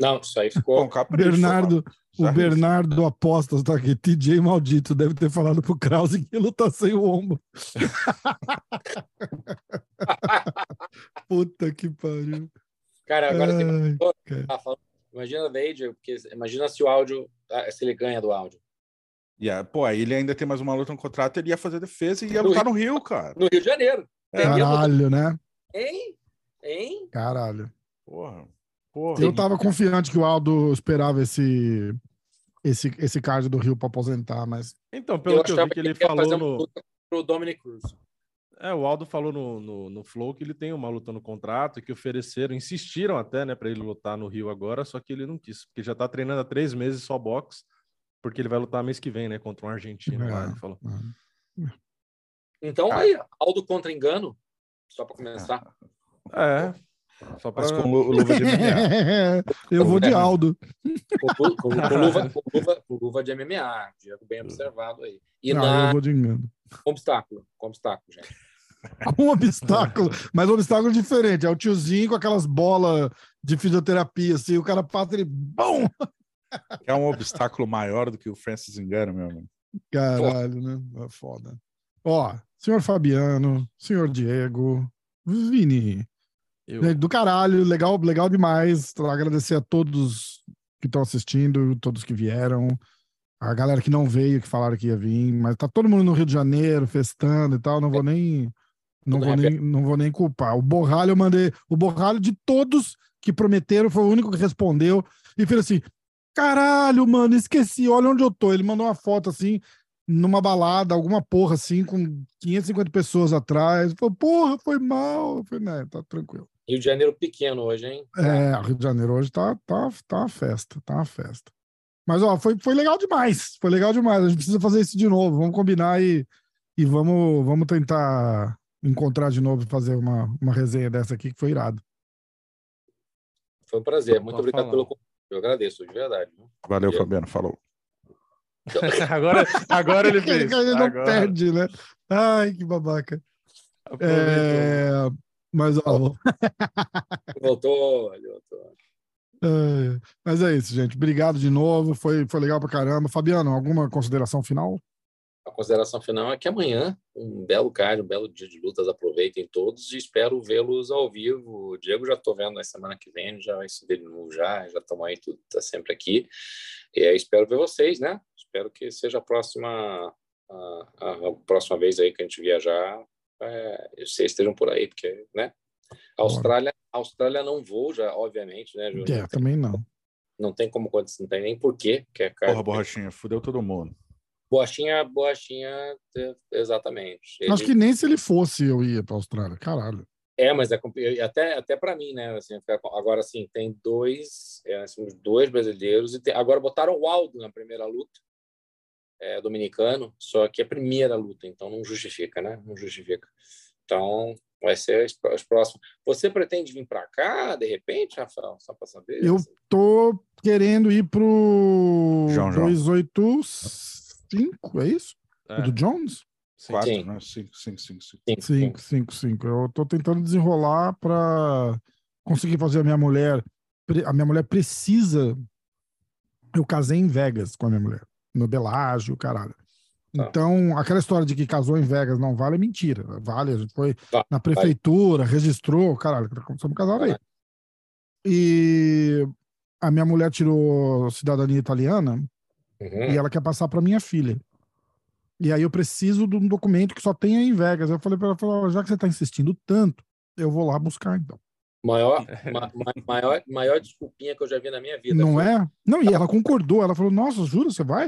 Não, isso aí ficou. Um capricho, Bernardo, o Bernardo Apostas tá aqui. TJ maldito deve ter falado pro Krause que ele tá sem o ombro. Puta que pariu. Cara, agora Ai, tem... Tá imagina Vader, porque imagina se o áudio, ah, se ele ganha do áudio. Yeah. Pô, aí ele ainda tem mais uma luta no contrato, ele ia fazer defesa e ia no lutar Rio, no Rio, cara. No Rio de Janeiro. É. Caralho, né? Hein? Hein? Caralho. Porra. Porra. Eu tava confiante que o Aldo esperava esse esse, esse card do Rio para aposentar, mas. Então, pelo eu que eu vi que ele, ele falou no. Pro Dominic Cruz. É, o Aldo falou no, no, no, Flow que ele tem uma luta no contrato e que ofereceram, insistiram até, né, para ele lutar no Rio agora, só que ele não quis, porque já tá treinando há três meses só boxe porque ele vai lutar mês que vem, né? Contra um argentino é, lá, ele falou. É. Então, aí, Aldo contra engano, só para começar. É. Só para com luva de MMA. Eu vou de Aldo. Com, com, com, luva, com, luva, com luva de MMA, Diego bem observado aí. E Não, na... eu vou de engano. Com obstáculo, com obstáculo, gente. Com obstáculo, mas um obstáculo diferente. É o tiozinho com aquelas bolas de fisioterapia, assim, o cara passa ele. Bom! É um obstáculo maior do que o Francis Engano, meu amigo. Caralho, né? É foda. Ó, senhor Fabiano, senhor Diego, Vini. Eu... Do caralho, legal, legal demais. Agradecer a todos que estão assistindo, todos que vieram, a galera que não veio, que falaram que ia vir, mas tá todo mundo no Rio de Janeiro, festando e tal. Não vou nem. Não vou nem, não vou nem culpar. O Borralho eu mandei. O Borralho de todos que prometeram foi o único que respondeu e fez assim: Caralho, mano, esqueci, olha onde eu tô. Ele mandou uma foto assim, numa balada, alguma porra assim, com 550 pessoas atrás. Falou, porra, foi mal. Eu falei, né, tá tranquilo. Rio de Janeiro pequeno hoje, hein? É, Rio de Janeiro hoje tá, tá, tá uma festa, tá uma festa. Mas, ó, foi, foi legal demais. Foi legal demais. A gente precisa fazer isso de novo. Vamos combinar e, e vamos, vamos tentar encontrar de novo e fazer uma, uma resenha dessa aqui que foi irado. Foi um prazer. Muito obrigado pelo convite. Eu agradeço, de verdade. Valeu, Fabiano. Falou. agora, agora ele fez. Ele não agora. perde, né? Ai, que babaca. É... Mas, ó. voltou, voltou. É... Mas é isso, gente. Obrigado de novo. Foi, foi legal pra caramba. Fabiano, alguma consideração final? A consideração final é que amanhã, um belo card, um belo dia de lutas, aproveitem todos e espero vê-los ao vivo. O Diego já estou vendo na semana que vem, já vai se ver de novo já, já estamos aí, tudo está sempre aqui. E aí espero ver vocês, né? Espero que seja a próxima, a, a, a próxima vez aí que a gente viajar, é, vocês estejam por aí, porque, né? A Austrália, Austrália não vou já, obviamente, né, Júnior? É, também não. Não tem como acontecer, não tem nem porquê. Que é Porra, borrachinha, fudeu todo mundo. Borrachinha, Borrachinha, exatamente. Ele... Acho que nem se ele fosse eu ia para a Austrália, caralho. É, mas é, até, até para mim, né? Assim, agora, sim, tem dois, é, assim, dois brasileiros, e tem, agora botaram o Aldo na primeira luta, é, dominicano, só que é a primeira luta, então não justifica, né? Não justifica. Então, vai ser os próximos. Você pretende vir para cá, de repente, Rafael? Só para saber? Eu tô querendo ir pro João, João. 285 cinco, é isso? É. O do Jones? Quatro, Sim. né? Cinco, cinco, cinco, cinco. Cinco, cinco, cinco. Eu tô tentando desenrolar para conseguir fazer a minha mulher. A minha mulher precisa. Eu casei em Vegas com a minha mulher, no Belágio, caralho. Tá. Então, aquela história de que casou em Vegas não vale é mentira. Vale, a gente foi tá, na prefeitura, vale. registrou, caralho, começamos a casar aí. E a minha mulher tirou cidadania italiana uhum. e ela quer passar para minha filha. E aí eu preciso de um documento que só tem aí em Vegas. Eu falei para ela, já que você está insistindo tanto, eu vou lá buscar então. Maior, ma, maior, maior desculpinha que eu já vi na minha vida. Não foi... é? Não, e ela concordou. Ela falou, nossa, juro, você vai?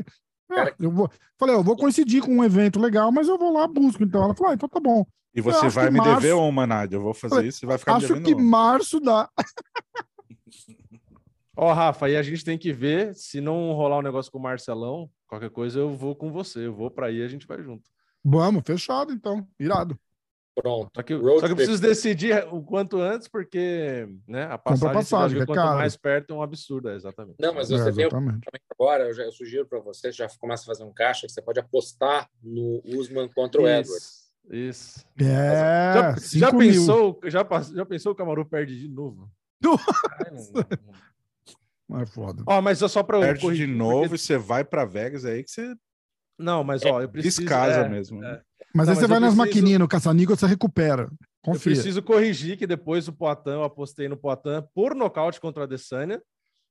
É, Cara, eu vou. Falei, eu vou coincidir com um evento legal, mas eu vou lá, busco. Então ela falou, ah, então tá bom. E você vai me março... dever uma, Nádia? Eu vou fazer falei, isso e vai ficar Acho que março dá. Ó, oh, Rafa, e a gente tem que ver se não rolar um negócio com o Marcelão, qualquer coisa eu vou com você. Eu vou para aí a gente vai junto. Vamos, fechado então. Irado. Pronto. Só que, só que eu preciso decidir o quanto antes, porque né, a passagem, passagem é quanto caro. mais perto é um absurdo, é, exatamente. Não, mas você é, tem agora, eu, já, eu sugiro para você, já começa a fazer um caixa que você pode apostar no Usman contra o Edwards. Isso. É, já, já pensou, já, já pensou que o Camaru perde de novo? Ai, não, não. É foda. Ó, mas é só para Perde corrigir, de novo, porque... você vai para Vegas, é aí que você. Não, mas ó, eu preciso. Descasa é, mesmo. É. Mas não, aí você vai nas preciso... maquininhas no caça-níquel, você recupera. Confia. Eu preciso corrigir que depois o Poitin, eu apostei no Poitin por nocaute contra a Adesanya.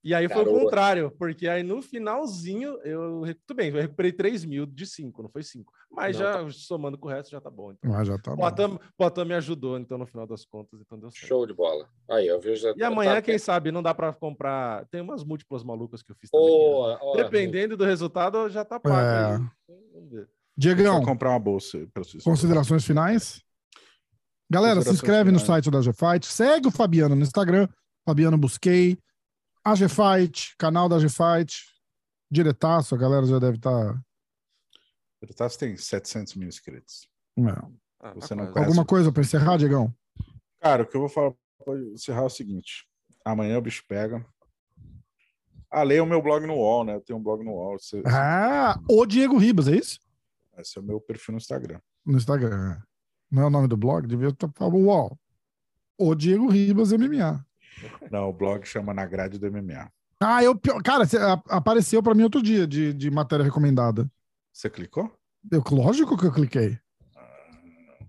E aí foi o contrário, porque aí no finalzinho, eu. Tudo bem, eu recuperei 3 mil de 5, não foi 5. Mas não, já tá... somando com o resto já tá bom. Então. Ah, já tá bom. Poitin me ajudou, então, no final das contas, então deu certo. Show de bola. Aí, eu vejo. E amanhã, tá... quem sabe, não dá para comprar. Tem umas múltiplas malucas que eu fiz também. Oh, né? oh, Dependendo oh. do resultado, já tá pago. É... Vamos ver. Diegão, comprar uma bolsa. Considerações finais? Galera, se inscreve finais. no site da G-Fight, segue o Fabiano no Instagram, Fabiano Busquei. A G-Fight, canal da G-Fight, diretaço, a galera já deve estar. Tá... Diretaço tem 700 mil inscritos. É. Ah, Você não Alguma coisa para encerrar, Diegão? Cara, o que eu vou falar para encerrar é o seguinte: amanhã o bicho pega. Ah, leia o meu blog no UOL, né? Eu tenho um blog no UOL. Você, ah, o Diego Ribas, é isso? Esse é o meu perfil no Instagram. No Instagram. É. Não é o nome do blog? Devia estar falando UOL. O Diego Ribas MMA. Não, o blog chama Na Grade do MMA. Ah, eu. Cara, apareceu para mim outro dia de, de matéria recomendada. Você clicou? Eu, lógico que eu cliquei.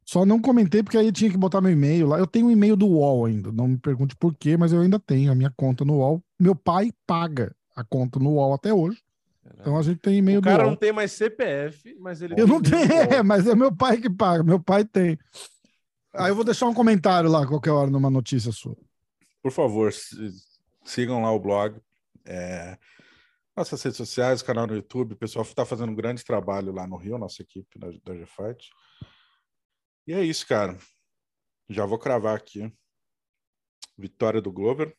Só não comentei porque aí tinha que botar meu e-mail lá. Eu tenho um e-mail do UOL ainda. Não me pergunte por quê, mas eu ainda tenho a minha conta no UOL. Meu pai paga a conta no UOL até hoje. Então a gente tem e-mail do UOL. O cara não tem mais CPF, mas ele Eu não tenho, é, mas é meu pai que paga. Meu pai tem. Aí eu vou deixar um comentário lá qualquer hora numa notícia sua por favor, sigam lá o blog. É, nossas redes sociais, canal no YouTube. O pessoal está fazendo um grande trabalho lá no Rio, nossa equipe da, da G-Fight. E é isso, cara. Já vou cravar aqui. Vitória do Glover.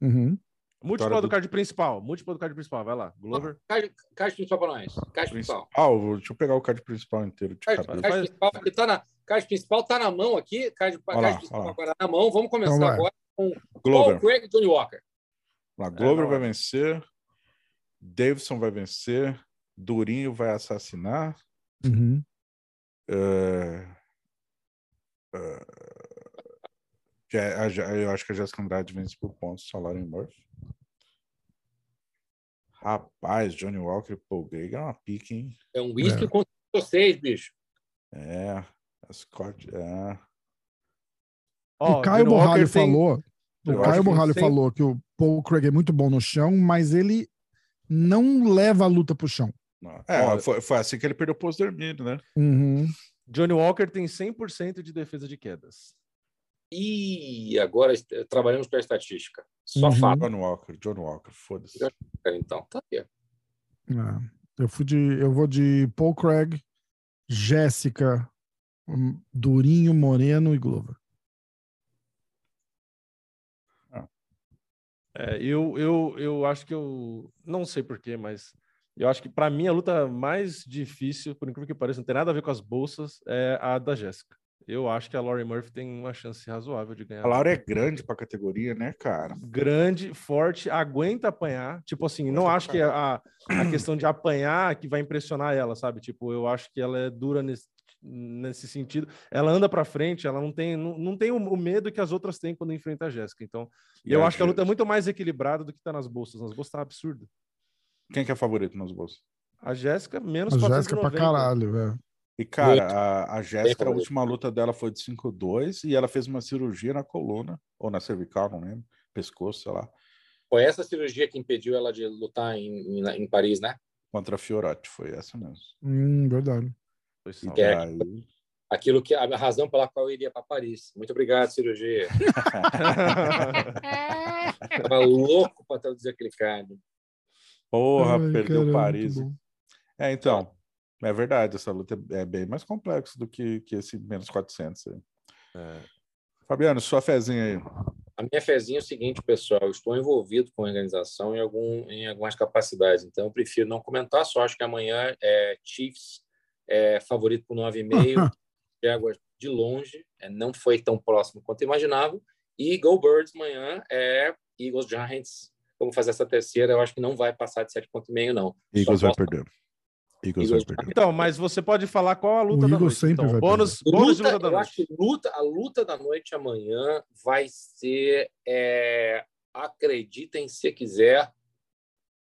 Uhum. Múltipla do... do card principal. Múltipla do card principal. Vai lá. Glover. Card, card principal para nós. Card principal. Ah, deixa eu pegar o card principal inteiro. card, card principal, tá na, card principal tá na mão aqui. Card, card lá, principal agora na mão. Vamos começar então agora com Glover. Paul Craig e Johnny Walker. Lá, Glover é, vai vencer, Davidson vai vencer, Durinho vai assassinar. Uhum. Uh, uh, eu acho que a Jéssica Andrade vence por pontos, salário em Murphy. Rapaz, Johnny Walker e Paul Craig é uma pique, hein? É um whisky é. contra vocês, bicho. É, Scott, é. Oh, o Caio Borralho falou. O Caio Borralho falou que o Paul Craig é muito bom no chão, mas ele não leva a luta pro chão. É, foi, foi, assim que ele perdeu o posto dormido, né? Uhum. Johnny Walker tem 100% de defesa de quedas. E agora trabalhamos com a estatística. Só uhum. fato. John Walker, John Walker, foda-se. Então, tá aqui. É, eu, fui de, eu vou de Paul Craig, Jéssica, hum, Durinho, Moreno e Glover. É, eu, eu, eu acho que eu não sei porquê, mas eu acho que para mim a luta mais difícil, por incrível que pareça, não tem nada a ver com as bolsas, é a da Jéssica. Eu acho que a Laurie Murphy tem uma chance razoável de ganhar. A Laura é grande pra categoria, né, cara? Grande, forte, aguenta apanhar. Tipo assim, não acho que a, a questão de apanhar que vai impressionar ela, sabe? Tipo, eu acho que ela é dura nesse, nesse sentido. Ela anda para frente, ela não tem, não, não tem o, medo que as outras têm quando enfrenta a Jéssica. Então, e eu acho que a luta é muito mais equilibrada do que tá nas bolsas. Nas bolsas tá absurdo. Quem que é favorito nas bolsas? A Jéssica, menos A Jéssica pra caralho, velho. E, cara, a, a Jéssica, a última luta dela foi de 5-2 e ela fez uma cirurgia na coluna, ou na cervical, não lembro, pescoço, sei lá. Foi essa cirurgia que impediu ela de lutar em, em, em Paris, né? Contra a Fiorati, foi essa mesmo. Hum, verdade. Foi é. Aquilo que a razão pela qual eu iria para Paris. Muito obrigado, cirurgia. Tava louco para traduzir aquele cara. Porra, Ai, perdeu caramba, Paris. É, então, é verdade, essa luta é bem mais complexa do que, que esse menos 400 aí. É. Fabiano, sua fezinha aí. A minha fezinha é o seguinte, pessoal, eu estou envolvido com a organização em, algum, em algumas capacidades, então eu prefiro não comentar, só acho que amanhã é Chiefs é favorito por 9,5, Jaguars de longe, é, não foi tão próximo quanto imaginava, e Go Birds amanhã é Eagles Giants. Vamos fazer essa terceira, eu acho que não vai passar de 7,5 não. Eagles vai perder. Eagles Eagles vai perder. Então, mas você pode falar qual a luta o da Eagles noite. Sempre então. vai bônus, bônus luta, de luta da eu noite. Acho que luta, a luta da noite amanhã vai ser, é, acreditem se quiser,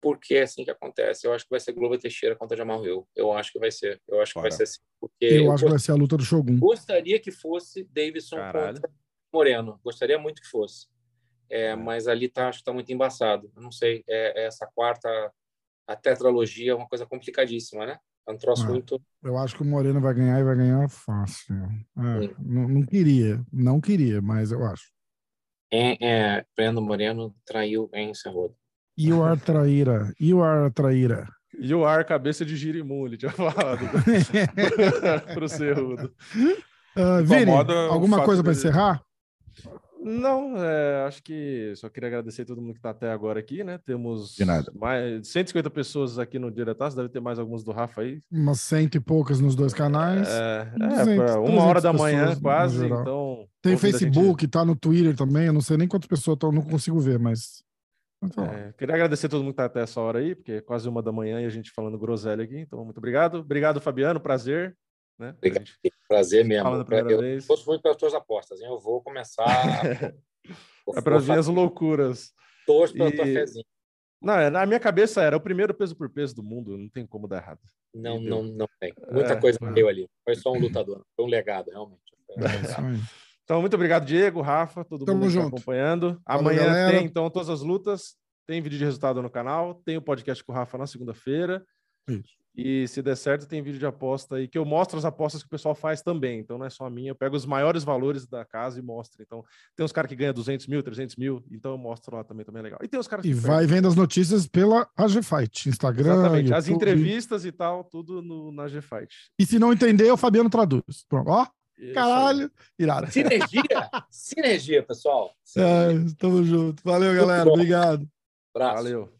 porque é assim que acontece. Eu acho que vai ser Glover Teixeira contra Jamal Hill. Eu acho que vai ser. Eu acho que vai ser assim. Porque eu, eu acho que vai ser a luta do Shogun. Gostaria que fosse Davidson Caralho. contra Moreno. Gostaria muito que fosse. É, é. mas ali tá, acho que tá muito embaçado. Eu não sei. É, é, essa quarta, a tetralogia é uma coisa complicadíssima, né? É um troço é. muito. Eu acho que o Moreno vai ganhar e vai ganhar fácil. É, não, não, queria, não queria, mas eu acho. É, é Breno Moreno traiu em Cerrudo. You are traíra. You are traíra. You are cabeça de girimum, ele tinha falado. Pro Cerrudo. Uh, Vini, alguma coisa para encerrar? Não, é, acho que só queria agradecer a todo mundo que está até agora aqui, né? Temos mais 150 pessoas aqui no Diretaço, deve ter mais alguns do Rafa aí. Umas cento e poucas nos dois canais. É, 200, é uma hora da manhã quase, então... Tem Facebook, gente... tá no Twitter também, eu não sei nem quantas pessoas estão, não consigo ver, mas... É, queria agradecer a todo mundo que está até essa hora aí, porque é quase uma da manhã e a gente falando groselha aqui, então muito obrigado. Obrigado, Fabiano, prazer. Né? Obrigado. Prazer mesmo. Eu vez. gosto muito pelas tuas apostas, hein? eu vou começar. é para as minhas loucuras. Torço pela e... tua fezinha. Não, é, na minha cabeça era o primeiro peso por peso do mundo, não tem como dar errado. Não, não, não tem. Muita é, coisa foi... ali. Foi só um lutador, foi um legado, realmente. É, então, muito obrigado, Diego, Rafa, todo Tamo mundo que está acompanhando. Amanhã tem, então, todas as lutas. Tem vídeo de resultado no canal. Tem o podcast com o Rafa na segunda-feira. E se der certo, tem vídeo de aposta aí que eu mostro as apostas que o pessoal faz também. Então não é só a minha, eu pego os maiores valores da casa e mostro. Então tem uns caras que ganham 200 mil, 300 mil, então eu mostro lá também, também é legal. E tem os caras E vai vendo as notícias pela AG Fight, Instagram. Exatamente, YouTube. as entrevistas e tal, tudo no, na AG Fight. E se não entender, o Fabiano traduz. Pronto, ó. Isso Caralho, irado. Sinergia, sinergia, pessoal. Sinergia. É, tamo junto. Valeu, galera. Obrigado. Abraço. Valeu.